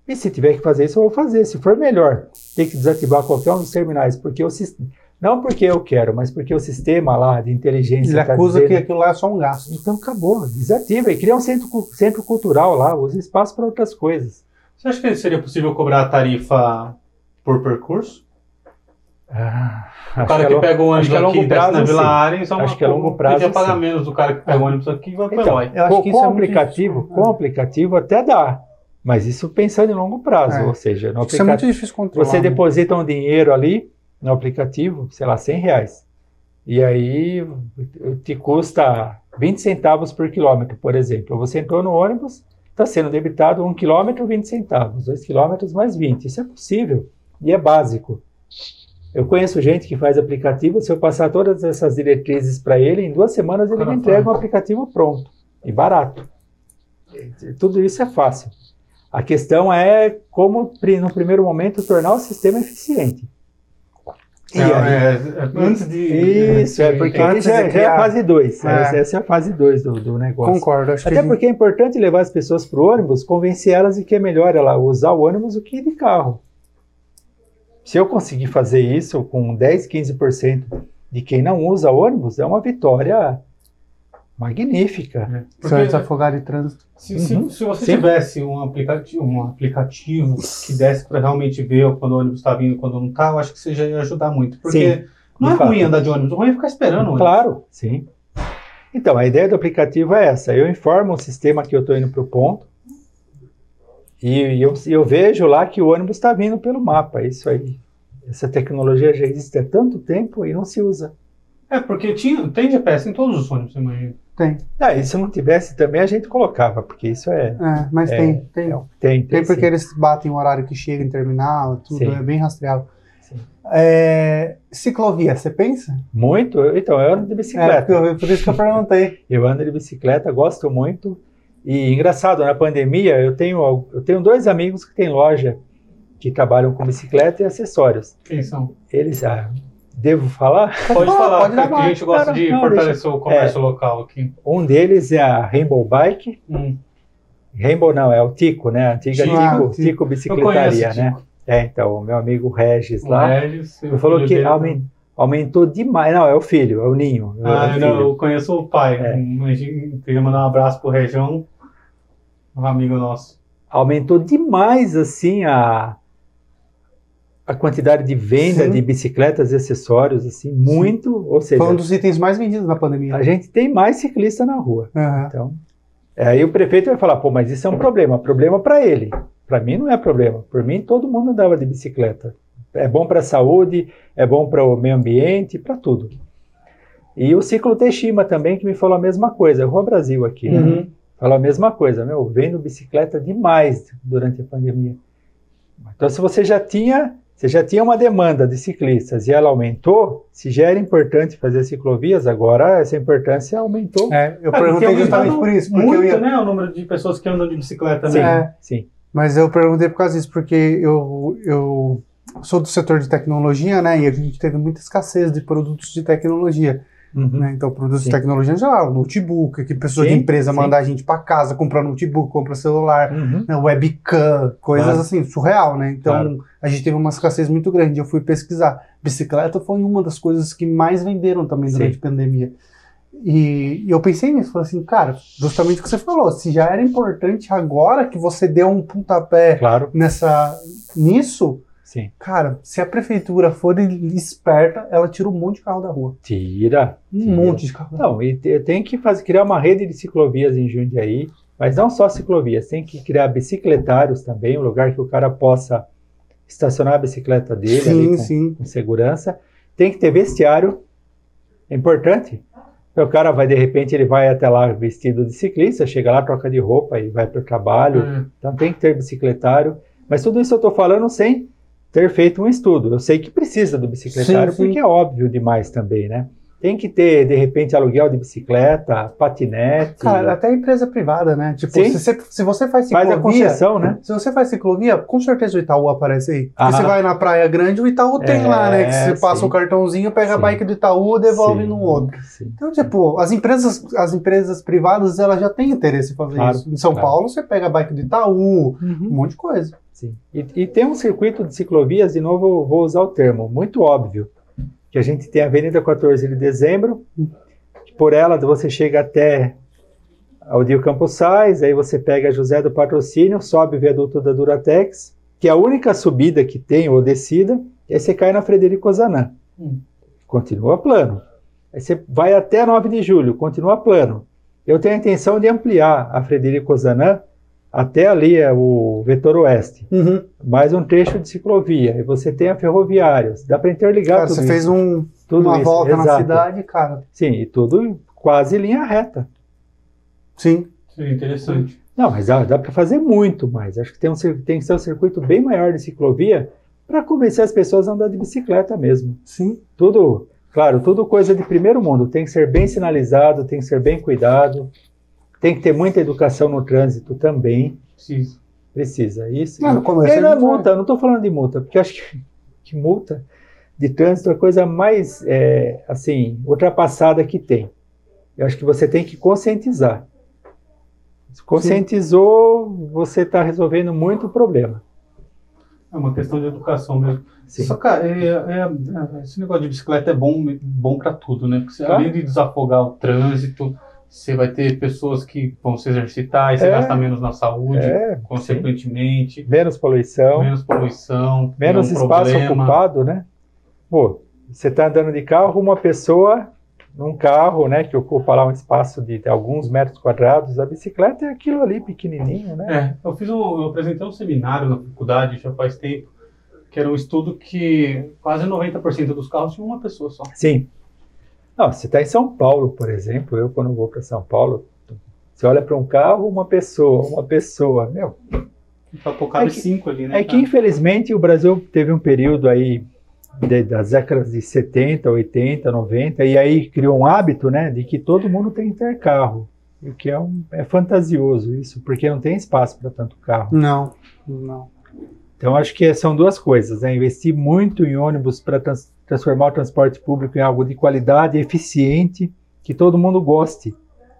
[SPEAKER 3] E se tiver que fazer isso, eu vou fazer. Se for melhor, ter que desativar qualquer um dos terminais, porque o sis- não porque eu quero, mas porque o sistema lá de inteligência
[SPEAKER 2] Ele
[SPEAKER 3] tá
[SPEAKER 2] acusa
[SPEAKER 3] dizendo-
[SPEAKER 2] que aquilo lá é só um gasto.
[SPEAKER 3] então acabou, desativa e cria um centro, centro cultural lá, usa espaço para outras coisas.
[SPEAKER 1] Você acha que seria possível cobrar a tarifa por percurso?
[SPEAKER 3] Ah,
[SPEAKER 1] O cara que,
[SPEAKER 3] é
[SPEAKER 1] pega o ônibus aqui desce na Vila. Arens, é uma
[SPEAKER 3] Acho que a longo prazo,
[SPEAKER 1] Podia pagar
[SPEAKER 3] sim.
[SPEAKER 1] menos do cara que pega o ônibus aqui e vai para
[SPEAKER 3] Então.
[SPEAKER 2] Eu acho
[SPEAKER 3] com,
[SPEAKER 2] que isso
[SPEAKER 3] com
[SPEAKER 2] é muito
[SPEAKER 3] aplicativo,
[SPEAKER 2] difícil.
[SPEAKER 3] com
[SPEAKER 2] É.
[SPEAKER 3] aplicativo até dá, mas isso pensando em longo prazo,
[SPEAKER 2] É.
[SPEAKER 3] ou seja, no
[SPEAKER 2] Isso é muito
[SPEAKER 3] aplicativo
[SPEAKER 2] difícil controlar.
[SPEAKER 3] você
[SPEAKER 2] né?
[SPEAKER 3] deposita um dinheiro ali no aplicativo, sei lá, 100 reais, e aí te custa 20 centavos por quilômetro, por exemplo. Você entrou no ônibus, está sendo debitado um quilômetro 20 centavos, dois quilômetros mais 20. Isso é possível e é básico. Eu conheço gente que faz aplicativo, se eu passar todas essas diretrizes para ele, em duas semanas ele me entrega um aplicativo pronto e barato. Tudo isso é fácil. A questão é como, no primeiro momento, tornar o sistema eficiente.
[SPEAKER 1] É,
[SPEAKER 3] aí-
[SPEAKER 1] é, é, antes de.
[SPEAKER 3] isso, é porque
[SPEAKER 2] Antes
[SPEAKER 3] já,
[SPEAKER 2] de
[SPEAKER 3] já é a fase 2.
[SPEAKER 2] É.
[SPEAKER 3] Essa é a fase 2 do, do negócio.
[SPEAKER 2] Concordo. Acho
[SPEAKER 3] Até
[SPEAKER 2] que
[SPEAKER 3] porque é importante levar as pessoas para o ônibus, convencer elas de que é melhor ela usar o ônibus do que ir de carro. Se eu conseguir fazer isso com 10, 15% de quem não usa ônibus, é uma vitória magnífica.
[SPEAKER 2] você vai desafogar de trânsito.
[SPEAKER 1] Se, se-
[SPEAKER 3] Uhum.
[SPEAKER 1] se você
[SPEAKER 3] Sim.
[SPEAKER 1] tivesse um aplicativo, um aplicativo que desse para realmente ver quando o ônibus está vindo e quando não está, eu acho que você já ia ajudar muito. Porque
[SPEAKER 3] Sim,
[SPEAKER 1] não
[SPEAKER 3] de
[SPEAKER 1] é
[SPEAKER 3] fato.
[SPEAKER 1] ruim andar de ônibus, o ruim é ficar esperando ônibus.
[SPEAKER 3] Claro, sim. Então, a ideia do aplicativo é essa. Eu informo o sistema que eu estou indo para o ponto e eu, eu vejo lá que o ônibus está vindo pelo mapa. Isso aí. Essa tecnologia já existe há tanto tempo e não se usa.
[SPEAKER 1] É, porque tinha, tem GPS em todos os ônibus, eu imagino.
[SPEAKER 2] Tem.
[SPEAKER 3] Ah, e se não tivesse também a gente colocava, porque isso é.
[SPEAKER 2] É, mas
[SPEAKER 3] É,
[SPEAKER 2] tem. Tem.
[SPEAKER 3] é, tem,
[SPEAKER 2] Tem porque
[SPEAKER 3] sim.
[SPEAKER 2] eles batem o horário que chega em terminal, tudo
[SPEAKER 3] Sim.
[SPEAKER 2] é bem rastreável.
[SPEAKER 3] Sim.
[SPEAKER 2] É, ciclovia, você pensa?
[SPEAKER 3] Muito. Então, eu ando de
[SPEAKER 2] É,
[SPEAKER 3] bicicleta.
[SPEAKER 2] eu- por isso que eu perguntei. <laughs>
[SPEAKER 3] Eu ando de bicicleta, gosto muito. E engraçado, na pandemia, eu tenho, eu tenho dois amigos que têm loja que trabalham com bicicleta e acessórios.
[SPEAKER 1] Quem são?
[SPEAKER 3] Eles, ah, devo falar?
[SPEAKER 1] Pode falar,
[SPEAKER 2] pode
[SPEAKER 1] a gente gosta
[SPEAKER 3] Não,
[SPEAKER 1] de
[SPEAKER 3] não,
[SPEAKER 1] fortalecer o comércio local aqui.
[SPEAKER 3] Um deles é a Rainbow Bike.
[SPEAKER 1] Hum.
[SPEAKER 3] Rainbow não, é o Tico, né? A antiga
[SPEAKER 1] Tico.
[SPEAKER 3] Tico,
[SPEAKER 2] Ah,
[SPEAKER 3] Tico, Bicicletaria, né?
[SPEAKER 1] Tico.
[SPEAKER 3] É, então, o meu amigo Regis
[SPEAKER 1] O
[SPEAKER 3] lá,
[SPEAKER 1] Regis,
[SPEAKER 3] ele
[SPEAKER 1] o
[SPEAKER 3] falou
[SPEAKER 1] filho
[SPEAKER 3] que
[SPEAKER 1] dele
[SPEAKER 3] aumen- aumentou demais. Não, é o filho, é o Ninho. é o
[SPEAKER 1] Ah,
[SPEAKER 3] filho.
[SPEAKER 1] não, eu conheço o pai.
[SPEAKER 3] É.
[SPEAKER 1] Queria mandar um abraço pro Região, um amigo nosso.
[SPEAKER 3] aumentou demais assim a a quantidade de venda
[SPEAKER 2] Sim.
[SPEAKER 3] de bicicletas e acessórios assim muito ou seja
[SPEAKER 2] Foi um dos itens mais vendidos na pandemia.
[SPEAKER 3] a gente tem mais ciclista na rua
[SPEAKER 2] Aham.
[SPEAKER 3] então é, aí o prefeito vai falar pô mas isso é um problema problema para ele para mim não é problema por mim todo mundo andava de bicicleta é bom para a saúde é bom para o meio ambiente para tudo e o ciclo Teshima também que me falou a mesma coisa Rua Brasil aqui né?
[SPEAKER 2] Uhum.
[SPEAKER 3] Falou a mesma coisa, meu, vendo bicicleta demais durante a pandemia. Então, se você já tinha você já tinha uma demanda de ciclistas e ela aumentou, se já era importante fazer ciclovias, agora essa importância aumentou.
[SPEAKER 2] É, eu
[SPEAKER 1] Ah,
[SPEAKER 2] perguntei justamente por isso, porque
[SPEAKER 1] Muito,
[SPEAKER 2] eu ia,
[SPEAKER 1] né? O número de pessoas que andam de bicicleta.
[SPEAKER 3] Sim,
[SPEAKER 1] né?
[SPEAKER 2] É.
[SPEAKER 3] sim.
[SPEAKER 2] Mas eu perguntei por causa disso, porque eu, eu sou do setor de tecnologia, né? E a gente teve muita escassez de produtos de tecnologia.
[SPEAKER 3] Uhum.
[SPEAKER 2] Né? Então, produtos
[SPEAKER 3] Sim.
[SPEAKER 2] de tecnologia já, notebook, que pessoa de
[SPEAKER 3] Sim,
[SPEAKER 2] empresa
[SPEAKER 3] sim.
[SPEAKER 2] manda a gente para casa, comprar notebook, compra celular,
[SPEAKER 3] Uhum.
[SPEAKER 2] né, webcam, coisas
[SPEAKER 3] Claro.
[SPEAKER 2] assim, surreal, né? Então,
[SPEAKER 3] Claro.
[SPEAKER 2] a gente teve uma escassez muito grande. Eu fui pesquisar. Bicicleta foi uma das coisas que mais venderam também durante
[SPEAKER 3] Sim.
[SPEAKER 2] a pandemia. E, e eu pensei nisso, falei assim, cara, justamente o que você falou, se já era importante agora que você deu um pontapé
[SPEAKER 3] Claro,
[SPEAKER 2] nessa nisso,
[SPEAKER 3] sim.
[SPEAKER 2] cara, se a prefeitura for esperta, ela tira um monte de carro da rua.
[SPEAKER 3] Tira.
[SPEAKER 2] Um
[SPEAKER 3] Tira.
[SPEAKER 2] monte de carro.
[SPEAKER 3] Não, e te- tem que fazer, criar uma rede de ciclovias em Jundiaí, mas não só ciclovias, tem que criar bicicletários também, um lugar que o cara possa estacionar a bicicleta dele ali
[SPEAKER 2] Sim,
[SPEAKER 3] com,
[SPEAKER 2] sim.
[SPEAKER 3] com segurança. Tem que ter vestiário, é importante. O cara vai, de repente, ele vai até lá vestido de ciclista, chega lá, troca de roupa e vai para o trabalho.
[SPEAKER 1] É.
[SPEAKER 3] Então tem que ter bicicletário. Mas tudo isso eu estou falando sem ter feito um estudo. Eu sei que precisa do bicicletário,
[SPEAKER 2] Sim, sim.
[SPEAKER 3] porque é óbvio demais também, né? Tem que ter, de repente, aluguel de bicicleta, patinete.
[SPEAKER 2] Cara, até empresa privada, né? Tipo,
[SPEAKER 3] Sim.
[SPEAKER 2] se você, se você faz
[SPEAKER 3] faz a
[SPEAKER 2] ciclovia,
[SPEAKER 3] concessão, né?
[SPEAKER 2] se você faz ciclovia, com certeza o Itaú aparece aí. Porque
[SPEAKER 3] Ah.
[SPEAKER 2] você vai na Praia Grande, o Itaú tem
[SPEAKER 3] É,
[SPEAKER 2] lá, né? Que você passa
[SPEAKER 3] sim.
[SPEAKER 2] o cartãozinho, pega a
[SPEAKER 3] Sim.
[SPEAKER 2] bike do Itaú, devolve
[SPEAKER 3] Sim,
[SPEAKER 2] no outro.
[SPEAKER 3] sim.
[SPEAKER 2] Então, tipo, as empresas, as empresas privadas, elas já têm interesse em fazer
[SPEAKER 3] Claro,
[SPEAKER 2] isso. Em São
[SPEAKER 3] claro.
[SPEAKER 2] Paulo, você pega a bike do Itaú, um monte de coisa.
[SPEAKER 3] Sim. E, e tem um circuito de ciclovias, de novo eu vou usar o termo, muito óbvio, que a gente tem a Avenida 14 de Dezembro, por ela você chega até Aldir Campos Sais, aí você pega José do Patrocínio, sobe o viaduto da Duratex, que é a única subida que tem, ou descida, e aí você cai na Frederico Zanã.
[SPEAKER 1] Hum.
[SPEAKER 3] Continua plano. Aí você vai até 9 de julho, continua plano. Eu tenho a intenção de ampliar a Frederico Zanã até ali é o vetor oeste mais um trecho de ciclovia, e você tem a ferroviários, dá para interligar
[SPEAKER 2] Cara,
[SPEAKER 3] tudo
[SPEAKER 2] você
[SPEAKER 3] isso.
[SPEAKER 2] fez um,
[SPEAKER 3] tudo
[SPEAKER 2] uma
[SPEAKER 3] isso,
[SPEAKER 2] volta na
[SPEAKER 3] exato.
[SPEAKER 2] cidade, cara.
[SPEAKER 3] Sim, e tudo quase linha reta.
[SPEAKER 2] Sim.
[SPEAKER 1] Seria interessante.
[SPEAKER 3] Não, mas dá, dá para fazer muito mais. Acho que tem, um, tem que ser um circuito bem maior de ciclovia para convencer as pessoas a andar de bicicleta mesmo.
[SPEAKER 2] Sim.
[SPEAKER 3] Tudo, claro, tudo coisa de primeiro mundo. Tem que ser bem sinalizado, tem que ser bem cuidado, tem que ter muita educação no trânsito também.
[SPEAKER 1] Precisa.
[SPEAKER 3] Precisa. Isso. E
[SPEAKER 2] a
[SPEAKER 3] não é
[SPEAKER 2] vai-
[SPEAKER 3] multa, eu não estou falando de multa, porque eu acho que, <laughs> que multa de trânsito é a coisa mais, é, assim, ultrapassada que tem. Eu acho que você tem que conscientizar. Se conscientizou, você está resolvendo muito o problema.
[SPEAKER 1] É uma questão de educação mesmo.
[SPEAKER 3] Sim.
[SPEAKER 1] Só, cara, é- é- é- esse negócio de bicicleta é bom, bom para tudo, né? Porque você,
[SPEAKER 3] Claro.
[SPEAKER 1] além de desafogar o trânsito, você vai ter pessoas que vão se exercitar e você
[SPEAKER 3] É.
[SPEAKER 1] gasta menos na saúde,
[SPEAKER 3] É, sim.
[SPEAKER 1] consequentemente,
[SPEAKER 3] Menos poluição,
[SPEAKER 1] menos poluição,
[SPEAKER 3] menos espaço
[SPEAKER 1] problema.
[SPEAKER 3] ocupado, né? Pô, você está andando de carro, uma pessoa num carro, né, que ocupa lá um espaço de, de alguns metros quadrados, a bicicleta é aquilo ali pequenininho, né?
[SPEAKER 1] É, eu fiz um, eu apresentei um seminário na faculdade já faz tempo, que era um estudo que quase 90% dos carros tinham uma pessoa só.
[SPEAKER 3] Sim. Não, você está em São Paulo, por exemplo, eu quando vou para São Paulo, você olha para um carro, uma pessoa, uma pessoa, meu.
[SPEAKER 1] Pô, cabe
[SPEAKER 3] É que-
[SPEAKER 1] cinco ali, né?
[SPEAKER 3] É que infelizmente o Brasil teve um período aí de- das décadas de 70, 80, 90, e aí criou um hábito, né, de que todo mundo tem que ter carro. O que é, um, é fantasioso isso, porque não tem espaço para tanto carro.
[SPEAKER 2] Não, não.
[SPEAKER 3] Então, acho que são duas coisas: né? investir muito em ônibus para trans- transformar o transporte público em algo de qualidade, eficiente, que todo mundo goste.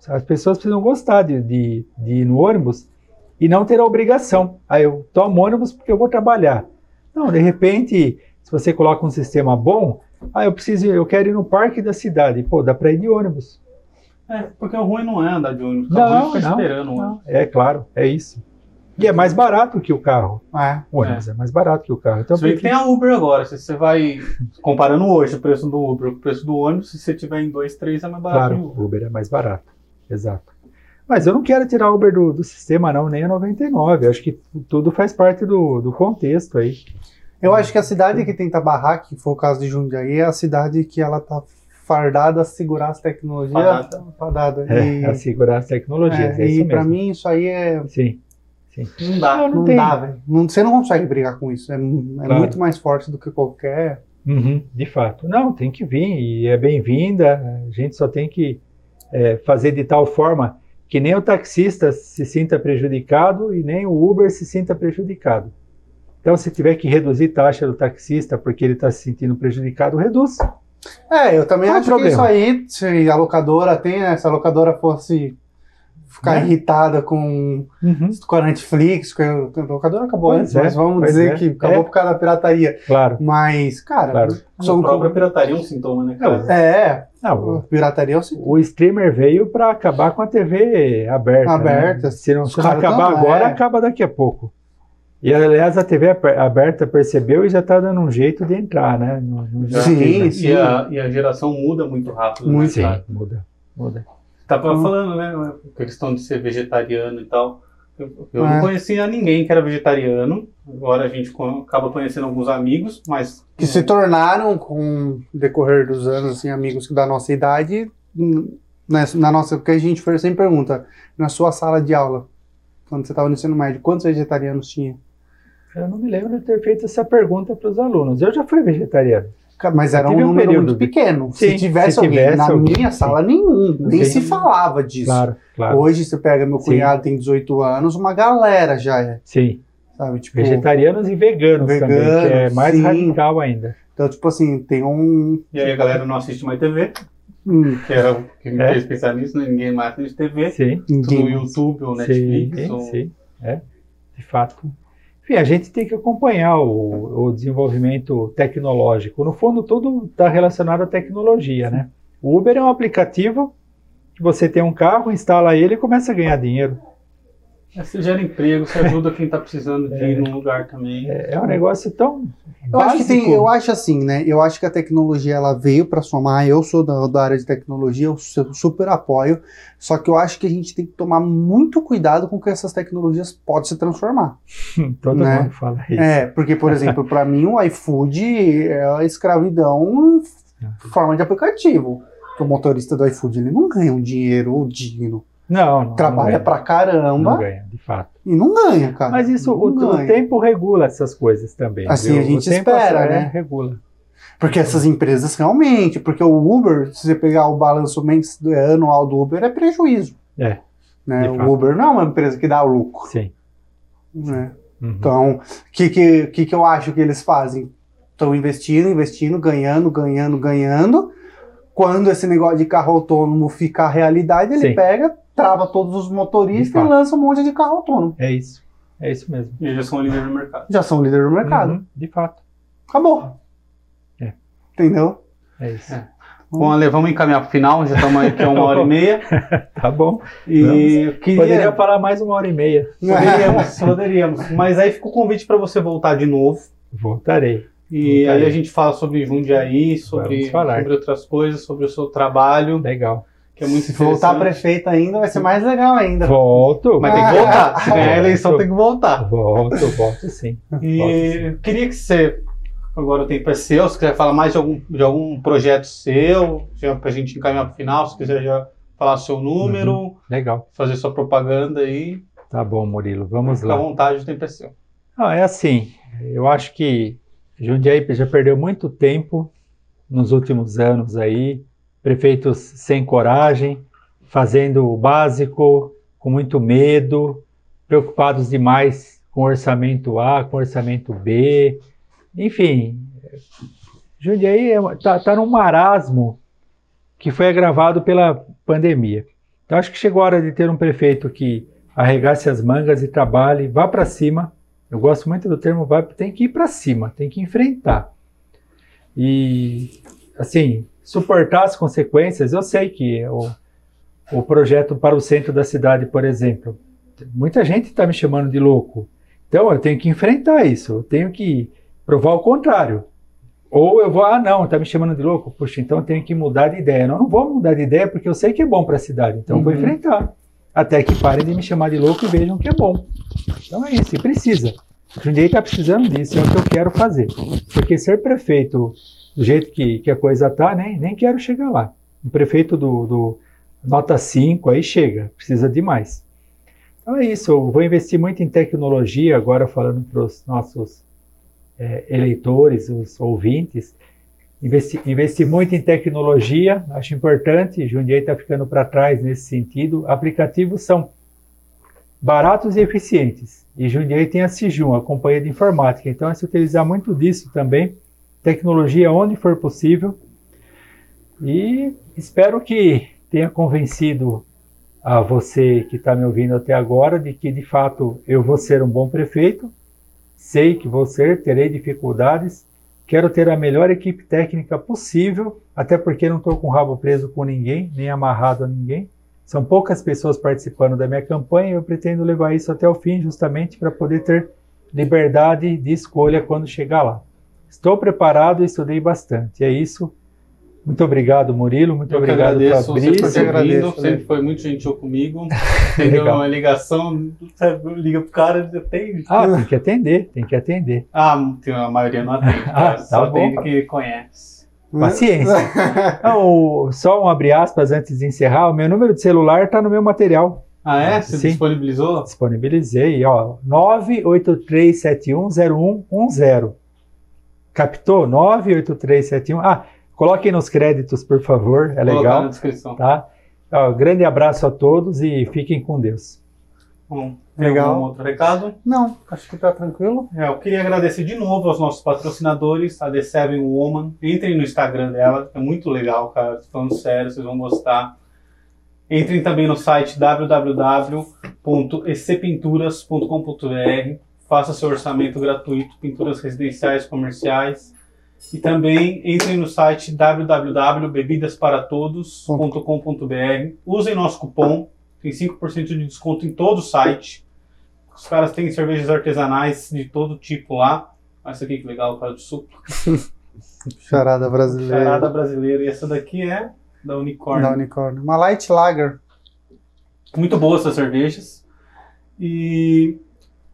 [SPEAKER 3] As pessoas precisam gostar de, de, de ir no ônibus e não ter a obrigação. Aí eu tomo ônibus porque eu vou trabalhar. Não, de repente, se você coloca um sistema bom, ah, eu preciso, eu quero ir no parque da cidade. Pô, dá para ir de ônibus.
[SPEAKER 1] É, porque o ruim não é andar de ônibus, o
[SPEAKER 3] Não,
[SPEAKER 1] ruim é
[SPEAKER 3] não,
[SPEAKER 1] esperando o ônibus.
[SPEAKER 3] É claro, é isso. E é mais barato que o carro.
[SPEAKER 2] É.
[SPEAKER 3] O ônibus é, mais barato que o carro. Então,
[SPEAKER 1] que tem a Uber agora, se você vai comparando hoje o preço do Uber com o preço do ônibus, se você tiver em dois, três é mais barato.
[SPEAKER 3] Claro, o Uber é mais barato. Exato. Mas eu não quero tirar o Uber do, do sistema, não, nem a 99. Eu acho que tudo faz parte do, do contexto aí.
[SPEAKER 2] Eu acho que a cidade que tenta barrar, que foi o caso de Jundiaí, é a cidade que ela tá fardada a segurar as tecnologias.
[SPEAKER 1] Fadada.
[SPEAKER 2] Fadada.
[SPEAKER 3] É,
[SPEAKER 2] E,
[SPEAKER 3] assegurar as tecnologias. É,
[SPEAKER 2] é,
[SPEAKER 3] isso
[SPEAKER 2] e pra
[SPEAKER 3] mesmo.
[SPEAKER 2] mim isso aí é.
[SPEAKER 3] Sim.
[SPEAKER 1] Não dá.
[SPEAKER 2] Não, não dá, velho. Você não consegue brigar com isso. É, é
[SPEAKER 3] Claro.
[SPEAKER 2] muito mais forte do que qualquer.
[SPEAKER 3] Uhum, de fato. Não, tem que vir e é bem-vinda. A gente só tem que é, fazer de tal forma que nem o taxista se sinta prejudicado e nem o Uber se sinta prejudicado. Então, se tiver que reduzir taxa do taxista porque ele está se sentindo prejudicado, reduz.
[SPEAKER 2] É, eu também
[SPEAKER 3] Qual o
[SPEAKER 2] acho que
[SPEAKER 3] problema?
[SPEAKER 2] isso aí, se a locadora tem, né, se a locadora fosse ficar
[SPEAKER 3] Né?
[SPEAKER 2] irritada com,
[SPEAKER 3] Uhum,
[SPEAKER 2] com a Netflix, que a locadora acabou
[SPEAKER 3] Pois
[SPEAKER 2] antes,
[SPEAKER 3] é,
[SPEAKER 2] mas vamos
[SPEAKER 3] pois
[SPEAKER 2] dizer
[SPEAKER 3] é.
[SPEAKER 2] que acabou
[SPEAKER 3] É.
[SPEAKER 2] por causa da pirataria.
[SPEAKER 3] claro.
[SPEAKER 2] Mas, cara,
[SPEAKER 3] Claro.
[SPEAKER 2] são
[SPEAKER 1] a própria pirataria é um sintoma, né, cara?
[SPEAKER 2] É,
[SPEAKER 3] Não,
[SPEAKER 2] a pirataria é o seguinte.
[SPEAKER 3] o streamer veio para acabar com a TV aberta.
[SPEAKER 2] Aberta.
[SPEAKER 3] Né? Se não, se não acabar agora,
[SPEAKER 2] é.
[SPEAKER 3] acaba daqui a pouco. E aliás, a TV aberta percebeu e já está dando um jeito de entrar, né? No, no
[SPEAKER 2] Sim,
[SPEAKER 1] e,
[SPEAKER 2] sim.
[SPEAKER 1] a, e a geração muda muito rápido.
[SPEAKER 2] Muito.
[SPEAKER 3] Sim,
[SPEAKER 1] Né, cara?
[SPEAKER 3] muda, muda.
[SPEAKER 1] Tava
[SPEAKER 2] Hum.
[SPEAKER 1] falando, né? A questão de ser vegetariano e tal. Eu, eu
[SPEAKER 2] É.
[SPEAKER 1] não conhecia ninguém que era vegetariano. Agora a gente acaba conhecendo alguns amigos, mas.
[SPEAKER 2] Que se tornaram, com o decorrer dos anos, assim, amigos da nossa idade, hum, na, na nossa, porque a gente sempre pergunta, na sua sala de aula, quando você estava no ensino médio, quantos vegetarianos tinha?
[SPEAKER 3] Eu não me lembro de ter feito essa pergunta para os alunos. Eu já fui vegetariano.
[SPEAKER 2] Mas era um
[SPEAKER 3] um
[SPEAKER 2] número
[SPEAKER 3] período
[SPEAKER 2] muito pequeno.
[SPEAKER 3] Sim,
[SPEAKER 2] se tivesse
[SPEAKER 3] se
[SPEAKER 2] alguém
[SPEAKER 3] tivesse
[SPEAKER 2] na
[SPEAKER 3] alguém,
[SPEAKER 2] minha
[SPEAKER 3] sim.
[SPEAKER 2] sala, nenhum. Nem
[SPEAKER 3] Sim.
[SPEAKER 2] se falava disso.
[SPEAKER 3] Claro, claro.
[SPEAKER 2] Hoje você pega meu
[SPEAKER 3] Sim.
[SPEAKER 2] cunhado, tem 18 anos, uma galera já é,
[SPEAKER 3] Sim,
[SPEAKER 2] sabe? Tipo,
[SPEAKER 3] vegetarianos e veganos, também, que é
[SPEAKER 2] Veganos,
[SPEAKER 3] mais
[SPEAKER 2] sim.
[SPEAKER 3] radical ainda.
[SPEAKER 2] então, tipo assim, tem um...
[SPEAKER 1] E aí a galera não assiste mais TV,
[SPEAKER 2] hum,
[SPEAKER 1] que era o que me
[SPEAKER 3] É.
[SPEAKER 1] fez pensar nisso, né? Ninguém mais assiste TV.
[SPEAKER 3] Sim,
[SPEAKER 1] Tudo no. YouTube ou Netflix.
[SPEAKER 3] sim,
[SPEAKER 1] ou...
[SPEAKER 3] sim, é, de fato. Enfim, a gente tem que acompanhar o, o desenvolvimento tecnológico. No fundo, tudo está relacionado à tecnologia, né? O Uber é um aplicativo que você tem um carro, instala ele e começa a ganhar dinheiro.
[SPEAKER 1] É, Você gera emprego, você ajuda quem tá precisando de
[SPEAKER 3] É.
[SPEAKER 1] ir num lugar também.
[SPEAKER 3] É, é um negócio tão
[SPEAKER 2] Eu acho que tem,
[SPEAKER 3] básico.
[SPEAKER 2] eu acho assim, né? Eu acho que a tecnologia ela veio para somar. Eu sou da, da área de tecnologia, eu su- super apoio. Só que eu acho que a gente tem que tomar muito cuidado com que essas tecnologias podem se transformar.
[SPEAKER 3] Todo
[SPEAKER 2] né?
[SPEAKER 3] mundo fala isso.
[SPEAKER 2] É, porque, por exemplo, para mim o iFood é a escravidão em forma de aplicativo. O motorista do iFood ele não ganha um dinheiro digno.
[SPEAKER 3] Não, não.
[SPEAKER 2] Trabalha
[SPEAKER 3] não
[SPEAKER 2] pra caramba
[SPEAKER 3] Não ganha, de fato.
[SPEAKER 2] e não ganha, cara.
[SPEAKER 3] Mas isso, o, o tempo regula essas coisas também.
[SPEAKER 2] Assim
[SPEAKER 3] viu?
[SPEAKER 2] a gente
[SPEAKER 3] o tempo
[SPEAKER 2] espera,
[SPEAKER 3] é,
[SPEAKER 2] né?
[SPEAKER 3] Regula.
[SPEAKER 2] Porque essas empresas realmente, porque o Uber, se você pegar o balanço é, anual do Uber, é prejuízo.
[SPEAKER 3] É,
[SPEAKER 2] Né? O
[SPEAKER 3] fato.
[SPEAKER 2] Uber não é uma empresa que dá lucro.
[SPEAKER 3] Sim.
[SPEAKER 2] Né?
[SPEAKER 3] Uhum.
[SPEAKER 2] Então, o que, que, que, que eu acho que eles fazem? Estão investindo, investindo, ganhando, ganhando, ganhando. Quando esse negócio de carro autônomo fica a realidade, ele
[SPEAKER 3] Sim.
[SPEAKER 2] pega, trava todos os motoristas e lança um monte de carro autônomo.
[SPEAKER 3] É isso. É isso mesmo.
[SPEAKER 1] E já são líderes no mercado.
[SPEAKER 2] Já são líder do mercado.
[SPEAKER 3] Uhum, de fato.
[SPEAKER 2] Acabou.
[SPEAKER 3] É.
[SPEAKER 2] Entendeu?
[SPEAKER 3] É isso.
[SPEAKER 1] É. Bom, Ale, vamos encaminhar pro final, já estamos aqui uma hora e <laughs> meia. <laughs>
[SPEAKER 3] Tá bom.
[SPEAKER 1] E queria...
[SPEAKER 3] Poderia falar mais uma hora e meia.
[SPEAKER 1] Poderíamos, <laughs> poderíamos. Mas aí fica o convite para você voltar de novo.
[SPEAKER 3] Voltarei.
[SPEAKER 1] E
[SPEAKER 3] Voltarei.
[SPEAKER 1] aí a gente fala sobre Jundiaí, sobre, sobre outras coisas, sobre o seu trabalho,
[SPEAKER 3] Legal.
[SPEAKER 1] Que é muito
[SPEAKER 2] Se voltar prefeito ainda, vai ser mais legal ainda.
[SPEAKER 3] Volto.
[SPEAKER 1] Mas tem que voltar. Se ganhar a eleição,
[SPEAKER 3] Volto.
[SPEAKER 1] tem que voltar.
[SPEAKER 3] Volto, volto sim. Volto
[SPEAKER 1] E
[SPEAKER 3] sim.
[SPEAKER 1] eu queria que você, agora o tempo é seu, se quiser falar mais de algum, de algum projeto seu, já pra gente encaminhar pro final, se quiser já falar seu número,
[SPEAKER 3] Legal.
[SPEAKER 1] fazer sua propaganda aí,
[SPEAKER 3] Tá bom, Murilo. Vamos
[SPEAKER 1] fica à
[SPEAKER 3] lá.
[SPEAKER 1] vontade, o tempo é seu.
[SPEAKER 3] Não, é assim, eu acho que Jundiaí já perdeu muito tempo nos últimos anos aí, prefeitos sem coragem, fazendo o básico, com muito medo, preocupados demais com orçamento A, com orçamento B, enfim, Jundiaí está tá num marasmo que foi agravado pela pandemia. Então acho que chegou a hora de ter um prefeito que arregasse as mangas e trabalhe, vá para cima. Eu gosto muito do termo vai, tem que ir para cima, tem que enfrentar. E assim, suportar as consequências. Eu sei que o, o projeto para o centro da cidade, por exemplo, muita gente está me chamando de louco. Então eu tenho que enfrentar isso, eu tenho que provar o contrário. Ou eu vou, ah, não, tá me chamando de louco, puxa, então eu tenho que mudar de ideia. Não, eu não vou mudar de ideia porque eu sei que é bom para a cidade, então eu vou
[SPEAKER 2] Uhum.
[SPEAKER 3] enfrentar. Até que parem de me chamar de louco e vejam que é bom. Então é isso, e precisa. O Jundiaí está precisando disso, é o que eu quero fazer. Porque ser prefeito do jeito que, que a coisa tá, nem, nem quero chegar lá. Um prefeito do, do nota 5 aí chega, precisa de mais. Então é isso, eu vou investir muito em tecnologia, agora falando para os nossos é, eleitores, os ouvintes. Investir, investir muito em tecnologia, acho importante, Jundiaí está ficando para trás nesse sentido. Aplicativos são baratos e eficientes. E Jundiaí tem a Sijum, a companhia de informática. Então é se utilizar muito disso também. Tecnologia onde for possível. E espero que tenha convencido a você que está me ouvindo até agora de que de fato eu vou ser um bom prefeito. Sei que vou ser, terei dificuldades. Quero ter a melhor equipe técnica possível, até porque não estou com o rabo preso com ninguém, nem amarrado a ninguém. São poucas pessoas participando da minha campanha e eu pretendo levar isso até o fim, justamente para poder ter liberdade de escolha quando chegar lá. Estou preparado e estudei bastante. É isso. Muito obrigado, Murilo. Muito
[SPEAKER 1] eu
[SPEAKER 3] obrigado,
[SPEAKER 1] agradeço,
[SPEAKER 3] Fabrício.
[SPEAKER 1] Você por ter vindo, sempre foi muito gentil comigo. <laughs> Teve uma ligação, liga pro cara, tem.
[SPEAKER 3] Ah, tem que atender, tem que atender.
[SPEAKER 1] Ah, tem, a maioria não atende. <laughs>
[SPEAKER 3] Ah, tá
[SPEAKER 1] só
[SPEAKER 3] bom.
[SPEAKER 1] atende que conhece.
[SPEAKER 3] Paciência. <laughs> Não, só um abre aspas antes de encerrar. O meu número de celular está no meu material.
[SPEAKER 1] Ah, é? Você
[SPEAKER 3] Sim.
[SPEAKER 1] disponibilizou?
[SPEAKER 3] Disponibilizei, ó. 983710110. Captou? 98371. Ah, coloquem nos créditos, por favor. É
[SPEAKER 1] Vou
[SPEAKER 3] legal.
[SPEAKER 1] na descrição.
[SPEAKER 3] Tá? Ó, grande abraço a todos e fiquem com Deus.
[SPEAKER 1] Bom, tem
[SPEAKER 2] Legal.
[SPEAKER 1] algum outro recado?
[SPEAKER 2] Não, acho que tá tranquilo.
[SPEAKER 1] É, eu queria agradecer de novo aos nossos patrocinadores, a The Seven Woman. Entrem no Instagram dela, é muito legal, cara. Falando sério, vocês vão gostar. Entrem também no site www.ecpinturas.com.br. Faça seu orçamento gratuito, pinturas residenciais, comerciais. E também entrem no site www.bebidasparatodos.com.br. Usem nosso cupom, tem 5% de desconto em todo o site. Os caras têm cervejas artesanais de todo tipo lá. Olha essa aqui que legal, cara do suco. <laughs>
[SPEAKER 2] Charada brasileira.
[SPEAKER 1] Charada brasileira. E essa daqui é da Unicorn.
[SPEAKER 2] Da unicórnio. Uma light lager.
[SPEAKER 1] Muito boas essas cervejas. E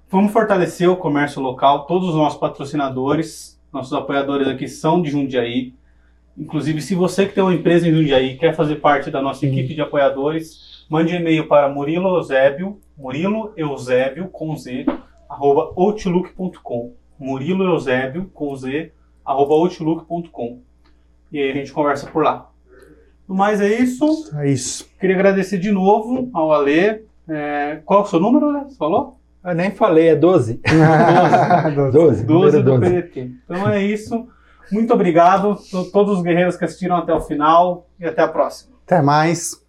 [SPEAKER 1] vamos fortalecer o comércio local. Todos os nossos patrocinadores, nossos apoiadores aqui são de Jundiaí. Inclusive, se você que tem uma empresa em Jundiaí e quer fazer parte da nossa equipe de apoiadores, mande um e-mail para Murilo Eusébio, Murilo Eusébio com Z, arroba outlook.com. Murilo Eusébio com Z, arroba outlook.com. E aí a gente conversa por lá. No mais é isso.
[SPEAKER 2] É isso.
[SPEAKER 1] Queria agradecer de novo ao Alê. É, qual é o seu número, Alê? Você falou?
[SPEAKER 3] Eu nem falei, é 12. 12.
[SPEAKER 1] 12
[SPEAKER 3] número
[SPEAKER 1] do
[SPEAKER 3] 12.
[SPEAKER 1] PDT. Então é isso. Muito obrigado a todos os guerreiros que assistiram até o final e até a próxima.
[SPEAKER 2] Até mais.